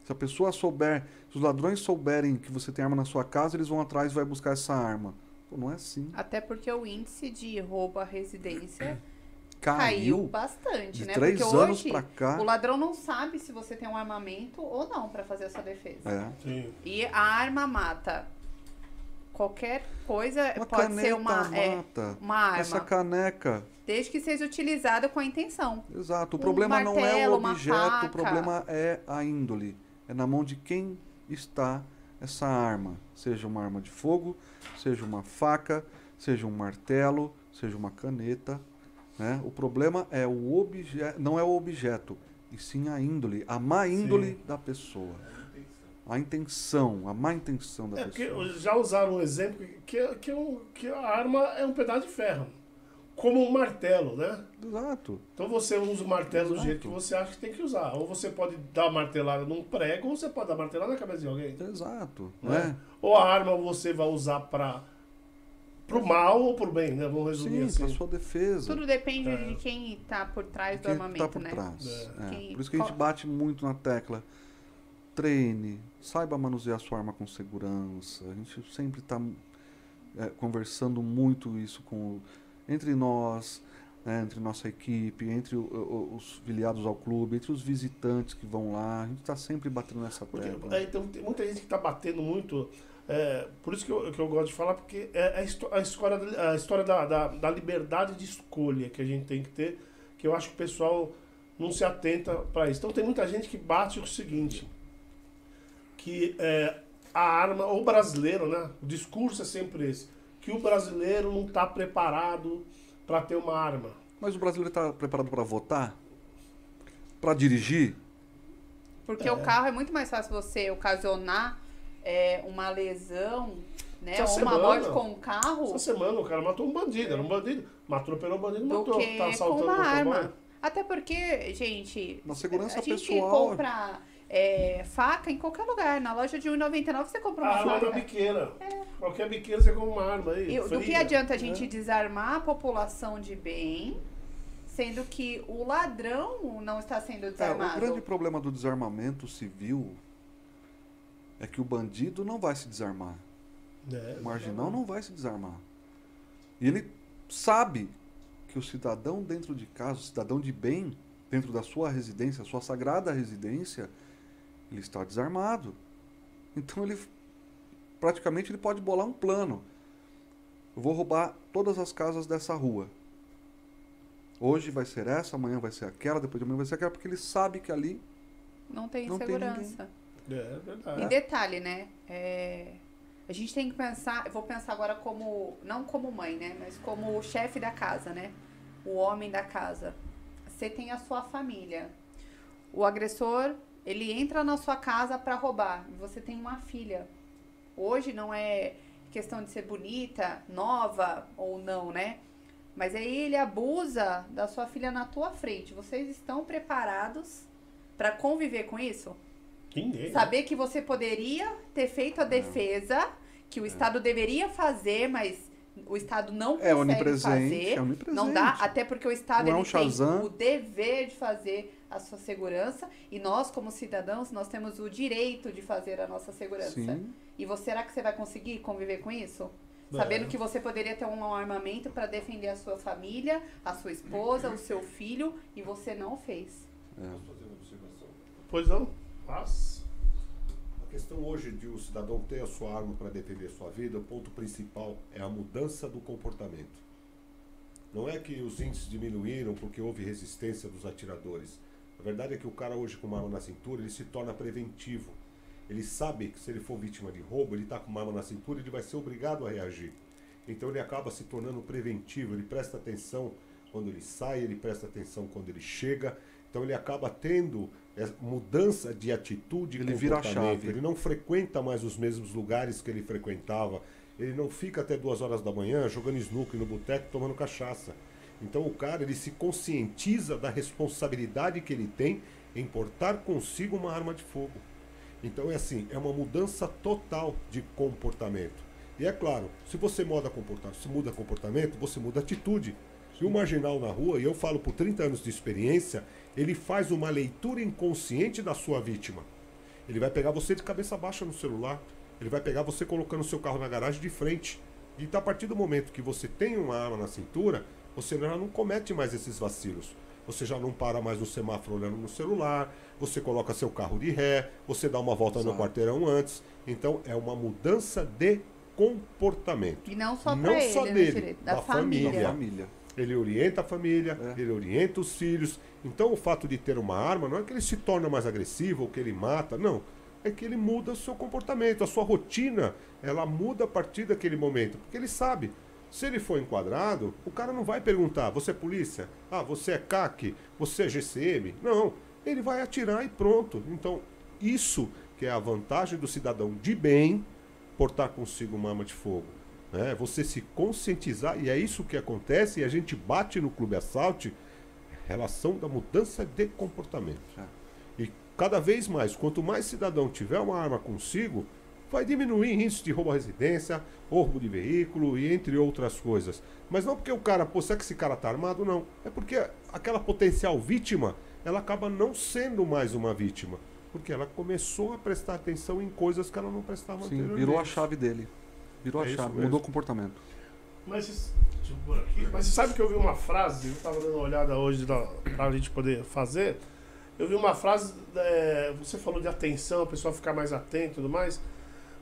Se a pessoa souber, se os ladrões souberem que você tem arma na sua casa, eles vão atrás e vai buscar essa arma. Pô, não é assim. Até porque o índice de roubo à residência Caiu, caiu bastante, de né? três porque anos hoje pra cá. o ladrão não sabe se você tem um armamento ou não pra fazer essa defesa. É. Sim. E a arma mata. Qualquer coisa Uma pode ser uma, é, mata. uma arma, Essa caneca. desde que seja utilizada com a intenção. Exato. O Um problema não é martelo, o objeto, o problema é a índole. É na mão de quem está essa arma. Seja uma arma de fogo, seja uma faca, seja um martelo, seja uma caneta. Né? O problema é o objeto, não é o objeto, e sim a índole, a má índole da pessoa. A intenção, a má intenção da É pessoa. já usaram um exemplo que, que, um- que a arma é um pedaço de ferro. Como um martelo, né? Exato. Então você usa o martelo do Exato. jeito que você acha que tem que usar. Ou você pode dar martelada num prego, ou você pode dar martelada na cabeça de alguém. Exato. Né? Né? Ou a arma você vai usar para pro mal ou pro bem, né? Vamos resumir Sim, para assim. sua defesa. Tudo depende É. de quem tá por trás do Quem armamento, tá por né? trás. É. É. Quem- Por isso que a gente bate muito na tecla. Treine, saiba manusear sua arma com segurança. A gente sempre está conversando muito isso com entre nós. né, entre nossa equipe, entre o- o- os filiados ao clube, entre os visitantes que vão lá. A gente está sempre batendo nessa Porque, tecla. é, então, tem muita gente que está batendo muito. É, por isso que eu, que eu gosto de falar, porque é a, histó- a história, da- a história da, da, da liberdade de escolha que a gente tem que ter, que eu acho que o pessoal não se atenta para isso. Então tem muita gente que bate o seguinte, que é, a arma, o brasileiro, né? O discurso é sempre esse, que o brasileiro não está preparado para ter uma arma. Mas o brasileiro está preparado para votar? Para dirigir? Porque É. o carro é muito mais fácil você ocasionar é, uma lesão, né? Essa Ou uma semana- morte com um carro Essa semana o cara matou um bandido, era um bandido, matou um bandido, do matou, que tá com assaltando uma o arma. Até porque, gente, Na segurança a gente pessoal. compra é, faca em qualquer lugar. Na loja de R$1,99 você compra uma A arma na faca. biqueira. Qualquer biqueira você compra uma arma aí. E do que fria, adianta a né? gente desarmar a população de bem, sendo que o ladrão não está sendo É, desarmado? o grande problema do desarmamento civil é que o bandido não vai se desarmar. É, O marginal não vai se desarmar. E ele sabe que o cidadão dentro de casa, o cidadão de bem, dentro da sua residência, sua sagrada residência, ele está desarmado. Então ele praticamente ele pode bolar um plano. Eu vou roubar todas as casas dessa rua. Hoje vai ser essa, amanhã vai ser aquela, depois de amanhã vai ser aquela, porque ele sabe que ali Não tem Não tem segurança. É verdade. E detalhe, né? é, a gente tem que pensar, eu vou pensar agora como, não como mãe, né? Mas como o chefe da casa, né? O homem da casa. Você tem a sua família. O agressor, ele entra na sua casa para roubar. Você tem uma filha. Hoje não é questão de ser bonita, nova ou não, né? Mas aí ele abusa da sua filha na tua frente. Vocês estão preparados para conviver com isso? Ninguém. Saber que você poderia ter feito a defesa, que o Estado deveria fazer, mas o Estado não consegue é onipresente, fazer. é onipresente. Não dá, até porque o Estado Não é um ele tem Shazam. o dever de fazer a sua segurança e nós, como cidadãos, nós temos o direito de fazer a nossa segurança. Sim. E você, será que você vai conseguir conviver com isso? É. Sabendo que você poderia ter um armamento para defender a sua família, a sua esposa, o seu filho, e você não fez. é. Posso fazer uma observação? Pois não? Faz. A questão hoje de o cidadão ter a sua arma para defender sua vida, o ponto principal é a mudança do comportamento. Não é que os índices diminuíram porque houve resistência dos atiradores. A verdade é que o cara hoje com uma arma na cintura, ele se torna preventivo. Ele sabe que se ele for vítima de roubo, ele está com uma arma na cintura, ele vai ser obrigado a reagir. Então ele acaba se tornando preventivo, ele presta atenção quando ele sai, ele presta atenção quando ele chega. Então ele acaba tendo mudança de atitude Ele vira a chave. Ele não frequenta mais os mesmos lugares que ele frequentava. Ele não fica até duas horas da manhã jogando snooker no boteco tomando cachaça. Então o cara ele se conscientiza da responsabilidade que ele tem em portar consigo uma arma de fogo. Então é assim, é uma mudança total de comportamento. E é claro, se você muda comportamento, se muda comportamento, você muda atitude. E o marginal na rua, e eu falo por 30 anos de experiência, ele faz uma leitura inconsciente da sua vítima. Ele vai pegar você de cabeça baixa no celular. Ele vai pegar você colocando o seu carro na garagem de frente. E tá a partir do momento que você tem uma arma na cintura, você já não comete mais esses vacilos. Você já não para mais no semáforo olhando no celular, você coloca seu carro de ré, você dá uma volta no Exato. quarteirão antes. Então é uma mudança de comportamento. E não só Não para ele, só né, dele, direito? Da, da família. família. Família. Ele orienta a família, É. ele orienta os filhos. Então o fato de ter uma arma não é que ele se torna mais agressivo ou que ele mata, não. É que ele muda o seu comportamento, a sua rotina, ela muda a partir daquele momento. Porque ele sabe, se ele for enquadrado, o cara não vai perguntar, você é polícia? Ah, você é CAC? Você é GCM? Não, ele vai atirar e pronto. Então, isso que é a vantagem do cidadão de bem portar consigo uma arma de fogo. Né? Você se conscientizar, e é isso que acontece, e a gente bate no Clube Assalte, relação da mudança de comportamento. É. E cada vez mais, quanto mais cidadão tiver uma arma consigo, vai diminuir índice de roubo à residência, roubo de veículo e entre outras coisas. Mas não porque o cara, pô, será que esse cara tá armado? Não. É porque aquela potencial vítima, ela acaba não sendo mais uma vítima. Porque ela começou a prestar atenção em coisas que ela não prestava Sim, anteriormente. virou a chave dele. Virou É a chave, mudou o comportamento. Mas, aqui. Mas você sabe que eu vi uma frase, eu estava dando uma olhada hoje para a gente poder fazer. Eu vi uma frase, é, você falou de atenção, a pessoa ficar mais atenta e tudo mais.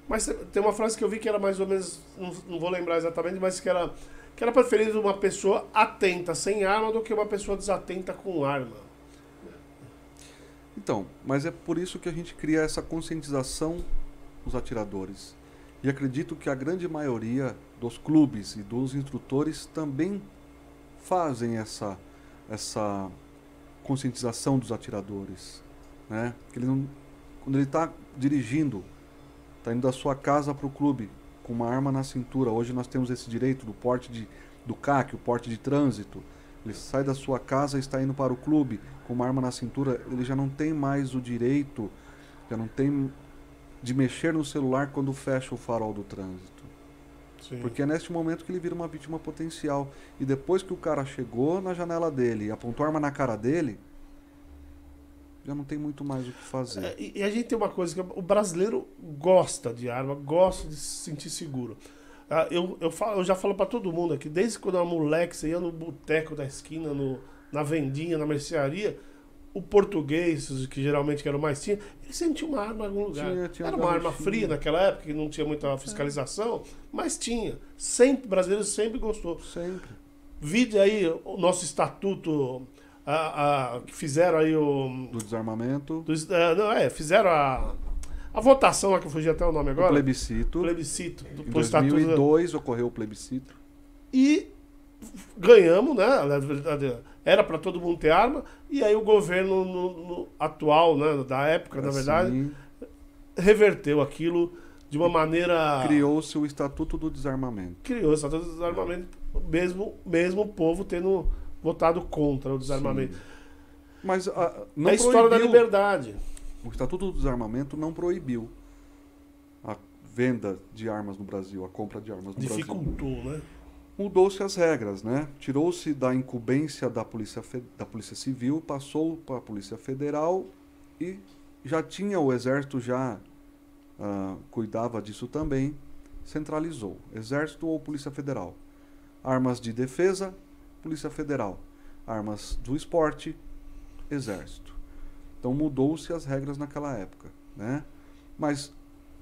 Mas tem uma frase que eu vi que era mais ou menos, não, não vou lembrar exatamente, mas que era, que era preferido uma pessoa atenta sem arma do que uma pessoa desatenta com arma. Então, mas é por isso que a gente cria essa conscientização dos atiradores. E acredito que a grande maioria dos clubes e dos instrutores também fazem essa, essa conscientização dos atiradores. Né? Ele não, quando ele está dirigindo, está indo da sua casa para o clube com uma arma na cintura. Hoje nós temos esse direito do porte de, do CAC, o porte de trânsito. Ele sai da sua casa e está indo para o clube com uma arma na cintura. Ele já não tem mais o direito, já não tem de mexer no celular quando fecha o farol do trânsito. Sim. Porque é neste momento que ele vira uma vítima potencial. E depois que o cara chegou na janela dele e apontou a arma na cara dele, já não tem muito mais o que fazer. É, e, a gente tem uma coisa que o brasileiro gosta de arma, gosta de se sentir seguro. Ah, eu, eu, falo, eu já falo para todo mundo aqui, desde quando eu era moleque, você ia no boteco da esquina, no, na vendinha, na mercearia, o português, que geralmente era o mais tinha, ele sempre tinha uma arma em algum lugar. Tinha, tinha era uma arma fria naquela época, que não tinha muita fiscalização, é. mas tinha. Sempre, brasileiro sempre gostou. Sempre. Vide aí o nosso estatuto a, a, que fizeram aí o. Do desarmamento. Do, é, não, é, fizeram a. A votação lá que eu fugi até o nome agora. O plebiscito. Plebiscito. Do, em 2002 estatuto. ocorreu o plebiscito. E ganhamos, né? Era para todo mundo ter arma. E aí o governo no, no atual, né, da época, na verdade, reverteu aquilo de uma maneira. Criou-se o Estatuto do Desarmamento. Criou o Estatuto do Desarmamento, mesmo, mesmo o povo tendo votado contra o desarmamento. Sim. Mas a, não é a história da liberdade. O Estatuto do Desarmamento não proibiu a venda de armas no Brasil, a compra de armas no Dificultou, Brasil. né? Mudou-se as regras, né? Tirou-se da incumbência da Polícia, da Polícia Civil, passou para a Polícia Federal e já tinha o Exército já uh, cuidava disso também, centralizou. Exército ou Polícia Federal. Armas de defesa, Polícia Federal. Armas do esporte, Exército. Então mudou-se as regras naquela época, né? Mas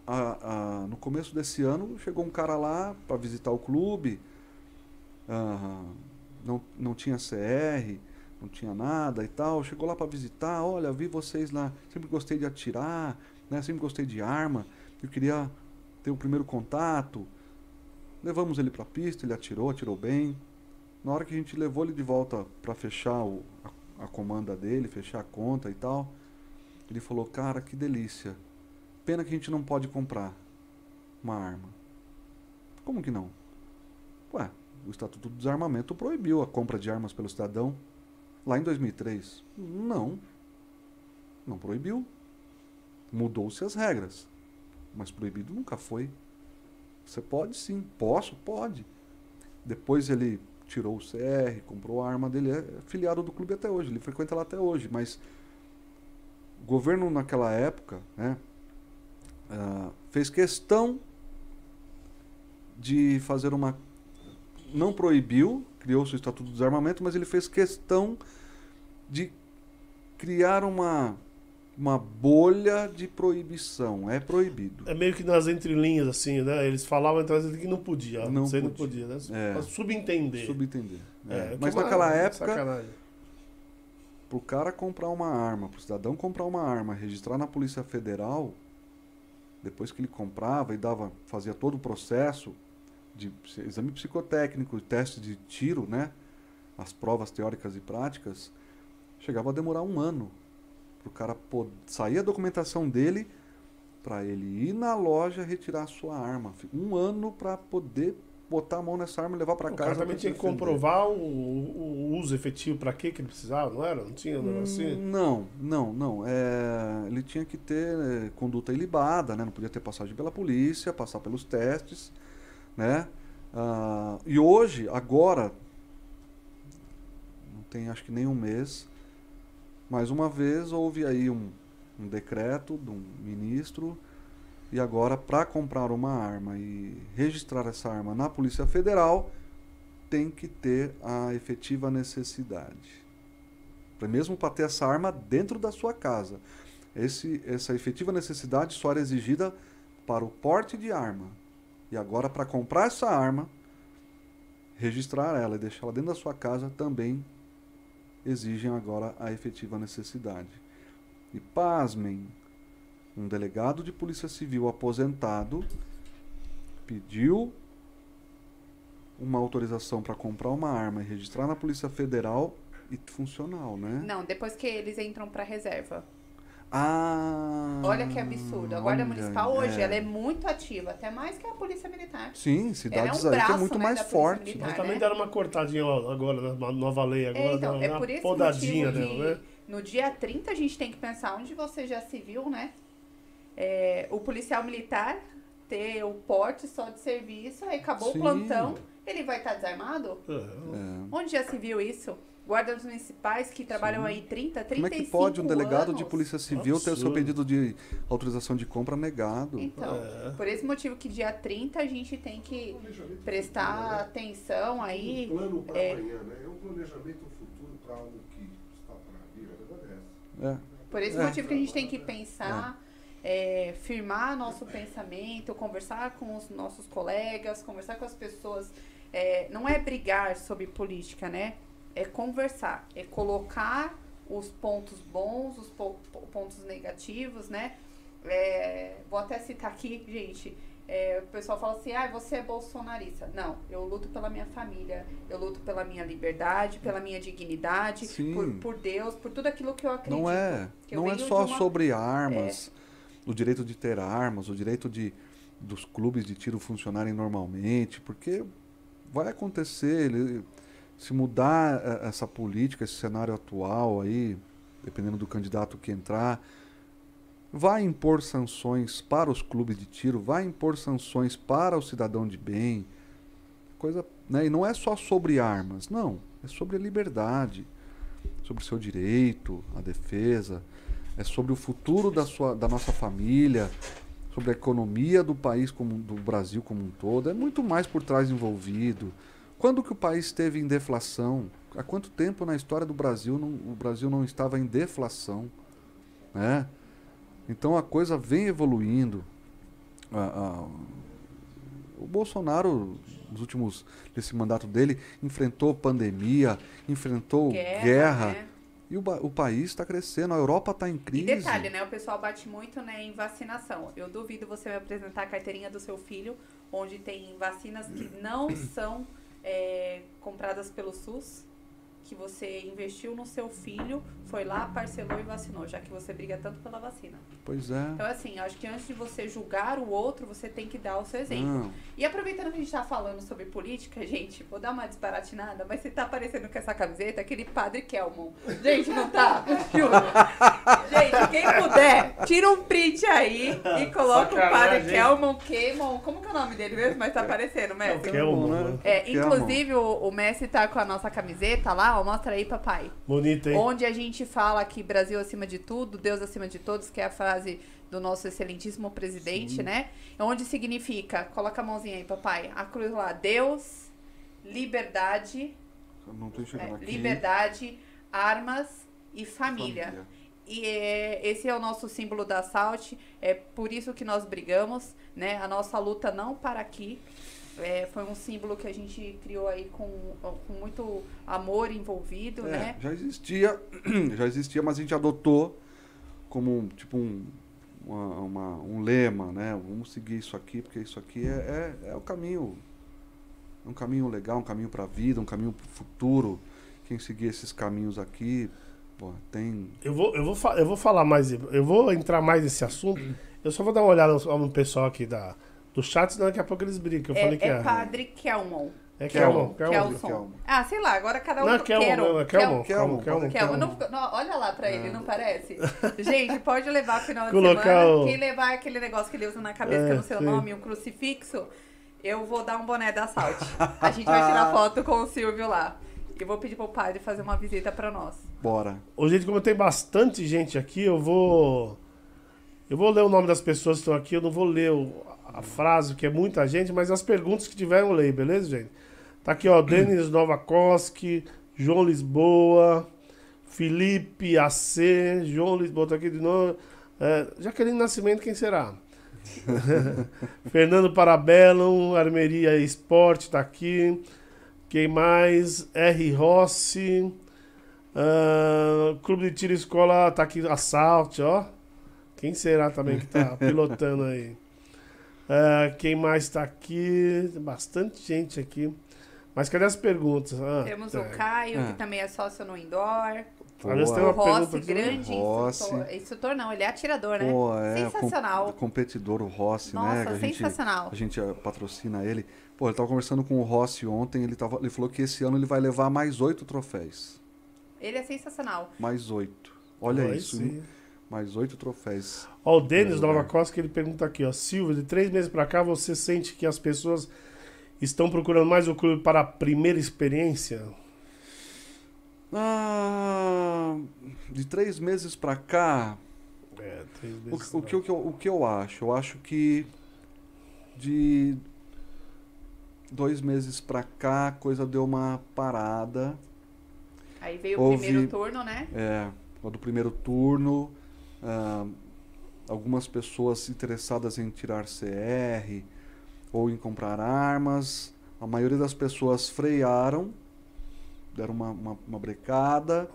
a, a, no começo desse ano chegou um cara lá para visitar o clube, não, não tinha CR, não tinha nada e tal. Chegou lá para visitar, olha, vi vocês lá, sempre gostei de atirar, né? Sempre gostei de arma. Eu queria ter o primeiro contato. Levamos ele para a pista, ele atirou, atirou bem. Na hora que a gente levou ele de volta para fechar o, a, a, comanda dele, fechar a conta e tal, ele falou: Cara, que delícia. Pena que a gente não pode comprar uma arma. Como que não? O Estatuto do Desarmamento proibiu a compra de armas pelo cidadão lá em 2003. Não. Não proibiu. Mudou-se as regras. Mas proibido nunca foi. Você pode sim. Posso? Pode. Depois ele tirou o CR, comprou a arma dele, é filiado do clube até hoje, ele frequenta lá até hoje, mas o governo naquela época né, uh, fez questão de fazer uma. Não proibiu, criou-se o Estatuto do Desarmamento, mas ele fez questão de criar uma uma bolha de proibição. É proibido. É meio que nas entrelinhas, assim, né? Eles falavam entre as que não podia. Não você podia. não podia, né? É. Subentender. Subentender. É. É, Mas naquela época, sacanagem. pro cara comprar uma arma, pro cidadão comprar uma arma, registrar na Polícia Federal, depois que ele comprava e dava, fazia todo o processo de exame psicotécnico, teste de tiro, né? As provas teóricas e práticas, chegava a demorar um ano para o cara sair a documentação dele para ele ir na loja retirar a sua arma. Um ano para poder botar a mão nessa arma e levar para casa. O cara também tinha que comprovar o, o, uso efetivo para que ele precisava, não era? Não tinha um assim? Não, não, não. É, ele tinha que ter é, conduta ilibada, né? Não podia ter passagem pela polícia, passar pelos testes, né? Ah, e hoje, agora, não tem acho que nem um mês, mais uma vez houve aí um, um decreto de um ministro e agora para comprar uma arma e registrar essa arma na Polícia Federal tem que ter a efetiva necessidade. Pra- Mesmo para ter essa arma dentro da sua casa. Esse, essa efetiva necessidade só era exigida para o porte de arma. E agora, para comprar essa arma, registrar ela e deixá-la dentro da sua casa também exigem agora a efetiva necessidade. E pasmem, um delegado de polícia civil aposentado pediu uma autorização para comprar uma arma e registrar na Polícia Federal e funcional, né? Não, depois que eles entram pra reserva. Ah! Olha que absurdo. A Guarda olha, Municipal hoje, ela é muito ativa, até mais que a Polícia Militar. Sim, cidades Ela é um aí que é braço, muito né, mais forte. Militar. Mas né? também deram uma cortadinha agora, né? Uma nova lei agora, É, então, é por esse podadinha motivo dela, de, né? no dia 30 a gente tem que pensar onde você já se viu, né? É, o policial militar ter o porte só de serviço, aí acabou Sim. o plantão, ele vai estar desarmado? É, É. Onde já se viu isso? Guardas municipais que trabalham Sim. aí 30, 35 Como é que pode um delegado de anos? polícia civil ter o seu Absurdo. pedido de autorização de compra negado? Então, É. por esse motivo que dia 30 a gente tem que prestar atenção aí. Um plano para é. amanhã, né? É um planejamento futuro para algo que está para vir. A verdade é essa. É. Por esse É. motivo que a gente tem que pensar, é, firmar nosso pensamento, conversar com os nossos colegas, conversar com as pessoas. É, não é brigar sobre política, né? É conversar, é colocar os pontos bons, os po- po- pontos negativos, né? É, vou até citar aqui, gente. é, o pessoal fala assim, ah, você é bolsonarista. Não, eu luto pela minha família, eu luto pela minha liberdade, pela minha dignidade, por, por Deus, por tudo aquilo que eu acredito. Não é, não é só uma- sobre armas, o direito de ter armas, o direito de dos clubes de tiro funcionarem normalmente, porque vai acontecer, ele- se mudar eh, essa política, esse cenário atual aí, dependendo do candidato que entrar, vai impor sanções para os clubes de tiro, vai impor sanções para o cidadão de bem, coisa, né? E não é só sobre armas, não, é sobre a liberdade, sobre o seu direito, a defesa, é sobre o futuro da sua, da nossa família, sobre a economia do país como do Brasil como um todo, é muito mais por trás envolvido. Quando que o país esteve em deflação? Há quanto tempo na história do Brasil não, o Brasil não estava em deflação, né? Então a coisa vem evoluindo. A- a- o Bolsonaro, nos últimos desse mandato dele, enfrentou pandemia, enfrentou guerra, né? e o, o país está crescendo. A Europa está em E crise. detalhe, né? O pessoal bate muito né, em vacinação. Eu duvido você me apresentar a carteirinha do seu filho, onde tem vacinas que não são é, compradas pelo SUS, que você investiu no seu filho, foi lá, parcelou e vacinou, já que você briga tanto pela vacina. Pois é. Então, assim, acho que antes de você julgar o outro, você tem que dar o seu exemplo. Não. E aproveitando que a gente tá falando sobre política, gente, vou dar uma disparatinada, mas você tá aparecendo com essa camiseta, aquele padre Kelmon. Gente, não tá? Juro. Gente, quem puder, tira um print aí e coloca o padre Sacanagem. Kelmon, Kelmon. Como que é o nome dele mesmo? Mas tá aparecendo, Messi. Kelmon, né? né? É, Kelmon. inclusive, o, o Messi tá com a nossa camiseta lá, mostra aí, papai. Bonito, hein? Onde a gente fala que Brasil acima de tudo, Deus acima de todos, que é a frase do nosso excelentíssimo presidente, né? Onde significa, coloca a mãozinha aí, papai, a cruz lá, Deus, liberdade, não é, enxergando aqui. liberdade, armas e família. E é, esse é o nosso símbolo da Salt, é por isso que nós brigamos, né? A nossa luta não para aqui. É, foi um símbolo que a gente criou aí com, com muito amor envolvido, É, né? já existia, já existia, mas a gente adotou como tipo um, uma- uma- um lema, né? Vamos seguir isso aqui, porque isso aqui é, é, é o caminho, um caminho legal, um caminho para a vida, um caminho para o futuro. Quem seguir esses caminhos aqui, pô, tem. Eu vou, eu, vou, eu vou falar mais, eu vou entrar mais nesse assunto. Eu só vou dar uma olhada no, no pessoal aqui da, do chat, daqui a pouco eles brincam. Eu É, falei que é é. Padre Kelmon. É Kelmon. Kelmon. Ah, sei lá, agora cada um Não, é Kelmon, é Kelmon. Kelmon, Kelmon, olha lá pra ele, É. não parece? Gente, pode levar final de Colocar semana. o- Quem levar aquele negócio que ele usa na cabeça, que é É, no seu sim. nome, um crucifixo, eu vou dar um boné da Salt. A gente vai tirar foto com o Silvio lá. E vou pedir pro padre fazer uma visita pra nós. Bora. Ô, gente, como tem bastante gente aqui, eu vou. Eu vou ler o nome das pessoas que estão aqui, eu não vou ler o- a frase, porque é muita gente, mas as perguntas que tiveram eu leio, beleza, gente? Tá aqui, ó, Denis Novakoski, João Lisboa, Felipe AC, João Lisboa, tá aqui de novo. É, Jaqueline Nascimento, quem será? Fernando Parabellum, Armeria Esporte, tá aqui. Quem mais? R. Rossi. ah, Clube de Tiro Escola, tá aqui, Assalte, ó. Quem será também que tá pilotando aí? Ah, quem mais tá aqui? Bastante gente aqui. Mas cadê as perguntas? Ah, Temos tá. o Caio, Ah. que também é sócio no indoor. Aliás, tem O uma Rossi, pergunta aqui. grande Rossi. instrutor. Instrutor não, ele é atirador, né? Pô, é Sensacional. com- competidor, o Rossi, né? Nossa, a gente, sensacional. a gente eh, patrocina ele. Pô, ele tava conversando com o Rossi ontem, ele, tava, ele falou que esse ano ele vai levar mais oito troféus. Ele é sensacional. Mais oito. Olha isso, sim. Mais oito troféus. Ó, o Denis lugar. Nova Costa que ele pergunta aqui, ó. Silvio, de três meses pra cá, você sente que as pessoas estão procurando mais o clube para a primeira experiência? Ah, de três meses pra cá, É, três o, meses. o que, o, que eu, o que eu acho? Eu acho que de dois meses pra cá a coisa deu uma parada. Aí veio Houve- o primeiro turno, né? É, o do primeiro turno, ah, algumas pessoas interessadas em tirar CR ou em comprar armas. A maioria das pessoas frearam, deram uma, uma, uma brecada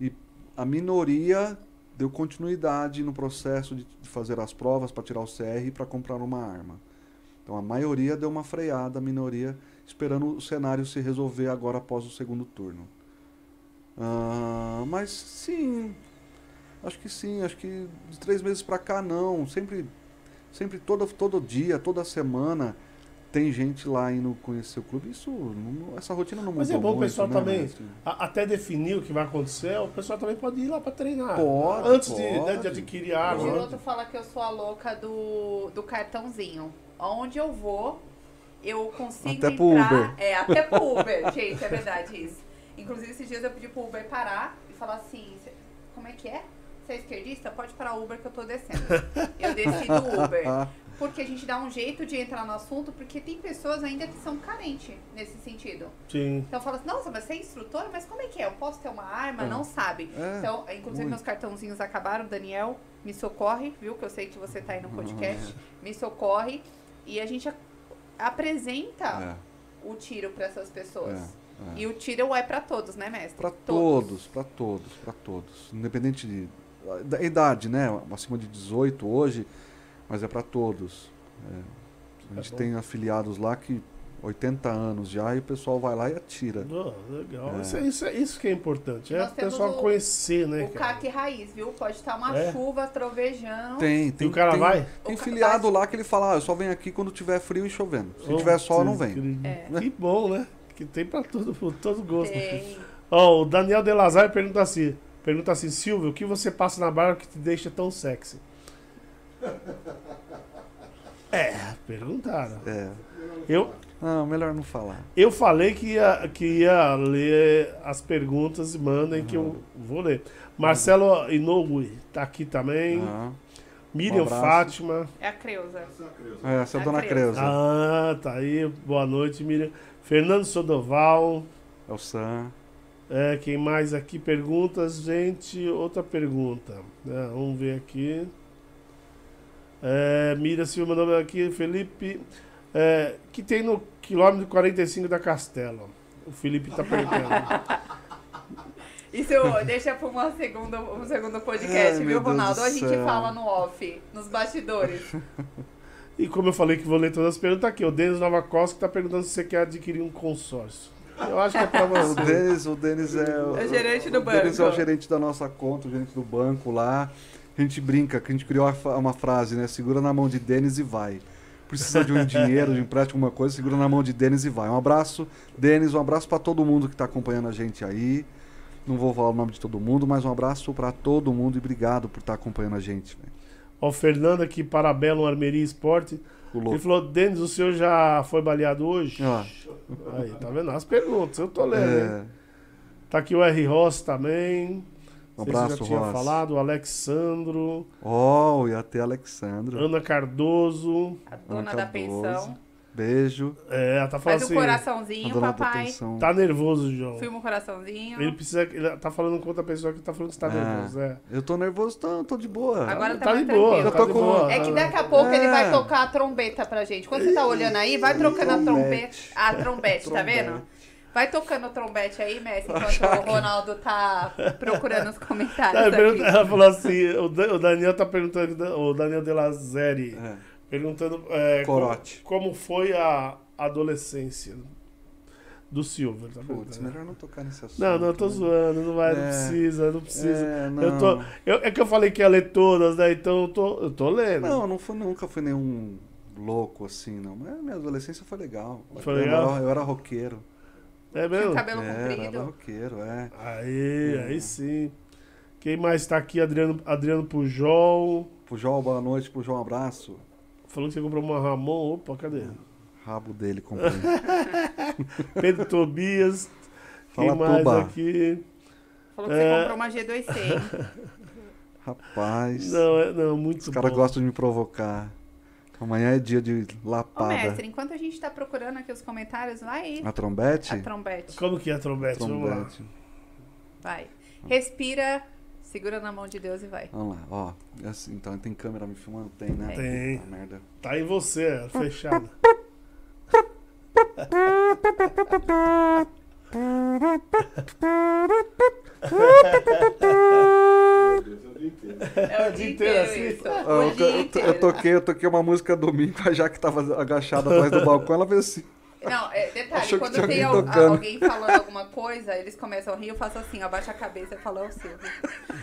e a minoria deu continuidade no processo de, fazer as provas para tirar o CR e para comprar uma arma. Então a maioria deu uma freada, a minoria esperando o cenário se resolver agora após o segundo turno. Ah, mas sim, acho que sim, acho que de três meses pra cá não. Sempre, sempre todo, todo dia, toda semana tem gente lá indo conhecer o clube. Isso, não- essa rotina não Mas mudou é bom o pessoal né, também, mestre? a- até definir o que vai acontecer, o pessoal também pode ir lá pra treinar. Pode, Antes de, né, pode. de adquirir O arma. Giroto fala que eu sou a louca do, do cartãozinho. Onde eu vou, eu consigo Até pro entrar. Uber. É, até pro Uber, gente, é verdade isso. Inclusive, esses dias eu pedi pro Uber parar e falar assim, "Cê- como é que é? Você é esquerdista? Pode parar o Uber que eu tô descendo. Eu desci do Uber. Porque a gente dá um jeito de entrar no assunto, porque tem pessoas ainda que são carentes nesse sentido. Sim. Então fala assim, nossa, mas você é instrutora? Mas como é que é? Eu posso ter uma arma? É. Não sabe. É, então, inclusive muito. meus cartãozinhos acabaram, Daniel, me socorre, viu? Que eu sei que você tá aí no podcast. Me socorre. E a gente a- apresenta É, o tiro para essas pessoas. é, é. E o tiro é para todos, né, mestre? Pra todos, pra todos, pra todos. Independente de, da idade, né? Acima de 18 hoje, mas é pra todos. É. A Tá gente bom. tem afiliados lá que 80 anos já e o pessoal vai lá e atira. Oh, legal. É. Isso, é, isso, é, isso que é importante. É o pessoal conhecer, né, O cara? CAC raiz, viu? Pode estar uma É? chuva trovejando. Tem, E tem. o cara tem, vai? Tem O filiado lá que ele fala, ah, eu só venho aqui quando tiver frio e chovendo. Se Oh, tiver sol, não venho. É. Que bom, né? Que tem pra todo, todo gosto. Ó, o Daniel De Lazar pergunta assim: pergunta assim, Silvio, o que você passa na barba que te deixa tão sexy? É, perguntaram. É. Eu, Não, melhor não falar. eu falei que ia, que ia ler as perguntas e mandem que eu vou ler. Marcelo Inoue tá aqui também. Ah, Miriam Um. Fátima. É a Creuza. é, essa é a A dona Creuza. Creuza. Ah, tá aí. Boa noite, Miriam. Fernando Sodoval. É o Sam. É, quem mais aqui? Perguntas, gente. Outra pergunta. É, vamos ver aqui. É, Mira Silva mandou aqui. Felipe. É, que tem no quilômetro 45 da Castela? O Felipe tá perguntando. Isso deixa para uma segunda, um segundo podcast, Ai, viu, Ronaldo? do A gente fala no off, nos bastidores. e como eu falei que vou ler todas as perguntas aqui, o Denis Nova Costa que tá perguntando se você quer adquirir um consórcio. Eu acho que é pra O. Denis, o Denis é o, É o gerente do o Denis é banco. o gerente da nossa conta, o gerente do banco lá. A gente brinca, que a gente criou uma frase, né? Segura na mão de Denis e vai. Precisa de um dinheiro, de empréstimo, alguma coisa, segura na mão de Denis e vai. Um abraço, Denis, um abraço para todo mundo que tá acompanhando a gente aí. Não vou falar o nome de todo mundo, mas um abraço para todo mundo e obrigado por estar acompanhando a gente. velho. Ó, o Fernando aqui, Parabelo, Armeria Esporte. Ele falou, Denis, o senhor já foi baleado hoje? Ah, Aí, tá vendo? As perguntas, eu tô lendo, hein? é, Tá aqui o R. Ross também. um Não sei se abraço, já tinha Ross. falado. O Alexandro. Oh, e até Alexandro. Ana Cardoso. A dona Ana da Cardoso. pensão. Beijo. É, ela tá falando Faz assim. um coraçãozinho, a papai. atenção. Tá nervoso, João. Filma um coraçãozinho. Ele precisa. Ele tá falando com outra pessoa que tá falando que tá Ah. nervoso. É. Eu tô nervoso, tô, tô de boa. Agora tá, Tá mais de boa, tranquilo. Eu tô tá de com- boa. É que daqui a pouco ele É. vai tocar a trombeta pra gente. Quando você tá olhando aí, vai trocando a trombeta. A trombete, tá vendo? Vai tocando o trombete aí, Messi, enquanto o Ronaldo tá procurando os comentários Ela, pergunta- aqui. ela falou assim: o Daniel tá perguntando, o Daniel de Lazeri, É, perguntando é, como, Corote. como foi a adolescência do Silver. Tá Putz, melhor não tocar nesse assunto. Não, não, eu tô né? zoando, não vai, não É. precisa, não precisa. É, não. Eu tô, eu- é que eu falei que ia ler todas, né? Então eu tô, eu tô lendo. Não, não fui, nunca fui nenhum louco assim, não. Mas minha adolescência foi legal. Foi eu legal? Era, eu era roqueiro. é mesmo? cabelo era, era comprido. roqueiro, é. Aí, É. aí sim. Quem mais tá aqui? Adriano, Adriano Pujol. João, boa noite. Pro João, abraço. Falou que você comprou uma Ramon. Opa, cadê? Rabo dele, comprei. Pedro Tobias. Fala, Quem mais Tuba. aqui? Falou que você É. comprou uma G2C, hein? Rapaz. Não, é, não, muito Os caras gostam de me provocar. Amanhã é dia de Ô, lapada. mestre, enquanto a gente tá procurando aqui os comentários, vai aí. A trombete? A trombete. Como que é a trombete? Vamos lá. trombete. Vai. Respira, segura na mão de Deus e vai. Vamos lá, ó. É assim, então tem câmera me filmando? Tem, né? Tem. Puta merda. Tá em você, é, fechado. É o dia inteiro assim? eu, toquei, eu toquei uma música domingo, a Jaque tava agachada atrás do balcão, ela veio assim. Não, é, detalhe, Achou quando tem alguém al- tocando. alguém falando alguma coisa, eles começam a rir, eu faço assim, abaixa a cabeça e falo, é o Silvio.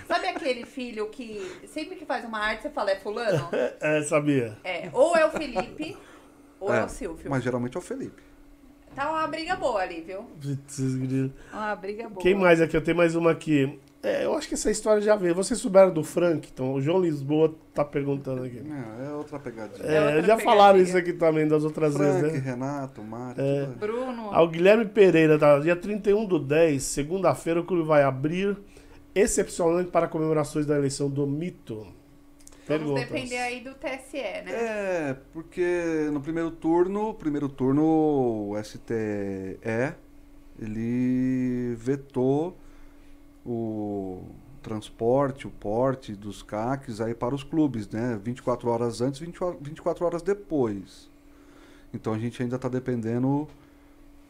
Sabe aquele filho que sempre que faz uma arte você fala, é fulano? É, sabia. É, ou é o Felipe, ou é, o Silvio. Mas geralmente é o Felipe. Tá uma briga boa ali, viu? Uma briga boa. Quem mais aqui? Eu tenho mais uma aqui. É, eu acho que essa história já veio. Vocês souberam do Frank? Então, o João Lisboa tá perguntando aqui. É, é outra pegadinha. É, outra já falaram pegadinha. isso aqui também das outras Frank, vezes, né? Renato, Mário, É. Bruno. Ao Guilherme Pereira, tá? dia 31 do 10, segunda-feira, o clube vai abrir excepcionalmente para comemorações da eleição do Mito. Vamos Perguntas. depender aí do TSE, né? É, porque no primeiro turno, primeiro turno, o STE, ele vetou o transporte, o porte dos CACs aí para os clubes, né? 24 horas antes, 20 hor- 24 horas depois. Então a gente ainda está dependendo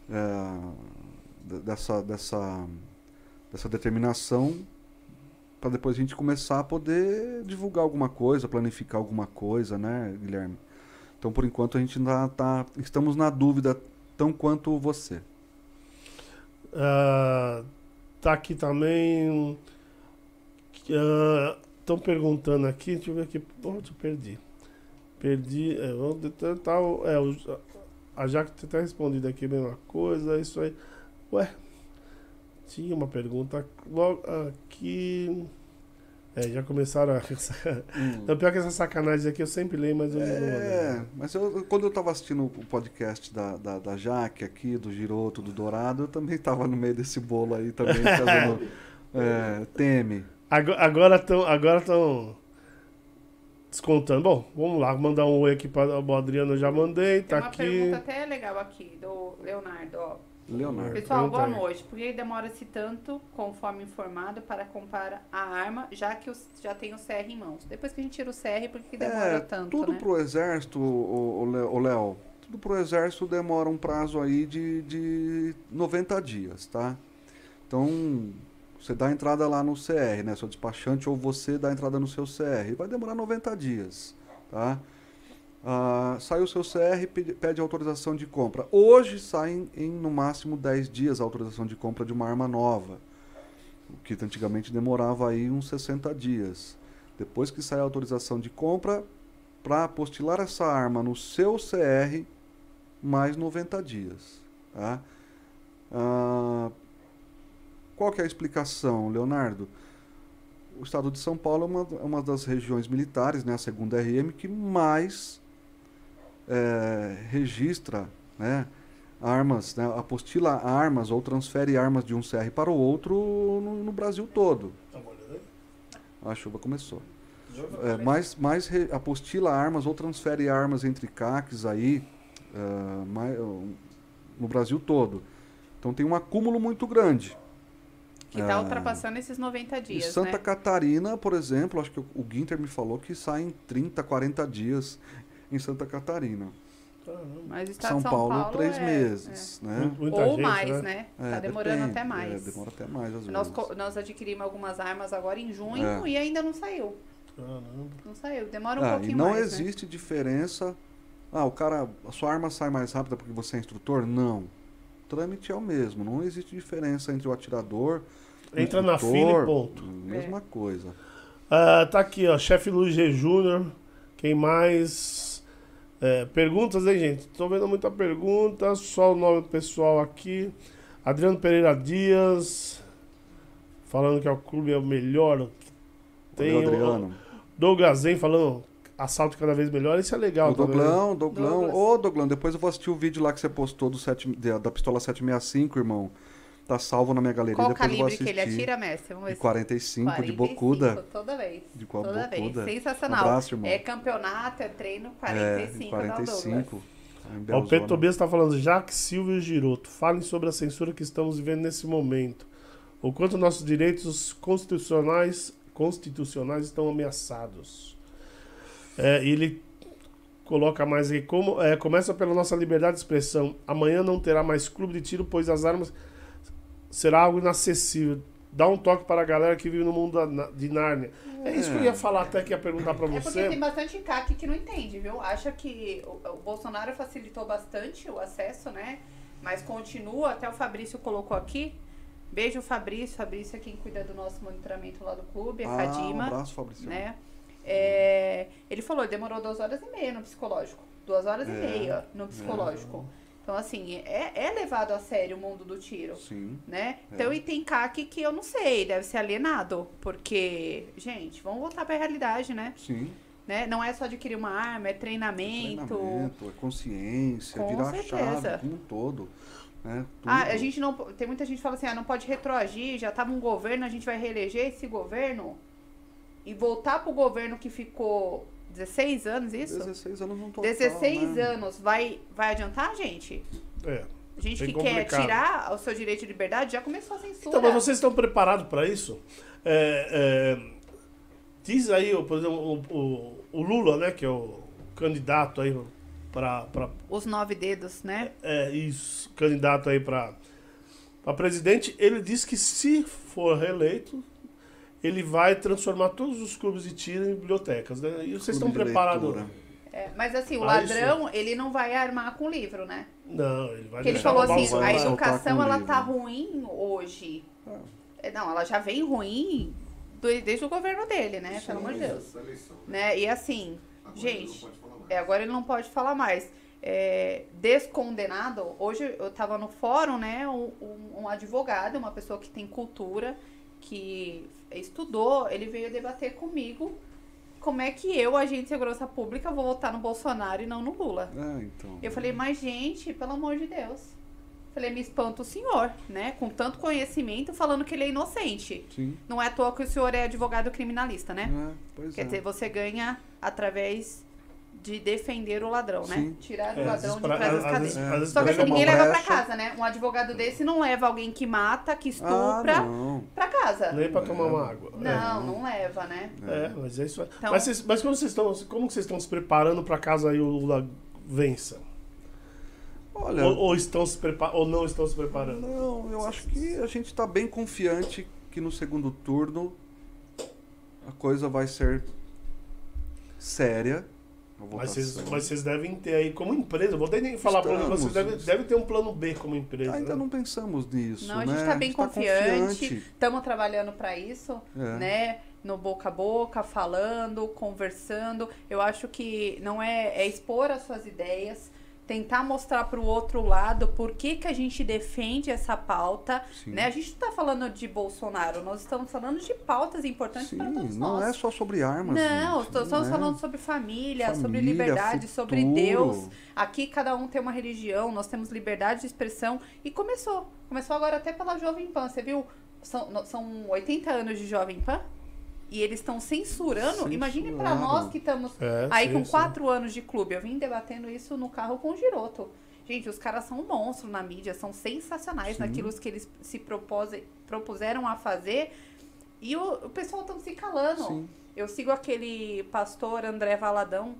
é, de- dessa, dessa, dessa determinação para depois a gente começar a poder divulgar alguma coisa, planificar alguma coisa, né, Guilherme? Então, por enquanto, a gente ainda tá, estamos na dúvida tão quanto você. Ah, tá aqui também. Estão perguntando aqui, deixa eu ver aqui. Onde perdi? Perdi. É, onde tá, tá é, o- a Jaque tá respondido aqui a mesma coisa, é isso aí. Ué, tinha uma pergunta logo aqui. É, já começaram a. Não, pior que essa sacanagem aqui eu sempre leio, mas eu não vou ler. É, mas eu, quando eu estava assistindo o podcast da, da, da Jaque aqui, do Giroto, do Dourado, eu também estava no meio desse bolo aí também, fazendo é, teme. Agora- estão agora tão descontando. Bom, vamos lá, mandar um oi aqui para o Adriano, eu já mandei, Tem tá uma aqui. pergunta até legal aqui, do Leonardo, ó. Leonardo. Pessoal, boa noite. Por que demora-se tanto, conforme informado, para comprar a arma, já que os- já tem o CR em mãos? Depois que a gente tira o CR, por que demora É, tanto, tudo né? pro exército, o, Léo, tudo pro exército demora um prazo aí de, de 90 dias, tá? Então, você dá entrada lá no CR, né? Seu despachante ou você dá entrada no seu CR. Vai demorar 90 dias, tá? Ah, sai o seu CR, pede, pede autorização de compra. Hoje saem em no máximo 10 dias a autorização de compra de uma arma nova. O que antigamente demorava aí uns 60 dias. Depois que sai a autorização de compra, para apostilar essa arma no seu CR, mais 90 dias. Tá? Ah, qual que é a explicação, Leonardo? O estado de São Paulo é uma, é uma das regiões militares, né, a segunda RM, que mais é, registra né, armas, né, apostila armas ou transfere armas de um CR para o outro no, no Brasil todo. Tá? A chuva começou. É, mais mais re- apostila armas ou transfere armas entre CACs aí, eh, mai- no Brasil todo. Então tem um acúmulo muito grande. Que tá Ah. ultrapassando esses 90 Em dias, Santa né? Catarina, por exemplo, acho que o o Ginter me falou que sai em 30, 40 dias em Santa Catarina. Mas o São, São Paulo, Paulo, três é- meses, né? Muito- muita Ou gente, mais, né? É, tá demorando depende. até mais. É, demora até mais, às Nós, vezes. nós adquirimos algumas armas agora em junho É. e ainda não saiu. Caramba. Não saiu. Demora um Ah, e pouquinho não mais. né? existe diferença. Ah, o cara, a sua arma sai mais rápida porque você é instrutor? Não. O trâmite é o mesmo. Não existe diferença entre o atirador. o Entra na instrutor, fila e ponto. Mesma coisa. Ah, tá aqui, ó. Chefe Luiz G. Júnior. Quem mais? É, perguntas, hein, gente? Tô vendo muita pergunta. Só o nome do pessoal aqui. Adriano Pereira Dias. Falando que é o clube é o melhor. Tem Valeu, o- Adriano. Douglas Zen falando assalto cada vez melhor. Isso é legal o também. Doglão, Doglão. Douglas. Ô, Doglão, depois eu vou assistir o vídeo lá que você postou do sete, da da pistola 765, irmão. Tá salvo na minha galeria. Qual o depois eu vou calibre que assistir. ele atira, mestre? Vamos ver De se- 45, de 45, bocuda. Toda vez. De qual Toda bocuda? vez. Sensacional. Abraço, irmão. É campeonato, é treino É, 45, de da Douglas. 45. em Ó, o. Pedro Tobias tá falando, Jacques Silva e Giroto, falem sobre a censura que estamos vivendo nesse momento. O quanto nossos direitos constitucionais, constitucionais estão ameaçados. É, e ele coloca mais aí, como, é, começa pela nossa liberdade de expressão. Amanhã não terá mais clube de tiro, pois as armas será algo inacessível. Dá um toque para a galera que vive no mundo da- de Nárnia. É isso que eu ia falar até que ia perguntar para É porque você. tem bastante CAC que não entende, viu? Acha que o, o Bolsonaro facilitou bastante o acesso, né? Mas continua, até o Fabrício colocou aqui. Beijo, Fabrício. Fabrício é quem cuida do nosso monitoramento lá do clube, a Ah, um Cadima. abraço, Fabrício. né? É, ele falou, demorou duas horas e meia no psicológico. Duas horas É, e meia no psicológico. Então, assim, é, é levado a sério o mundo do tiro, Sim. né? É. Então, e tem CAC que eu não sei, deve ser alienado. Porque, gente, vamos voltar pra realidade, né? Sim. né? Não é só adquirir uma arma, é treinamento. Treinamento, é consciência, Com virar a certeza. chave como um todo. Né? Ah, a gente não. Tem muita gente que fala assim, ah, não pode retroagir, já tava um governo, a gente vai reeleger esse governo e voltar pro governo que ficou 16 anos, isso? 16 anos não tô 16 né? anos vai, vai adiantar, gente? É. A gente que quer complicado. tirar o seu direito de liberdade já começou a censura. Então, mas vocês estão preparados para isso? É, é, diz aí, por exemplo, o, o- o Lula, né, que é o candidato aí para Os nove dedos, né? é, isso, candidato aí para presidente, ele diz que se for reeleito, ele vai transformar todos os clubes de tiro em bibliotecas, né? E vocês estão Clube preparados? É, mas assim, o Ah, isso. ladrão, ele não vai armar com livro, né? Não, ele vai Porque ele falou assim, a educação ela livro. tá ruim hoje. Ah. É, Não, ela já vem ruim do- desde o governo dele, né? Pelo amor de Deus. Né? E assim, gente, é, agora ele não pode falar mais. É, descondenado, hoje eu tava no fórum, né? Um, um- um advogado, uma pessoa que tem cultura, que estudou, ele veio debater comigo como é que eu, agente de segurança pública, vou votar no Bolsonaro e não no Lula. É, então. Eu falei, mas gente, pelo amor de Deus. Falei, me espanta o senhor, né? Com tanto conhecimento, falando que ele é inocente. Sim. Não é à toa que o senhor é advogado criminalista, né? É, pois Quer é. dizer, você ganha através de defender o ladrão, né? Sim. Tirar o É, às ladrão de pra- trás das cadeias. vezes Só que assim, ninguém leva pra casa, né? Um advogado desse não leva alguém que mata, que Ah, estupra não. pra casa. Nem para tomar uma água. Não, não leva, né? É, mas é isso aí. Então- mas, vocês, mas como vocês estão, como que vocês estão se preparando para caso aí o Lula vença? Olha, Ou, ou estão se prepa ou não estão se preparando? não, eu acho que a gente tá bem confiante que no segundo turno a coisa vai ser séria. Mas vocês, mas vocês devem ter aí como empresa, eu vou nem falar para vocês devem, devem ter um plano B como empresa. Ainda né? não pensamos nisso, Não, a né? gente tá bem tá confiante. Estamos trabalhando para isso. É. né? No boca a boca, falando, conversando. Eu acho que não é, é expor as suas ideias, tentar mostrar para o outro lado por que, que a gente defende essa pauta. Sim. Né? A gente não está falando de Bolsonaro, nós estamos falando de pautas importantes para todos não nós. é só sobre armas. Não, gente, estamos é. falando sobre família, sobre Família, liberdade, sobre futuro. Deus. Aqui cada um tem uma religião, nós temos liberdade de expressão. E começou. Começou agora até pela Jovem Pan. Você viu? São, são 80 anos de Jovem Pan. E eles estão censurando. Imagine pra Censurado. nós que estamos É, aí sim, com sim. quatro anos de clube. Eu vim debatendo isso no carro com o Giroto. Gente, os caras são monstros na mídia, são sensacionais Sim. naquilo que eles se propose, propuseram a fazer. E o, o pessoal estão se calando. Sim. Eu sigo aquele pastor André Valadão.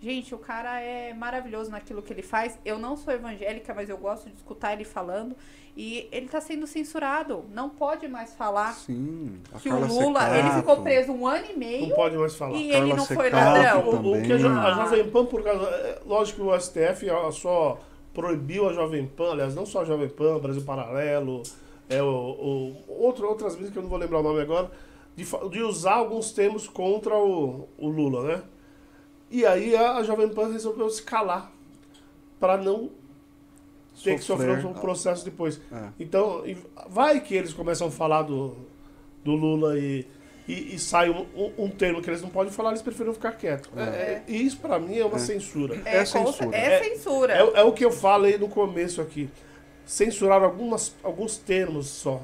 Gente, o cara é maravilhoso naquilo que ele faz. Eu não sou evangélica, mas eu gosto de escutar ele falando. E ele tá sendo censurado. Não pode mais falar Sim. A que o Carla Lula, Secato. ele ficou preso um ano e meio Não pode mais falar. e Carla ele não foi Secato ladrão. também. O, o que a, Jo- a. Jovem Pan, por causa. é, Lógico que o STF só proibiu a Jovem Pan, aliás, não só a Jovem Pan, Brasil Paralelo, é, o, o- outro, outras mídias que eu não vou lembrar o nome agora, de, de usar alguns termos contra o, o Lula, né? E aí a, a Jovem Pan resolveu se calar para não ter que sofrer um processo depois. É. Então, vai que eles começam a falar do, do Lula e, e, e sai um, um- termo que eles não podem falar, eles preferem ficar quietos. É, é, e isso pra mim é uma É. censura. É censura. É, É- censura. É, é o que eu falei no começo aqui. Censuraram algumas, alguns termos só.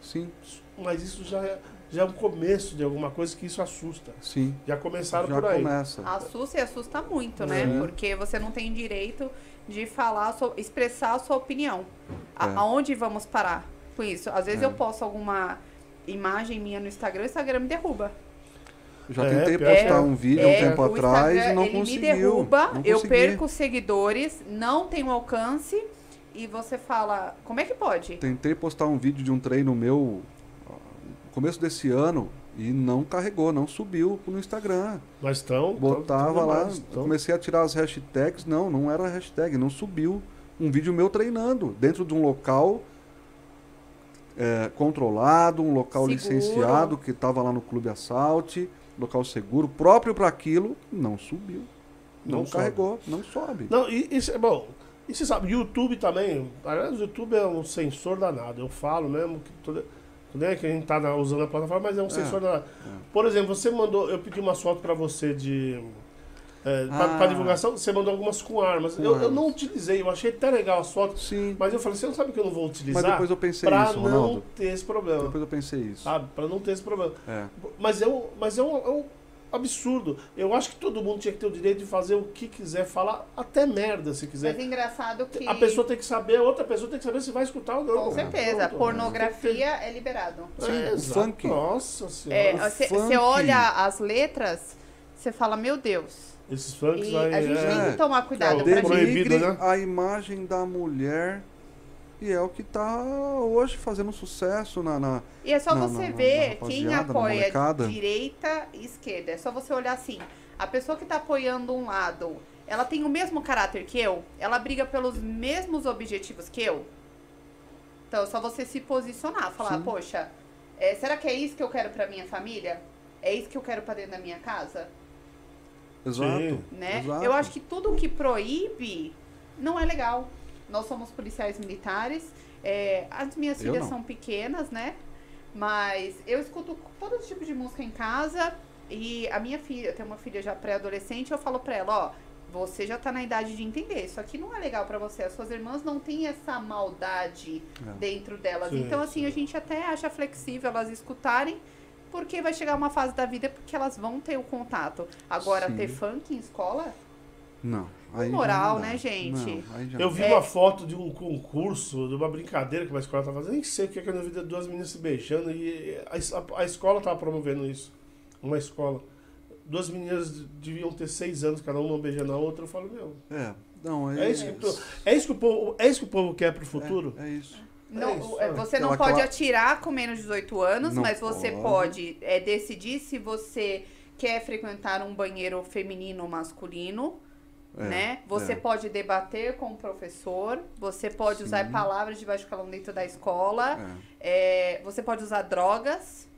Sim, Mas isso já é, já é um começo de alguma coisa que isso assusta. sim. Já começaram Já por aí. começa. Assusta e assusta muito, né? É. Porque você não tem direito de falar, expressar a sua opinião. A- É. Aonde vamos parar com isso? Às vezes É. eu posto alguma imagem minha no Instagram, o Instagram me derruba. Já É, tentei postar é. um vídeo há É, um tempo atrás Instagram, e não ele conseguiu. me derruba, não eu consegui. perco seguidores, não tenho alcance e você fala, como é que pode? Tentei postar um vídeo de um treino meu começo desse ano e não carregou, não subiu no Instagram. Mas estão. Botava lá, comecei a tirar as hashtags, não, não era hashtag, não subiu. Um vídeo meu treinando dentro de um local é, controlado, um local Seguro. licenciado que estava lá no Clube Assalte, local seguro, próprio para aquilo, não subiu. Não, Não sobe. carregou, não sobe. Não, e isso é bom. E você sabe, YouTube também. Aliás, o YouTube é um sensor danado. Eu falo mesmo que toda. Bem que a gente tá na- usando a plataforma, mas é um sensor danado. Por exemplo, você mandou. Eu pedi umas fotos pra você de. É, Ah. pra divulgação, você mandou algumas com armas. Com eu, eu armas. não utilizei, eu achei até legal as fotos. Sim, Mas eu falei, você não sabe que eu não vou utilizar? mas depois eu pensei pra isso, não Ronaldo. ter esse problema. Depois eu pensei isso. Sabe? Pra não ter esse problema. É. Mas é mas é um, é um absurdo. Eu acho que todo mundo tinha que ter o direito de fazer o que quiser, falar até merda se quiser. Mas é engraçado que... A pessoa tem que saber, a outra pessoa tem que saber se vai escutar ou não. Com certeza, Pronto. pornografia é liberado. É, Sim, o exato. funk. Nossa senhora. É, o você funk. olha as letras, você fala, meu Deus. Esses funks E aí. a gente é... tem que tomar cuidado. É, pra proibido, gente. Né? a imagem da mulher e é o que tá hoje fazendo sucesso na, na- E é só na- você na- na ver quem apoia direita e esquerda. É só você olhar assim. A pessoa que tá apoiando um lado, ela tem o mesmo caráter que eu? Ela briga pelos mesmos objetivos que eu? Então é só você se posicionar, falar, Sim. poxa, é, será que é isso que eu quero pra minha família? É isso que eu quero pra dentro da minha casa? Exato. Né? exato. Eu acho que tudo que proíbe não é legal. Nós somos policiais militares, é, as minhas Eu filhas não. são pequenas, né? Mas eu escuto todo tipo de música em casa e a minha filha, eu tenho uma filha já pré-adolescente, eu falo pra ela, ó, você já tá na idade de entender, isso aqui não é legal pra você. As suas irmãs não têm essa maldade É. dentro delas. Sim, então, assim, sim. a gente até acha flexível elas escutarem, porque vai chegar uma fase da vida porque elas vão ter o contato. Agora, Sim. ter funk em escola? Não. Aí moral, não né, gente? Não, Eu não. vi É. uma foto de um concurso, de uma brincadeira que uma escola tava fazendo. Nem sei o que é que eu vi de duas meninas se beijando e a, a- a escola tava promovendo isso. Uma escola. Duas meninas deviam ter seis anos, cada uma beijando a outra. Eu falo, meu, É. Não, aí, é isso que, tu- é isso que, o, povo, é isso que o povo quer pro futuro? É, é isso. Não, é, é. você não Aquela- pode aquela- atirar com menos de 18 anos, Não mas você pode. pode é, decidir se você quer frequentar um banheiro feminino ou masculino. É, né? Você é. pode debater com o professor, você pode usar Sim. palavras de baixo calão dentro da escola, É. é, você pode usar drogas.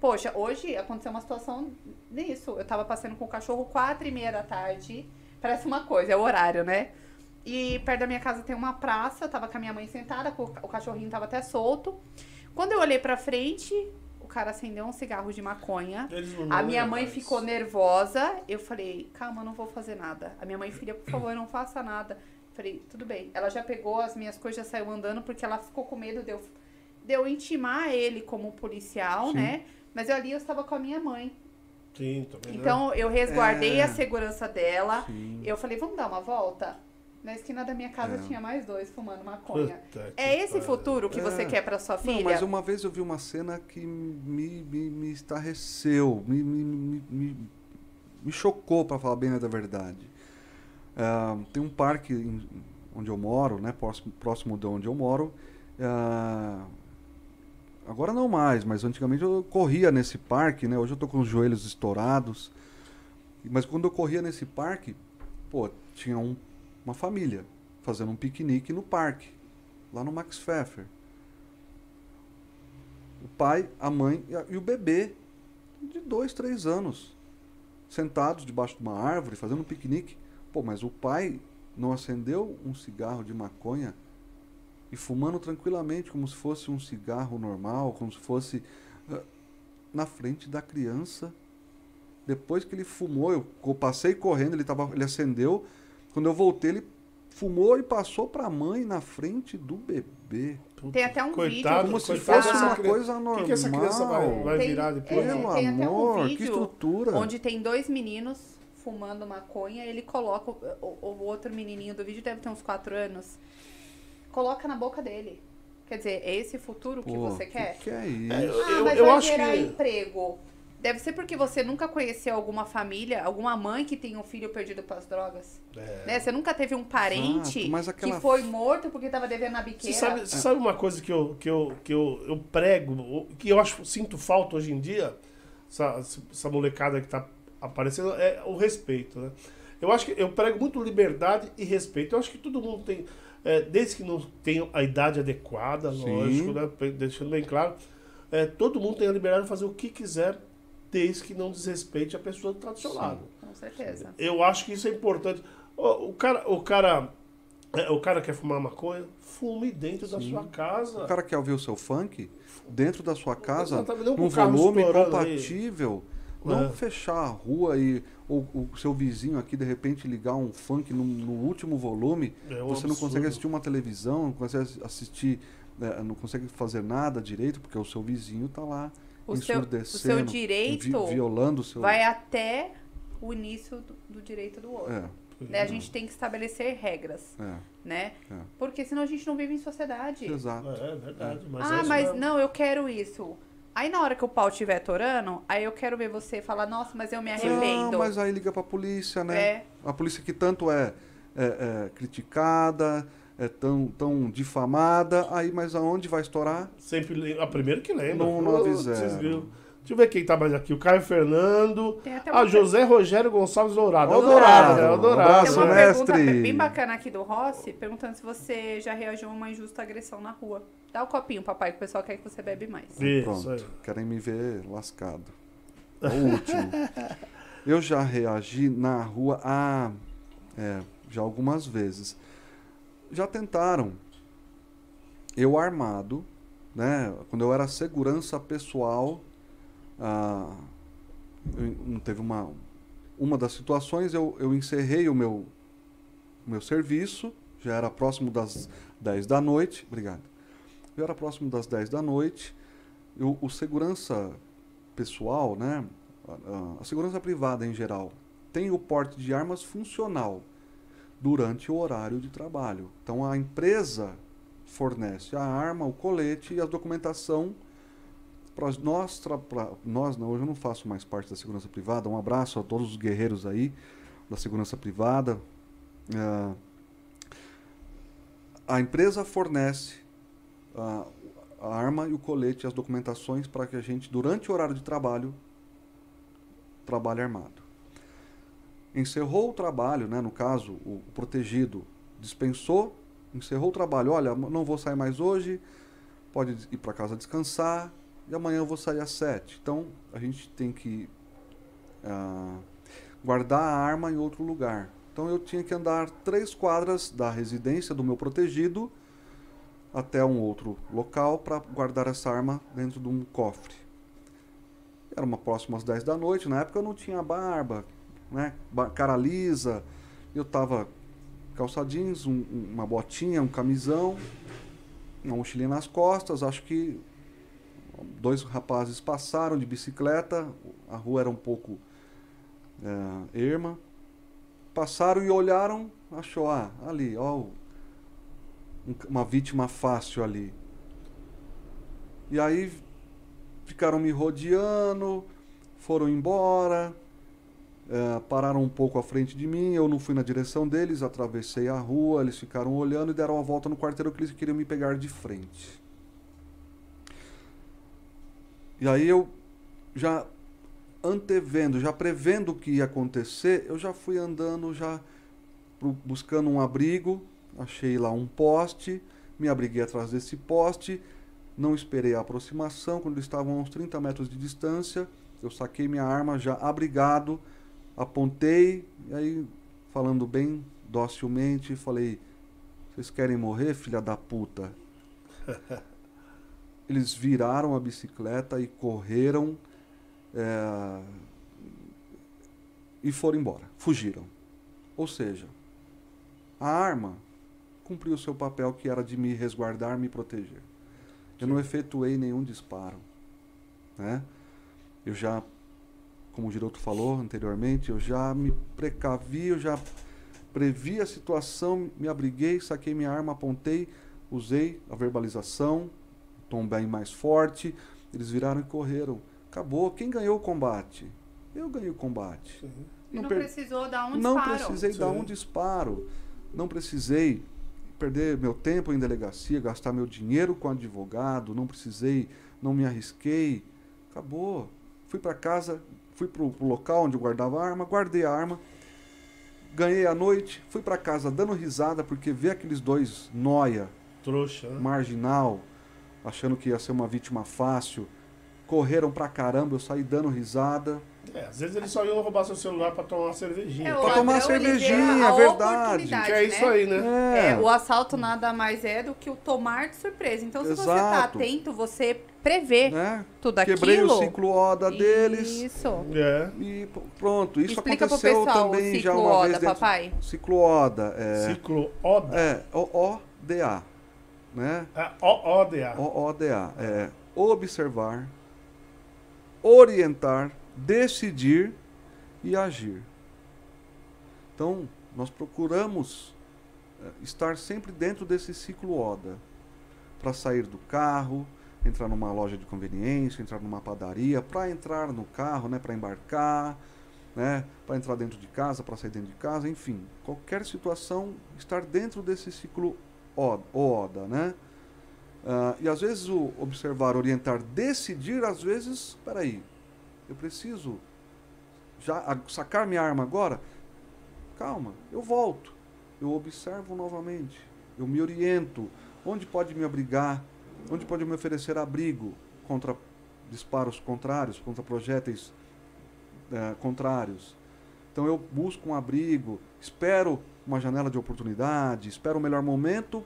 Poxa, hoje aconteceu uma situação nisso. Eu tava passeando com o cachorro quatro e meia da tarde. Parece uma coisa, é o horário, né? E perto da minha casa tem uma praça, eu tava com a minha mãe sentada, o ca- o cachorrinho tava até solto. Quando eu olhei pra frente, cara acendeu um cigarro de maconha. A minha mãe isso. ficou nervosa. Eu falei, calma, eu não vou fazer nada. A minha mãe, filha, por favor, não faça nada. Falei, tudo bem. Ela já pegou as minhas coisas, já saiu andando, porque ela ficou com medo de eu, de eu intimar ele como policial, Sim. né? Mas eu ali eu estava com a minha mãe. Sim, também. Então eu resguardei É. a segurança dela. Sim. Eu falei, vamos dar uma volta? Na esquina da minha casa É. tinha mais dois fumando maconha. Puta É esse futuro que você É. quer pra sua filha? Não, mas uma vez eu vi uma cena que me, me, me estarreceu, me, me, me, me, me chocou, para falar bem a verdade. Ah, tem um parque em- onde eu moro, né, próximo, próximo de onde eu moro. ah, agora não mais, mas antigamente eu corria nesse parque, né? Hoje eu tô com os joelhos estourados. Mas quando eu corria nesse parque, pô, tinha um- uma família fazendo um piquenique no parque, lá no Max Pfeffer o pai, a mãe e, o bebê de dois, três anos, sentados debaixo de uma árvore, fazendo um piquenique. Pô, mas o pai não acendeu um cigarro de maconha e fumando tranquilamente, como se fosse um cigarro normal, como se fosse ah, na frente da criança. Depois que ele fumou, eu passei correndo, ele, tava, ele acendeu. Quando eu voltei, ele fumou e passou para a mãe na frente do bebê. Puta, Tem até um coitado, Como se fosse uma criança. coisa O normal. que, que essa criança vai, vai Tem- virar depois? é, Pelo tem até um amor, que vídeo estrutura. Onde tem dois meninos fumando maconha, ele coloca. O, o outro menininho do vídeo deve ter uns 4 anos. Coloca na boca dele. Quer dizer, é esse futuro que Pô, você quer? Que, que é isso? É, Ah, eu, mas eu vai acho gerar que. emprego. Deve ser porque você nunca conheceu alguma família, alguma mãe que tem um filho perdido para as drogas. É. Né? Você nunca teve um parente mas aquela- que foi morto porque estava devendo na Você biqueira. sabe, você sabe uma coisa que eu, que eu, que eu, eu prego, que eu acho sinto falta hoje em dia, essa, essa molecada que tá aparecendo, é o respeito, né? Eu acho que eu prego muito liberdade e respeito. Eu acho que todo mundo tem, é, desde que não tenha a idade adequada, Sim. lógico, né? Deixando bem claro, é, todo mundo tem a liberdade de fazer o que quiser, desde que não desrespeite a pessoa que está do seu Sim. lado. Com certeza. Eu acho que isso é importante. O, o cara, o cara, é, o cara quer fumar maconha, fume dentro da Sim. sua casa. O cara quer ouvir o seu funk dentro da sua casa, não num o volume estourando aí. compatível. Não É. fechar a rua e ou, o seu vizinho aqui de repente ligar um funk no, no último volume. É um você não absurdo. consegue assistir uma televisão, não consegue assistir, né, não consegue fazer nada direito porque o seu vizinho está lá O seu, o ensurdecendo, seu direito vi- violando o seu. vai até o início do, do direito do outro. É, Né? A gente tem que estabelecer regras, é, né? é. Porque senão a gente não vive em sociedade. Exato. É, é verdade. Mas é ah, mas mesmo. não, eu quero isso. Aí na hora que o pau estiver torando, aí eu quero ver você falar, nossa, mas eu me arrependo. Não, mas aí liga pra polícia, né? É. A polícia que tanto é, é, é criticada, é tão, tão difamada, aí mas aonde vai estourar? Sempre a primeira que lembra. Não- não avisaram. Deixa eu ver quem tá mais aqui. O Caio Fernando. Tem até Ah, uma, José Rogério Gonçalves Dourado. É Dourado, Dourado. né? É o Um Dourado. tem abraço, uma né? mestre. pergunta bem bacana aqui do Rossi, perguntando se você já reagiu a uma injusta agressão na rua. Dá o copinho, papai, que o pessoal quer que você bebe mais. Isso, Pronto, aí. querem me ver lascado. É o último. Eu já reagi na rua há, é, já algumas vezes. Já tentaram. Eu armado, né? Quando eu era segurança pessoal, ah, eu- teve uma uma das situações eu, eu encerrei o meu meu serviço, já era próximo das 10 da noite, obrigado. Já era próximo das 10 da noite. Eu, o segurança pessoal, né? A, a- a segurança privada em geral, tem o porte de armas funcional durante o horário de trabalho. Então a empresa fornece a arma, o colete e a documentação para nós, pra- nós não, hoje eu não faço mais parte da segurança privada. Um abraço a todos os guerreiros aí da segurança privada. Ah, a empresa fornece a, a arma e o colete, as documentações para que a gente, durante o horário de trabalho, trabalhe armado. Encerrou o trabalho, né, no caso, o protegido dispensou, encerrou o trabalho. Olha, não vou sair mais hoje, pode ir para casa descansar e amanhã eu vou sair às sete. Então a gente tem que ah, guardar a arma em outro lugar. Então eu tinha que andar três quadras da residência do meu protegido até um outro local para guardar essa arma dentro de um cofre. Era uma próxima às 10 da noite, na época eu não tinha barba, né? cara lisa, eu tava calça jeans, um- um- uma botinha, um camisão, uma mochilinha nas costas, acho que Dois rapazes passaram de bicicleta, a rua era um pouco é, erma. Passaram e olharam, achou, ah, ali, ó, um- uma vítima fácil ali. E aí ficaram me rodeando, foram embora, é, pararam um pouco à frente de mim, eu não fui na direção deles, atravessei a rua, eles ficaram olhando e deram a volta no quarteirão que eles queriam me pegar de frente. E aí eu já antevendo, já prevendo o que ia acontecer, eu já fui andando, já buscando um abrigo, achei lá um poste, me abriguei atrás desse poste, não esperei a aproximação, quando eles estavam a uns 30 metros de distância, eu saquei minha arma já abrigado, apontei, e aí, falando bem docilmente, falei: Vocês querem morrer, filha da puta? Eles viraram a bicicleta e correram é, e foram embora, fugiram. Ou seja, a arma cumpriu o seu papel que era de me resguardar, me proteger. Eu não efetuei nenhum disparo. Né? Eu já, como o Giroto falou anteriormente, eu já me precavi, eu já previ a situação, me abriguei, saquei minha arma, apontei, usei a verbalização, tom bem mais forte, eles viraram e correram. Acabou. Quem ganhou o combate? Eu ganhei o combate. E não, per- precisou dar um não disparo. precisei dar Sim. um disparo. Não precisei perder meu tempo em delegacia, gastar meu dinheiro com advogado. Não precisei, não me arrisquei. Acabou. Fui para casa, fui pro, pro local onde eu guardava a arma, guardei a arma. Ganhei a noite, fui para casa dando risada porque ver aqueles dois noia, Trouxa, né? marginal, achando que ia ser uma vítima fácil, correram pra caramba, eu saí dando risada. É, às vezes eles só iam roubar seu celular pra tomar uma cervejinha. É, Pra tomar vê cervejinha, a é verdade. que é isso né? aí, né? É, o assalto nada mais é do que o tomar de surpresa. Então, se você tá Exato. atento, você prevê né? tudo aquilo. Quebrei o ciclo ODA deles. Isso. É. E pronto, isso Explica aconteceu pessoal o também já ciclo uma ODA, vez dentro. papai. Ciclo ODA, é, Ciclo ODA. é O-O-D-A, né? É, O-O-D-A. O-O-D-A, é observar, orientar, decidir e agir. Então, nós procuramos eh, estar sempre dentro desse ciclo ODA. Para sair do carro, entrar numa loja de conveniência, entrar numa padaria, para entrar no carro, né, para embarcar, né, para entrar dentro de casa, para sair dentro de casa, enfim, qualquer situação, estar dentro desse ciclo ODA, né? Ah, e às vezes o observar, orientar, decidir, às vezes, peraí, eu preciso já sacar minha arma agora? Calma, eu volto. Eu observo novamente. Eu me oriento. Onde pode me abrigar? Onde pode me oferecer abrigo contra disparos contrários, contra projéteis eh, contrários? Então eu busco um abrigo, espero uma janela de oportunidade, espero o melhor momento,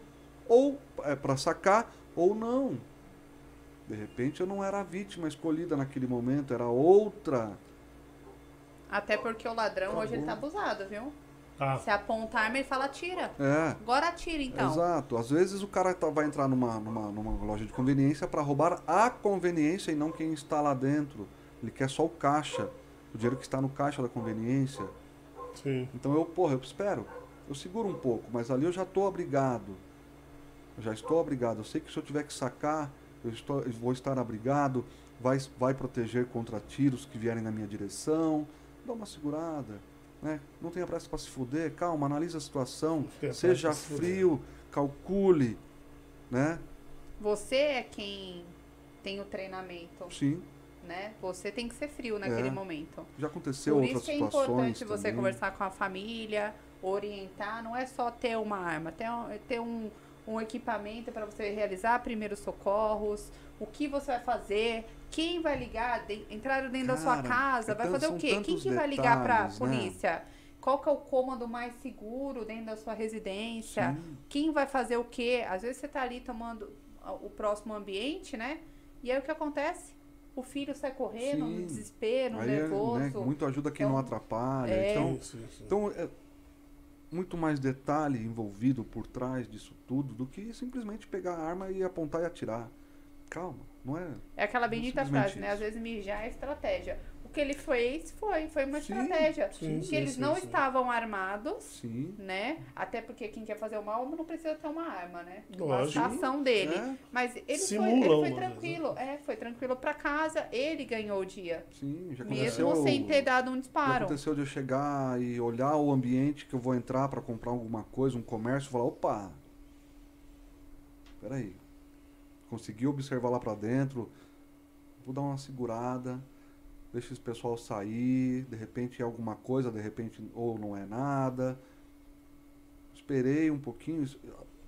ou para sacar, ou não. De repente eu não era a vítima escolhida naquele momento, era outra. Até porque o ladrão Acabou. hoje ele tá abusado, viu? Tá. Se apontar a arma, ele fala, tira. É. Agora atira, então. Exato. Às vezes o cara tá- vai entrar numa, numa, numa loja de conveniência para roubar a conveniência e não quem está lá dentro. Ele quer só o caixa, o dinheiro que está no caixa da conveniência. Sim. Então eu, porra, eu espero. Eu seguro um pouco, mas ali eu já estou abrigado. Eu já estou abrigado. Eu sei que se eu tiver que sacar, eu, estou, eu vou estar abrigado. Vai, vai proteger contra tiros que vierem na minha direção. Dá uma segurada. Né? Não tenha pressa para se fuder. Calma, analise a situação. Seja frio. Calcule. Né? Você é quem tem o treinamento, Sim. né? Você tem que ser frio naquele É. momento. Já aconteceu Por outras isso que é situações. importante você também. conversar com a família, orientar. Não é só ter uma arma, ter um, é ter um, um equipamento para você realizar primeiros socorros, o que você vai fazer, quem vai ligar, de, entrar dentro da sua Cara, casa, é vai tan- fazer o quê? Quem que vai ligar para detalhes, né? polícia? Qual que é o cômodo mais seguro dentro da sua residência? Sim. Quem vai fazer o quê? Às vezes você tá ali tomando a- o próximo ambiente, né? E aí o que acontece? O filho sai correndo, Sim. no desespero, Aí é, nervoso. né, muito ajuda quem Então, não atrapalha. é. Então, sim, sim. Então, é muito mais detalhe envolvido por trás disso tudo do que simplesmente pegar a arma e apontar e atirar. Calma, não é? É aquela bendita simplesmente frase, né? isso. Às vezes mijar é estratégia. O que ele fez foi, foi uma Sim, estratégia. sim, que sim, eles não estavam armados, né? Até porque quem quer fazer o mal não precisa ter uma arma, né? Lógico. ação dele. É, Mas ele foi, ele foi né? tranquilo. É, foi tranquilo pra casa. Ele ganhou o dia. sim, já aconteceu. Mesmo sem ter dado um Já disparo. aconteceu de eu chegar e olhar o ambiente que eu vou entrar para comprar alguma coisa, um comércio, e falar, opa, peraí, consegui observar lá para dentro, vou dar uma segurada, deixa esse pessoal sair, de repente é alguma coisa, de repente ou não é nada. Esperei um pouquinho,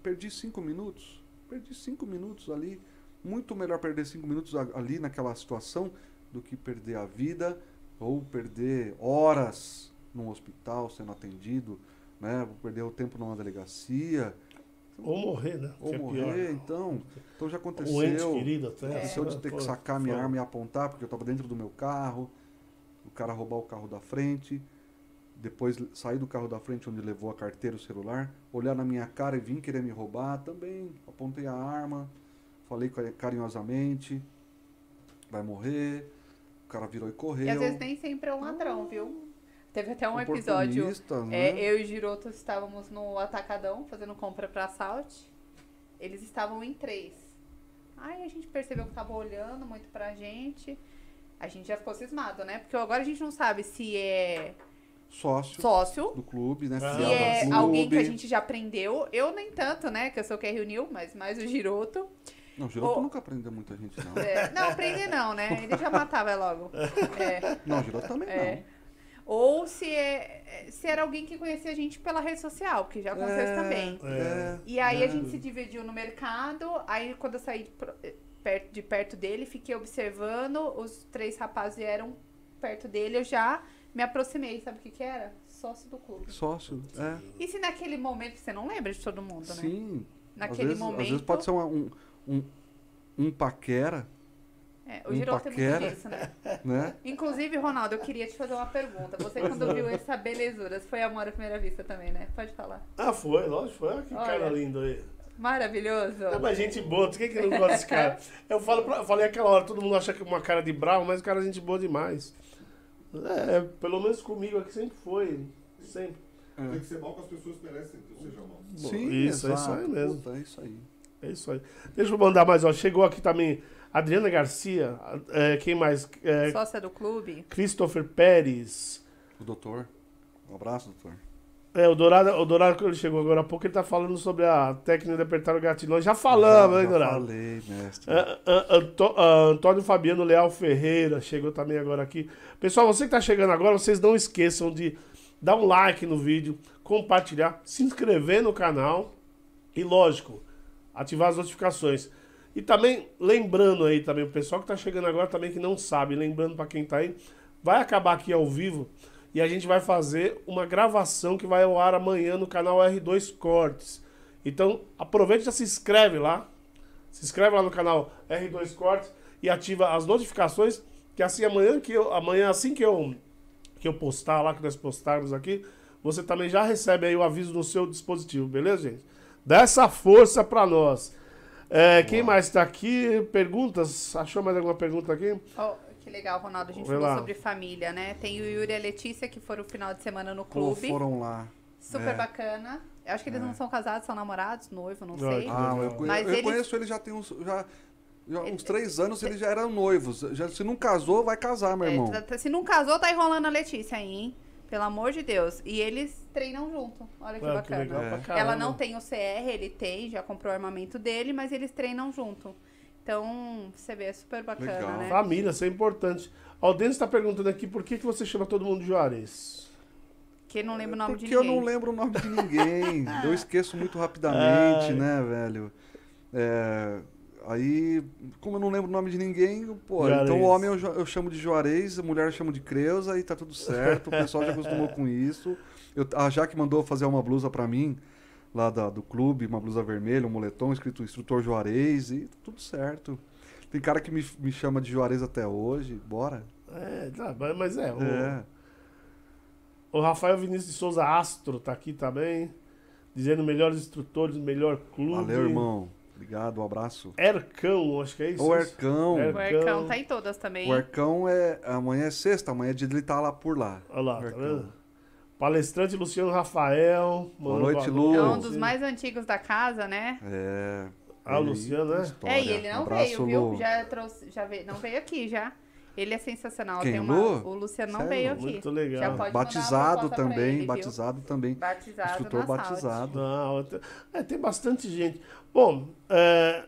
perdi cinco minutos, perdi cinco minutos ali. Muito melhor perder cinco minutos ali naquela situação do que perder a vida ou perder horas num hospital sendo atendido, né? Vou perder o tempo numa delegacia Ou morrer, né? ou que é morrer, pior. então, então já O ente aconteceu. querido até. Aconteceu de né? ter que sacar minha foda. arma e apontar porque eu estava dentro do meu carro, o cara roubar o carro da frente, depois sair do carro da frente onde levou a carteira e o celular, olhar na minha cara e vir querer me roubar também, apontei a arma, falei cari- carinhosamente, vai morrer, o cara virou e correu. E às vezes nem sempre é um ladrão, viu? Teve até um episódio. Oportunista, É, né? eu e o Giroto estávamos no Atacadão fazendo compra pra Salt. Eles estavam em três. Aí a gente percebeu que tava olhando muito pra gente. A gente já ficou cismado, né? Porque agora a gente não sabe se é Sócio sócio, do clube, né? Ah, se do é clube. alguém que a gente já prendeu. Eu nem tanto, né? Que eu sou o que reuniu, mas mais o Giroto. Não, o Giroto Ô. nunca prendeu muita gente, não. É, não, prender não, né? Ele já matava logo. É. Não, o Giroto também É. Ou se, é, se era alguém que conhecia a gente pela rede social, que já aconteceu É, também. é, E aí a é. gente se dividiu no mercado, aí quando eu saí de, eh, perto, de perto dele, fiquei observando, os três rapazes vieram perto dele, eu já me aproximei, sabe o que que era? Sócio do clube. Sócio, é. E se naquele momento, você não lembra de todo mundo, né? Sim. Naquele às vezes, momento... Às vezes pode ser uma- um, um, um paquera, É, o um Giroto tem muito disso, né? né? Inclusive, Ronaldo, eu queria te fazer uma pergunta. Você, quando viu essa belezura, foi amor à primeira vista também, né? Pode falar. Ah, foi, lógico, foi. Olha que Olha. cara lindo aí. Maravilhoso. É, mas gente boa, quem que não gosta desse cara? Eu, falo pra- eu falei aquela hora, todo mundo acha que é uma cara de bravo, mas o cara é gente boa demais. É, pelo menos comigo aqui sempre foi. Sempre. Tem que ser mal que as pessoas merecem que eu seja mal. Sim, isso, é isso exato. aí mesmo. Puta, é isso aí. É isso aí. Deixa eu mandar mais, ó. Chegou aqui também Adriana Garcia. é, quem mais? É, Sócia do clube. Christopher Pérez. O doutor. Um abraço, doutor. É, o Dourado, o Dourado, quando ele chegou agora há pouco, ele tá falando sobre a técnica de apertar o gatilho. Nós já falamos, já, hein, já Dourado? falei, mestre. É, é, Anto- ah, Antônio Fabiano Leal Ferreira chegou também agora aqui. Pessoal, você que está chegando agora, vocês não esqueçam de dar um like no vídeo, compartilhar, se inscrever no canal e, lógico, ativar as notificações. E também, lembrando aí também, o pessoal que está chegando agora também que não sabe, lembrando para quem está aí, vai acabar aqui ao vivo e a gente vai fazer uma gravação que vai ao ar amanhã no canal R2 Cortes. Então, aproveita e já se inscreve lá, se inscreve lá no canal R2 Cortes e ativa as notificações, que assim amanhã que eu, amanhã assim que eu que eu postar lá que nós postarmos aqui, você também já recebe aí o aviso no seu dispositivo, beleza, gente? Dá essa força pra nós. É, quem mais tá aqui? Perguntas? Achou mais alguma pergunta aqui? Oh, que legal, Ronaldo. A gente Vai falou lá. sobre família, né? Tem o Yuri e a Letícia que foram o final de semana no Pô, clube. foram lá. Super É. bacana. Eu acho que eles É. não são casados, são namorados, noivo, não sei. Ah, eu, legal. conhe- Mas eu eles- conheço ele já tem uns. Já, já uns três anos eles já eram noivos. Já, se não casou, vai casar, meu É, irmão. se não casou, tá enrolando a Letícia aí, hein? Pelo amor de Deus. E eles treinam junto. Olha que Ah, que bacana. legal É. Ela não tem o CR, ele tem, já comprou o armamento dele, mas eles treinam junto. Então, você vê, é super bacana, Legal. né? Família, isso é importante. Ó, O Denis está perguntando aqui por que, que você chama todo mundo de Juarez. Que não lembra o nome Porque de eu ninguém. não lembro o nome de ninguém. eu esqueço muito rapidamente, Ai. né, velho? É, aí, como eu não lembro o nome de ninguém, pô, Juarez. então o homem eu, eu chamo de Juarez, a mulher eu chamo de Creuza, aí tá tudo certo, o pessoal já acostumou com isso. Eu, a Jaque mandou fazer uma blusa pra mim, lá da- do clube, uma blusa vermelha, um moletom escrito Instrutor Juarez, e tá tudo certo. Tem cara que me, me chama de Juarez até hoje, bora. É, tá, mas- mas é. O, É. o Rafael Vinícius de Souza Astro tá aqui também. Dizendo melhores instrutores, melhor clube. Valeu, irmão. Obrigado, um abraço. Ercão, acho que é isso. O Ercão. É. O Ercão tá em todas também. O Ercão é. Amanhã é sexta, amanhã é dia dele estar lá por lá. Olha lá, tá Ercão. vendo? Palestrante Luciano Rafael. Boa noite, Lu. É um dos mais antigos da casa, né? É. Ah, o ele- Luciano, né? história. É, e ele não Abraço, veio, viu? Lu. Já trouxe, já veio, não veio aqui já. Ele é sensacional. Quem, Tem uma, Lu? o Luciano não Sério? veio aqui. Muito legal. Já pode Batizado também, ele, viu? batizado também. Batizado Saúde. batizado. Não, tem- é, tem bastante gente. Bom, é,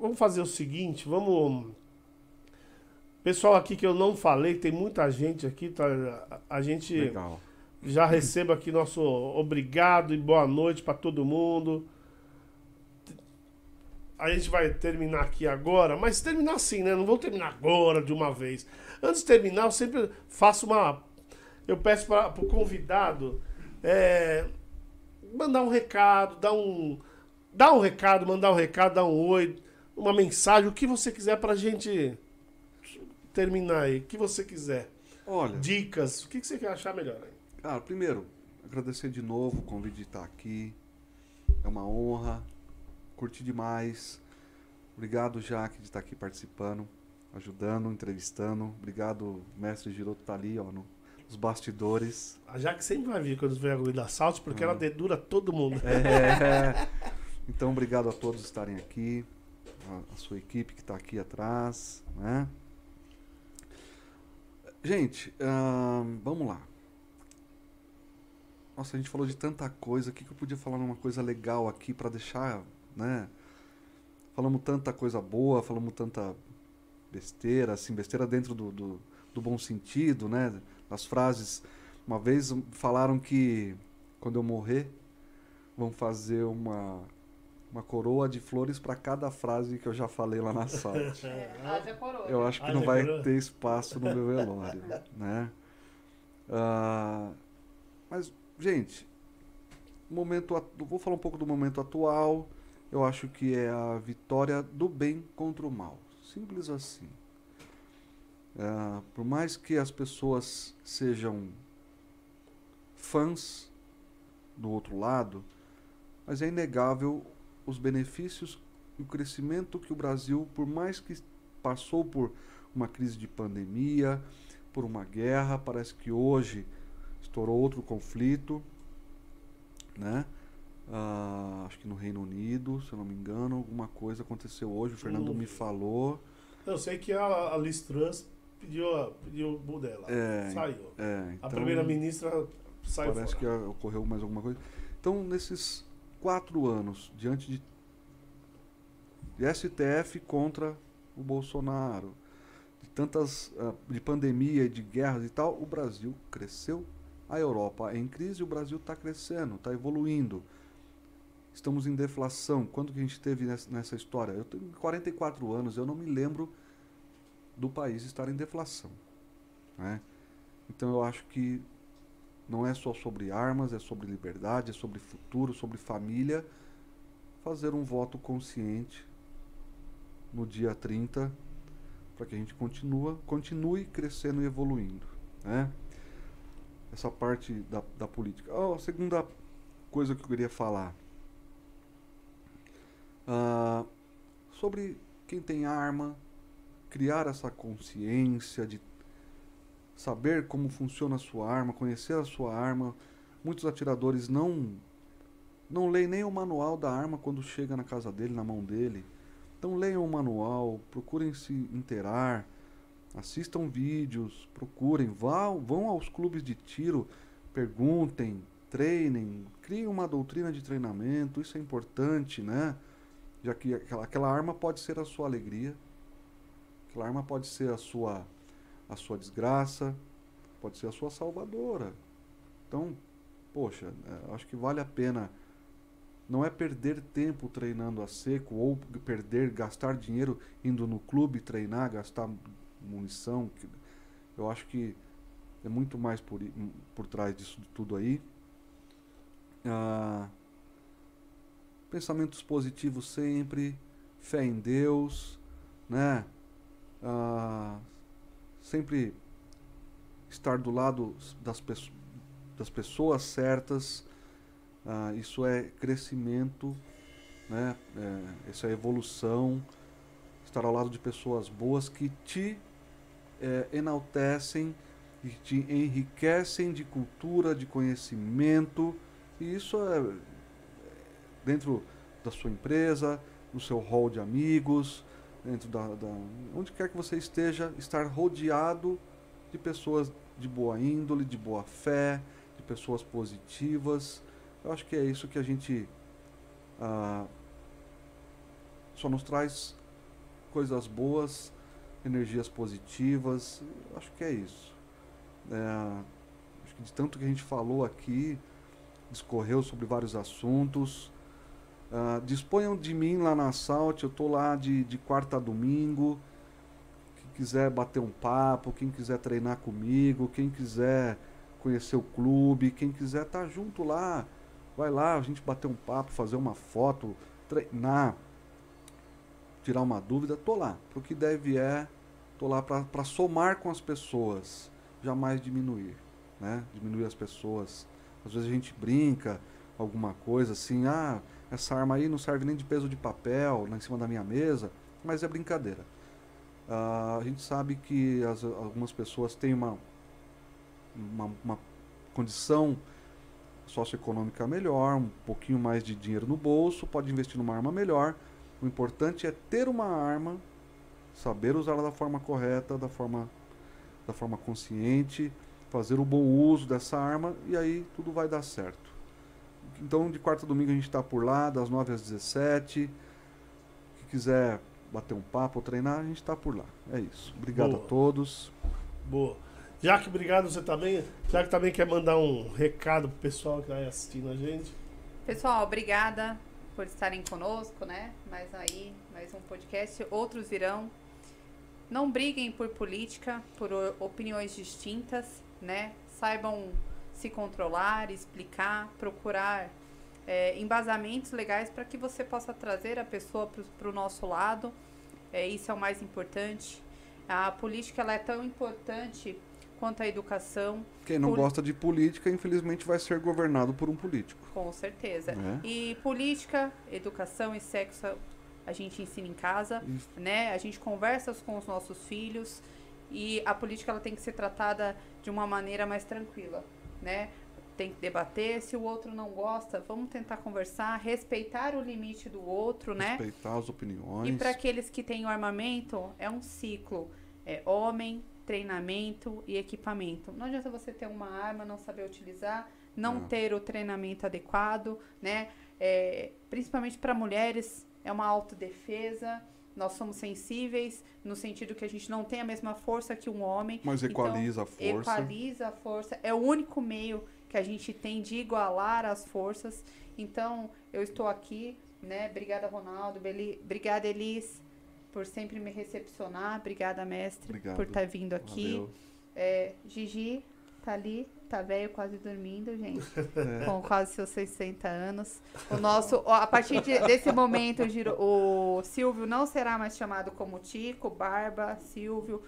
vamos fazer o seguinte, vamos... Pessoal aqui que eu não falei, tem muita gente aqui, tá? A gente Legal. já receba aqui nosso obrigado e boa noite para todo mundo. A gente vai terminar aqui agora, mas terminar assim, né? Não vou terminar agora de uma vez. Antes de terminar, eu sempre faço uma. Eu peço para o convidado é, mandar um recado, dar um. Dar um recado, mandar um recado, dar um oi, uma mensagem, o que você quiser pra gente terminar aí. O que você quiser. Olha, Dicas, o que que você quer achar melhor aí? cara, primeiro, agradecer de novo o convite de estar aqui. É uma honra. Curti demais. Obrigado, Jaque, de estar aqui participando, ajudando, entrevistando. Obrigado, mestre Giroto, tá ali, ó, no- nos bastidores. A Jaque sempre vai vir quando vem a da Salt, porque ela dedura todo mundo. É. Então, obrigado a todos estarem aqui, a, a sua equipe que está aqui atrás, né? Gente, ahn, vamos lá. Nossa, a gente falou de tanta coisa. O que, que eu podia falar numa coisa legal aqui para deixar, né? Falamos tanta coisa boa, falamos tanta besteira, assim, besteira dentro do, do, do bom sentido, né? As frases. Uma vez falaram que quando eu morrer, vão fazer uma, uma coroa de flores para cada frase que eu já falei lá na sala. É, coroa. Eu acho que não vai ter espaço no meu velório, né? Ah, mas, gente, momento, vou falar um pouco do momento atual. Eu acho que é a vitória do bem contra o mal. Simples assim. Ah, por mais que as pessoas sejam fãs do outro lado, mas é inegável os benefícios e o crescimento que o Brasil, por mais que passou por uma crise de pandemia, por uma guerra, parece que hoje estourou outro conflito, né? Ah, acho que no Reino Unido, se eu não me engano, alguma coisa aconteceu hoje. O Fernando Hum. me falou. Eu sei que a, a Liz Truss pediu, a- pediu o dela. É, Saiu. É, A então, primeira-ministra saiu parece que fora. ah, ocorreu mais alguma coisa. Então, nesses quatro anos, diante de, de STF contra o Bolsonaro, de tantas ah, de pandemia, de guerras e tal, o Brasil cresceu. A Europa é em crise, o Brasil está crescendo, está evoluindo. Estamos em deflação. Quando que a gente teve nessa, nessa história? Eu tenho 44 anos, eu não me lembro do país estar em deflação. né? Então eu acho que não é só sobre armas, é sobre liberdade, é sobre futuro, sobre família. Fazer um voto consciente no dia 30 para que a gente continua, continue crescendo e evoluindo. Né? Essa parte da, da política. Oh, a segunda coisa que eu queria falar. Ah, sobre quem tem arma, criar essa consciência de saber como funciona a sua arma, conhecer a sua arma. Muitos atiradores não não leem nem o manual da arma quando chega na casa dele, na mão dele. Então leiam o manual, procurem se inteirar, assistam vídeos, procurem, vão, vão aos clubes de tiro, perguntem, treinem, criem uma doutrina de treinamento, isso é importante, né? Já que aquela, aquela arma pode ser a sua alegria, aquela arma pode ser a sua a sua desgraça, pode ser a sua salvadora. Então, poxa, é, acho que vale a pena. Não é perder tempo treinando a seco ou perder, gastar dinheiro indo no clube treinar, gastar munição. Eu acho que é muito mais por, por trás disso tudo aí. Ah, pensamentos positivos sempre, fé em Deus, né? Ah, sempre estar do lado das, pesso- das pessoas certas. Ah, isso é crescimento né? É, essa é evolução, estar ao lado de pessoas boas que te é, enaltecem e te enriquecem de cultura, de conhecimento. E isso é é dentro da sua empresa, no seu hall de amigos, dentro da, da onde quer que você esteja, estar rodeado de pessoas de boa índole, de boa fé, de pessoas positivas. Eu acho que é isso que a gente ah, só nos traz coisas boas, energias positivas. Eu acho que é isso. É, acho que de tanto que a gente falou aqui, discorreu sobre vários assuntos. Uh, disponham de mim lá na Salt, eu tô lá de, de quarta a domingo. Quem quiser bater um papo, quem quiser treinar comigo, quem quiser conhecer o clube, quem quiser estar tá junto lá, vai lá, a gente bater um papo, fazer uma foto, treinar, tirar uma dúvida, tô lá. Pro que deve é, tô lá para somar com as pessoas, jamais diminuir, né? Diminuir as pessoas. Às vezes a gente brinca, alguma coisa assim, ah, essa arma aí não serve nem de peso de papel lá em cima da minha mesa, mas é brincadeira. Uh, a gente sabe que as, algumas pessoas têm uma, uma, uma condição socioeconômica melhor, um pouquinho mais de dinheiro no bolso, pode investir numa arma melhor. O importante é ter uma arma, saber usá-la da forma correta, da forma, da forma consciente, fazer o bom uso dessa arma e aí tudo vai dar certo. Então, de quarta a domingo a gente está por lá, das 9 às 17. Se quiser bater um papo ou treinar, a gente está por lá. É isso. Obrigado Boa. a todos. Boa. Jaque, obrigado. Você também. Jaque também quer mandar um recado pro pessoal que está assistindo a gente. Pessoal, obrigada por estarem conosco, né? Mais aí, mais um podcast. Outros virão. Não briguem por política, por opiniões distintas, né? Saibam se controlar, explicar, procurar é, embasamentos legais para que você possa trazer a pessoa para o nosso lado. É, isso é o mais importante. A política ela é tão importante quanto a educação. Quem não gosta de política, infelizmente, vai ser governado por um político. Com certeza. É. E política, educação e sexo a gente ensina em casa, Isso. né? A gente conversa com os nossos filhos e a política ela tem que ser tratada de uma maneira mais tranquila né? Tem que debater. Se o outro não gosta, vamos tentar conversar, respeitar o limite do outro, né? Respeitar as opiniões. E para aqueles que têm o armamento, é um ciclo. É homem, treinamento e equipamento. Não adianta você ter uma arma, não saber utilizar, não, não. ter o treinamento adequado, né? É, principalmente para mulheres, é uma autodefesa nós somos sensíveis no sentido que a gente não tem a mesma força que um homem. Mas então, equaliza então, a força. Equaliza a força. É o único meio que a gente tem de igualar as forças. Então, eu estou aqui, né? Obrigada, Ronaldo. Beli... Obrigada, Elis, por sempre me recepcionar. Obrigada, mestre, Obrigado. por estar vindo aqui. É, Gigi, tá ali tá velho, quase dormindo, gente. É. Com quase seus 60 anos. O nosso, a partir de, desse momento, o Silvio não será mais chamado como Tico, Barba, Silvio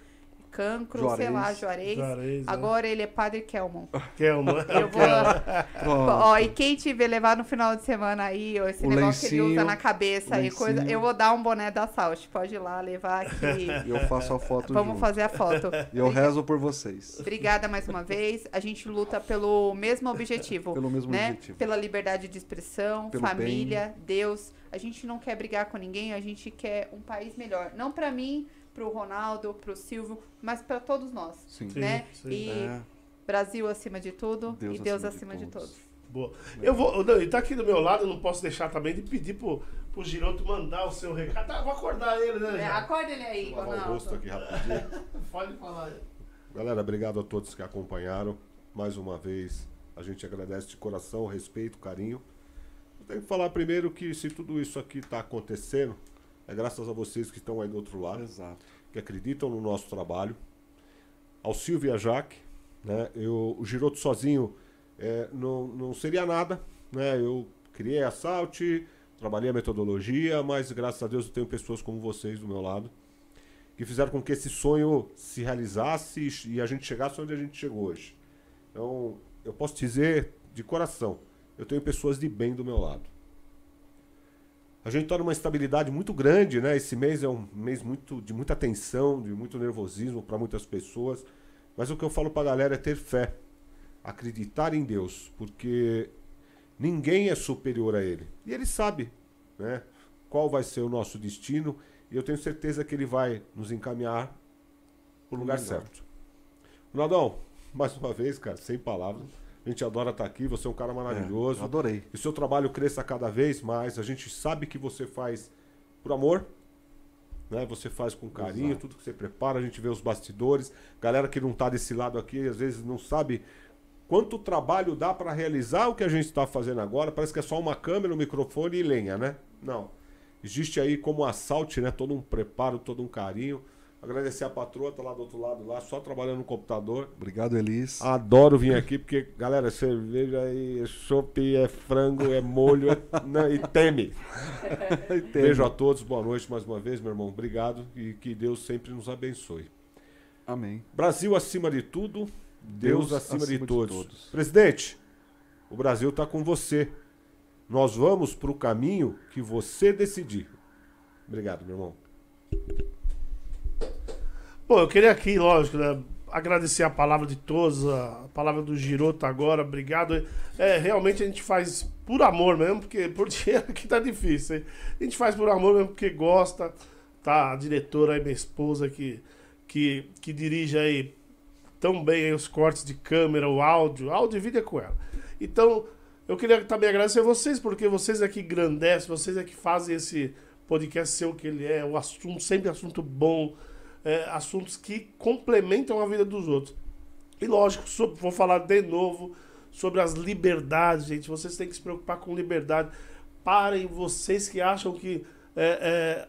cancro, Juarez. sei lá, Juarez. Juarez é. Agora é. ele é Padre Kelmon. Kelmon. Eu vou... ó, e quem vê levar no final de semana aí, ó, esse o negócio lencinho, que ele usa na cabeça aí, coisa, eu vou dar um boné da Salt. Pode ir lá levar aqui. E eu faço a foto Vamos junto. fazer a foto. E eu rezo por vocês. Obrigada mais uma vez. A gente luta pelo mesmo objetivo. pelo mesmo né? objetivo. Pela liberdade de expressão, pelo família, bem. Deus. A gente não quer brigar com ninguém, a gente quer um país melhor. Não para mim, pro Ronaldo, pro Silvio, mas para todos nós, sim. né? Sim, sim. E é. Brasil acima de tudo Deus e Deus acima, acima de, todos. de, todos. Boa. Eu vou, não, ele tá aqui do meu lado, eu não posso deixar também de pedir pro, pro Giroto mandar o seu recado. Ah, vou acordar ele, né? É, acorda ele aí, vou Ronaldo. o rosto aqui rapidinho. Pode falar. Galera, obrigado a todos que acompanharam. Mais uma vez, a gente agradece de coração, respeito, carinho. Eu tenho que falar primeiro que se tudo isso aqui está acontecendo, é graças a vocês que estão aí do outro lado, Exato. que acreditam no nosso trabalho. Ao Silvio e a Jaque, né? Eu, o Giroto sozinho é, não, não seria nada, né? Eu criei a Salt, trabalhei a metodologia, mas graças a Deus eu tenho pessoas como vocês do meu lado que fizeram com que esse sonho se realizasse e a gente chegasse onde a gente chegou hoje. Então, eu posso dizer de coração, eu tenho pessoas de bem do meu lado. A gente está numa estabilidade muito grande, né? Esse mês é um mês muito, de muita tensão, de muito nervosismo para muitas pessoas. Mas o que eu falo para a galera é ter fé, acreditar em Deus, porque ninguém é superior a Ele. E Ele sabe, né? Qual vai ser o nosso destino e eu tenho certeza que Ele vai nos encaminhar para o lugar certo. Ronaldão, mais uma vez, cara, sem palavras. A gente adora estar aqui, você é um cara maravilhoso. É, adorei. Que o seu trabalho cresça cada vez mais. A gente sabe que você faz por amor, né? Você faz com carinho, Exato. tudo que você prepara, a gente vê os bastidores. Galera que não tá desse lado aqui, às vezes não sabe quanto trabalho dá para realizar o que a gente está fazendo agora. Parece que é só uma câmera, um microfone e lenha, né? Não. Existe aí como assalte, né? Todo um preparo, todo um carinho. Agradecer a patroa, tá lá do outro lado, lá, só trabalhando no computador. Obrigado, Elis. Adoro vir aqui, porque, galera, cerveja aí, é chopp, é frango, é molho, é, né, e teme. Beijo a todos, boa noite mais uma vez, meu irmão. Obrigado e que Deus sempre nos abençoe. Amém. Brasil acima de tudo, Deus, Deus acima, de, acima de todos. todos. Presidente, o Brasil está com você. Nós vamos para o caminho que você decidir. Obrigado, meu irmão. Bom, eu queria aqui, lógico, né, agradecer a palavra de todos, a palavra do Giroto agora, obrigado. É, realmente a gente faz por amor mesmo, porque por dinheiro aqui tá difícil. hein? A gente faz por amor mesmo porque gosta, tá? A diretora aí, minha esposa, que, que, que dirige aí tão bem aí os cortes de câmera, o áudio, áudio e vídeo é com ela. Então, eu queria também agradecer a vocês, porque vocês é que engrandecem, vocês é que fazem esse podcast ser o que ele é, o assunto, sempre assunto bom, é, assuntos que complementam a vida dos outros. E lógico, so- vou falar de novo sobre as liberdades, gente. Vocês têm que se preocupar com liberdade. Parem vocês que acham que é, é,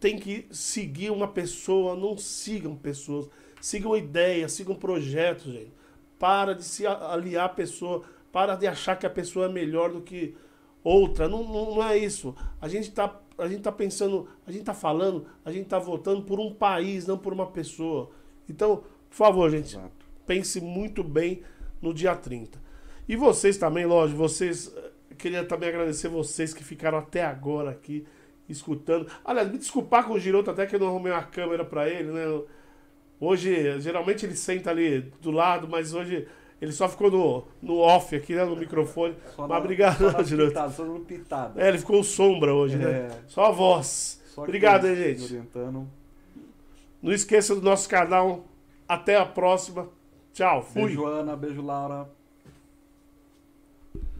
tem que seguir uma pessoa, não sigam pessoas. Sigam ideias, sigam projetos, gente. Para de se aliar à pessoa, para de achar que a pessoa é melhor do que outra. Não, não, não é isso. A gente tá, a gente tá pensando, a gente tá falando, a gente tá votando por um país, não por uma pessoa. Então, por favor, gente, Exato. pense muito bem no dia 30. E vocês também, lógico, vocês. eh, Queria também agradecer vocês que ficaram até agora aqui escutando. Aliás, me desculpar com o Giroto, até que eu não arrumei uma câmera pra ele, né? Hoje, geralmente ele senta ali do lado, mas hoje ele só ficou no, no off aqui, né? No microfone. Só mas obrigado, pitada, só no pitada. É, ele ficou sombra hoje, né? É. Só a voz. Só Obrigado, hein, aqueles gente. Orientando. Não esqueça do nosso canal. Até a próxima. Tchau. Fui. Beijo, Ana. Beijo, Laura.